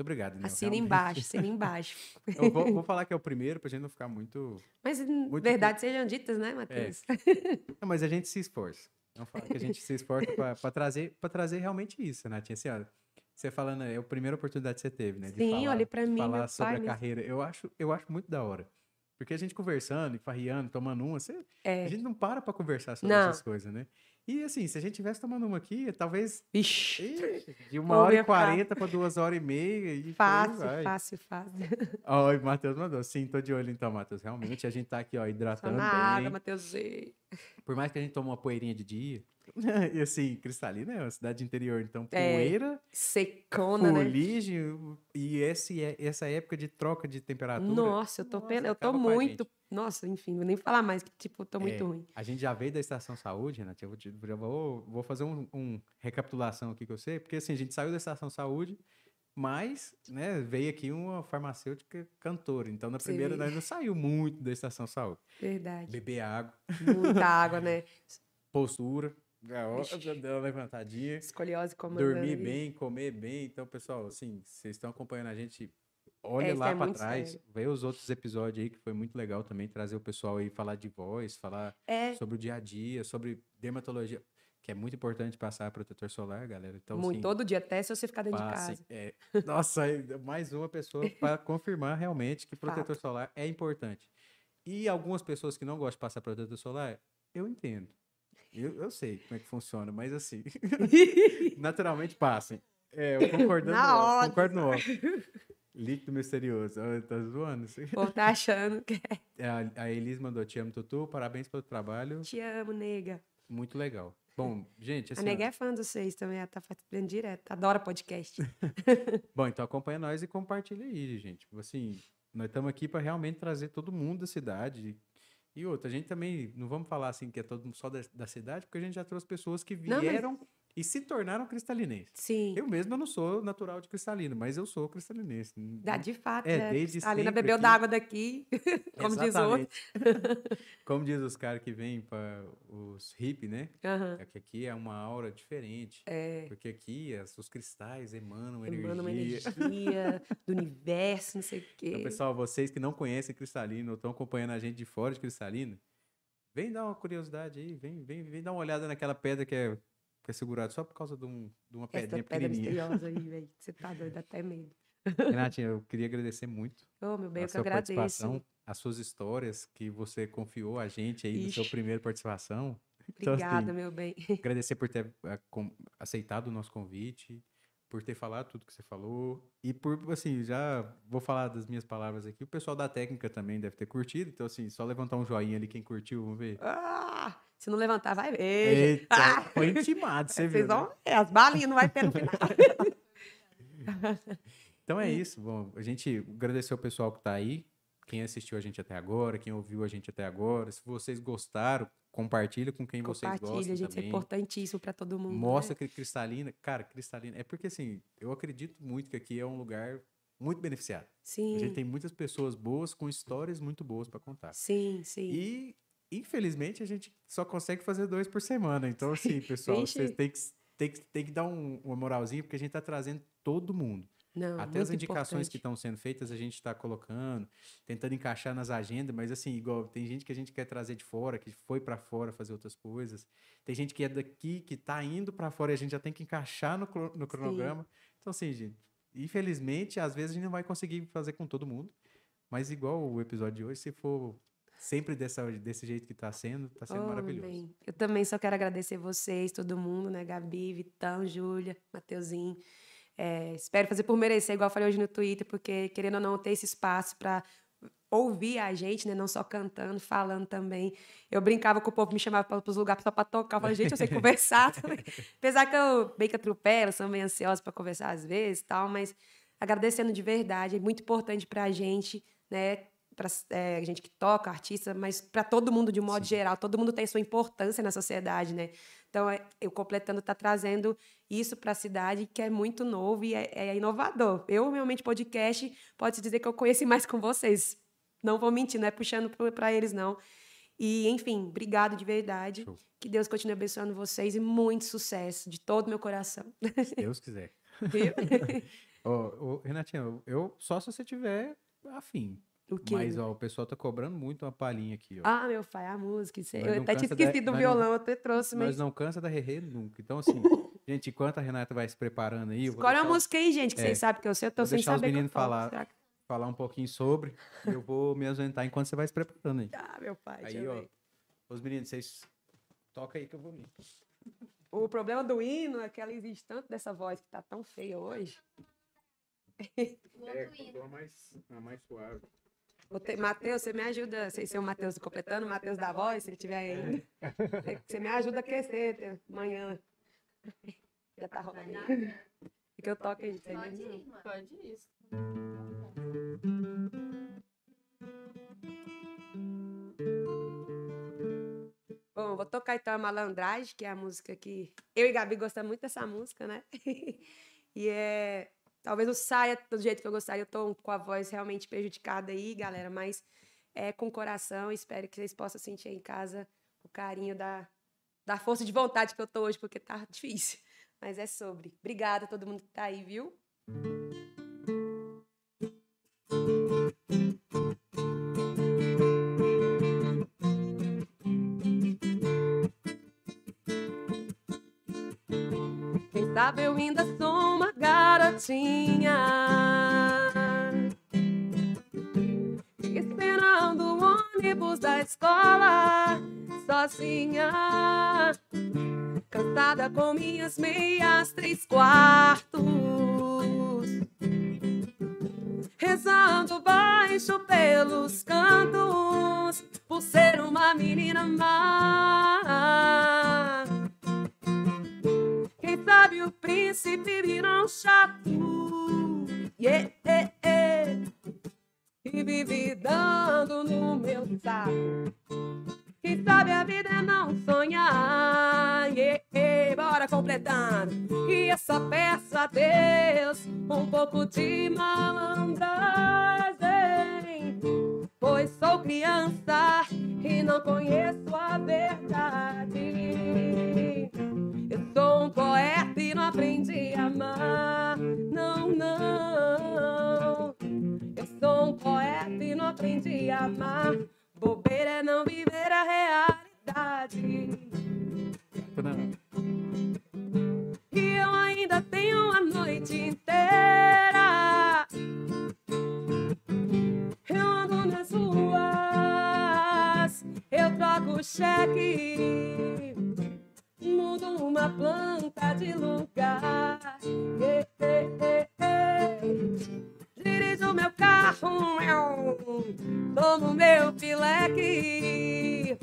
Muito obrigado, Daniel. Assina realmente. embaixo, assina *laughs* embaixo. eu vou, vou, falar que é o primeiro pra gente não ficar muito... Mas muito verdade sejam ditas, né, Matheus? É. Não, mas a gente se esforça. Vamos falar que a gente se esforça pra, pra trazer, pra trazer realmente isso, né, Tia Senhora? Você falando, é a primeira oportunidade que você teve, né? De Sim, falar, olha pra mim. Falar sobre a carreira. Eu acho, eu acho muito da hora. Porque a gente conversando, farriando, tomando uma, você, é. a gente não para pra conversar sobre não. essas coisas, né? E assim, se a gente tivesse tomando uma aqui, talvez. Ixi. De uma hora e quarenta para duas horas e meia. E fácil, fácil, fácil. Ó, o Matheus mandou. Sim, tô de olho então, Matheus. Realmente, a gente tá aqui, ó, hidratando. Só nada, Matheus. Por mais que a gente tome uma poeirinha de dia, *laughs* e assim, Cristalina é uma cidade interior, então é, poeira, é, secona, fuligem, né? e esse, é, essa época de troca de temperatura. Nossa, eu tô, nossa, eu tô muito. Nossa, enfim, vou nem falar mais, que tipo, tô muito é, ruim. A gente já veio da Estação Saúde, Renato, eu vou, vou, vou fazer um, um recapitulação aqui que eu sei, porque assim, a gente saiu da Estação Saúde, mas, né, veio aqui uma farmacêutica cantora. Então, na primeira, nós não saiu muito da estação saúde. Verdade. Beber água. Muita água, né? *laughs* Postura. Já deu uma levantadinha. Escoliose comandando. Dormir bem, comer bem. Então, pessoal, assim, vocês estão acompanhando a gente, olha é, lá é para trás, sério. vê os outros episódios aí, que foi muito legal também, trazer o pessoal aí falar de voz, falar é. sobre o dia a dia, sobre dermatologia, que é muito importante passar protetor solar, galera. Então, muito, assim, todo dia, até se você ficar dentro passe, de casa. É, nossa, mais uma pessoa para *laughs* confirmar realmente que protetor Fato. solar é importante. E algumas pessoas que não gostam de passar protetor solar, eu entendo. Eu, eu sei como é que funciona, mas assim, *laughs* naturalmente passem. É, eu concordando Na no hora. concordo no Líquido misterioso. Oh, tá zoando? Pô, tá achando que é. *laughs* A, a Elis mandou, te amo, Tutu, parabéns pelo trabalho. Te amo, nega. Muito legal. Bom, *laughs* gente, assim... A nega ó... é fã dos seis também, ela tá fazendo direto, adora podcast. *laughs* Bom, então acompanha nós e compartilha aí, gente. Assim, nós estamos aqui para realmente trazer todo mundo da cidade, e outra, a gente também, não vamos falar assim que é todo mundo só da, da cidade, porque a gente já trouxe pessoas que vieram não, mas... e se tornaram cristalinenses. Sim. Eu mesmo não sou natural de cristalino, mas eu sou cristalinense. Dá de fato, É, né? desde Cristalina bebeu aqui. d'água daqui, *laughs* como diz o outro. Como diz os caras que vêm para os hippies, né? Aham. É que aqui é uma aura diferente. É. Porque aqui as- os cristais emanam Emana uma energia. energia *laughs* do universo, não sei o quê. Então, pessoal, vocês que não conhecem cristalino ou estão acompanhando a gente de fora de cristalino, vem dar uma curiosidade aí, vem, vem, vem dar uma olhada naquela pedra que é, que é segurada só por causa de, um- de uma Essa pedrinha pedra pequenininha. misteriosa aí, *laughs* velho. Você tá doido, até medo. Renatinha, eu queria agradecer muito Ô, meu bem, a eu que sua agradeço. participação, as suas histórias que você confiou a gente aí no seu Ixi. primeiro participação. Então, assim, Obrigada, meu bem. *laughs* agradecer por ter com- aceitado o nosso convite, por ter falado tudo que você falou e por, assim, já vou falar das minhas palavras aqui. O pessoal da técnica também deve ter curtido, então, assim, só levantar um joinha ali quem curtiu, vamos ver. Ah, se não levantar, vai ver. Eita, Ah! foi intimado, você viu. Vocês né? vão ver, as balinhas não vai ter no final. *laughs* Então é isso. Bom, a gente agradecer o pessoal que tá aí, quem assistiu a gente até agora, quem ouviu a gente até agora. Se vocês gostaram, compartilha com quem vocês Compartilha, gostam gente, isso é também. importantíssimo pra todo mundo. Mostra né? que cristalina, cara, cristalina. É porque assim, eu acredito muito que aqui é um lugar muito beneficiado. Sim, A gente tem muitas pessoas boas com histórias muito boas para contar. sim, sim. E infelizmente a gente só consegue fazer dois por semana. Então assim, *laughs* pessoal, vocês têm que tem que, tem que dar um- uma moralzinha porque a gente tá trazendo todo mundo. Não, Até as indicações que importante. estão sendo feitas, a gente está colocando, tentando encaixar nas agendas, mas assim, igual tem gente que a gente quer trazer de fora, que foi para fora fazer outras coisas. Tem gente que é daqui, que tá indo para fora e a gente já tem que encaixar no, no cronograma. Então, assim, gente, infelizmente, às vezes a gente não vai conseguir fazer com todo mundo, mas igual o episódio de hoje, se for sempre dessa, desse jeito que tá sendo, tá sendo Oh, maravilhoso. bem. Eu também só quero agradecer vocês, todo mundo, né? Gabi, Vitão, Júlia, Mateuzinho. É, espero fazer por merecer, igual eu falei hoje no Twitter, porque querendo ou não ter esse espaço para ouvir a gente, né? Não só cantando, falando também. Eu brincava com o povo, me chamava para os lugares só para tocar. Eu falei, gente, eu sei *laughs* conversar também. Apesar que eu bem que atropelo, sou meio ansiosa para conversar às vezes e tal, mas agradecendo de verdade, é muito importante para a gente, né? Para a gente que toca, artista, mas para todo mundo de um modo Sim. geral, todo mundo tem sua importância na sociedade, né? Então, é- eu completando tá trazendo isso para a cidade, que é muito novo e é, é inovador. Eu, realmente, podcast, pode-se dizer que eu conheci mais com vocês. Não vou mentir, não é puxando para eles, não. E, enfim, obrigado de verdade. Show. Que Deus continue abençoando vocês e muito sucesso, de todo o meu coração. Se Deus quiser. *laughs* Viu? *laughs* Ô, ô, Renatinha, eu, eu- só se você tiver afim. O quê? Mas, ó, o pessoal tá cobrando muito uma palhinha aqui, ó. Ah, meu pai, a música. isso Eu até tinha cansa da- esquecido do nós não- violão, eu até trouxe, mas. Nós não cansa da Rerê nunca. Então, assim, *laughs* gente, enquanto a Renata vai se preparando aí, eu vou Escolhe uma deixar, música aí, gente, que É. vocês sabem que eu sei, eu tô Vou sem deixar os saber meninos falar. Falar um pouquinho sobre. eu vou me ausentar enquanto você vai se preparando aí. *laughs* Ah, meu pai, Aí, ó, ver. os meninos, vocês toca aí que eu vou vir. O problema do hino é que ela exige tanto dessa voz que tá tão feia hoje. O outro hino. mais, mais suave. Matheus, você me ajuda, sei se é o Matheus completando, o Matheus da voz, se ele tiver aí. Você- Você me ajuda a aquecer amanhã. Já tá rolando. E que eu toque aí. Pode ir, mano. Pode isso. Bom, vou tocar então a Malandragem, que é a música que eu e Gabi gostamos muito dessa música, né? *laughs* e é. Talvez não saia do jeito que eu gostaria, eu tô com a voz realmente prejudicada aí, galera, mas é com coração. Espero que vocês possam sentir aí em casa o carinho da, da força de vontade que eu tô hoje, porque tá *laughs* difícil. Mas é sobre. Obrigada a todo mundo que tá aí, viu? Quem sabe eu ainda sou uma garotinha. Esperando o ônibus da escola Sozinha Cansada com minhas meias três quartos. Rezando baixo pelos cantos Por ser uma menina má príncipe vira um chato yeah, yeah, yeah. E vive dando no meu saco Quem sabe a vida é não sonhar yeah, yeah. Bora completando. E eu só peço a Deus um pouco de malandragem. Pois sou criança e não conheço a verdade. Eu sou um poeta aprendi a amar. Não, não. Eu sou um poeta e não aprendi a amar. Bobeira é não viver a realidade. E eu ainda tenho a noite inteira. Eu ando nas ruas, eu troco cheque, uma planta de lugar. Dirijo meu carro, eu tomo meu pileque.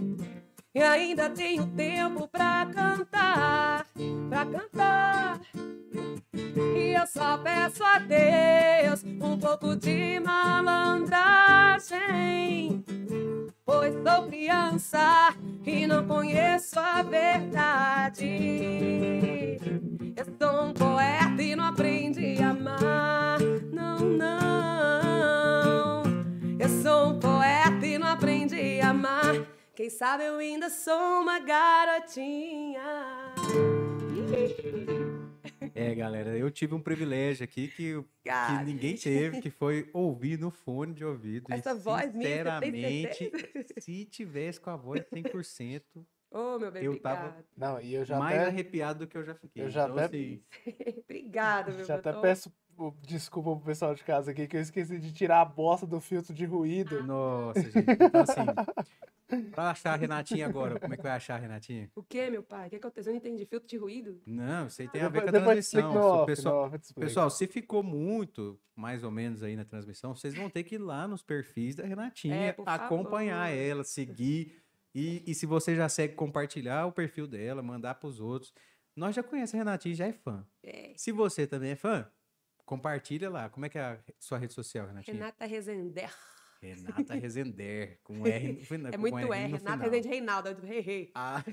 E ainda tenho tempo pra cantar, pra cantar. E eu só peço a Deus um pouco de malandragem. Pois sou criança e não conheço a verdade. Eu sou um poeta e não aprendi a amar. Não, não. Eu sou um poeta e não aprendi a amar. Quem sabe eu ainda sou uma garotinha. É, galera, eu tive um privilégio aqui que, que ninguém teve, que foi ouvir no fone de ouvido. E, Essa voz minha, você tem Sinceramente, certeza? se tivesse com a voz 100%, Ô, meu bem, Eu tava- obrigado. Não, e eu já mais até, arrepiado do que eu já fiquei. Eu já então, até- assim, *laughs* Obrigado, meu já até peço desculpa pro pessoal de casa aqui, que eu esqueci de tirar a bosta do filtro de ruído. Nossa, gente. Então, assim, *laughs* pra achar a Renatinha agora, como é que vai achar a Renatinha? O que, meu pai? O que aconteceu? Eu não entendi. Filtro de ruído? Não, isso aí tem a ver com a transmissão. Se off, pessoal. Pessoal, se ficou muito, mais ou menos aí na transmissão, vocês vão ter que ir lá nos perfis da Renatinha, É, acompanhar favor. ela, seguir. E, e se você já segue, compartilhar o perfil dela, mandar pros outros. Nós já conhecemos a Renatinha, já é fã. É. Se você também é fã, compartilha lá. Como é que é a sua rede social, Renatinha? Renata Rezender. Renata Rezender, com *laughs* R no. É com muito R R. Renata final. Rezende Reinaldo. eu Rei, rei. Ah,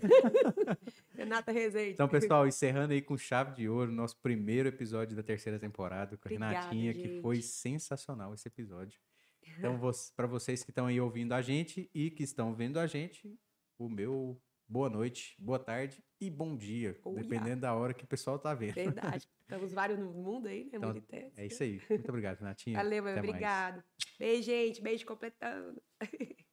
*laughs* Renata Rezende. Então, pessoal, encerrando aí com chave de ouro, nosso primeiro episódio da terceira temporada com a Obrigada, Renatinha, que foi gente. sensacional esse episódio. Então, para vocês que estão aí ouvindo a gente e que estão vendo a gente, o meu boa noite, boa tarde e bom dia, Oh, yeah. dependendo da hora que o pessoal tá vendo. Verdade. *laughs* Estamos vários no mundo aí, né? Então. É isso aí. Muito obrigado, Renatinha. Valeu, meu. Até mais. Obrigado. Beijo, gente. Beijo completando. *laughs*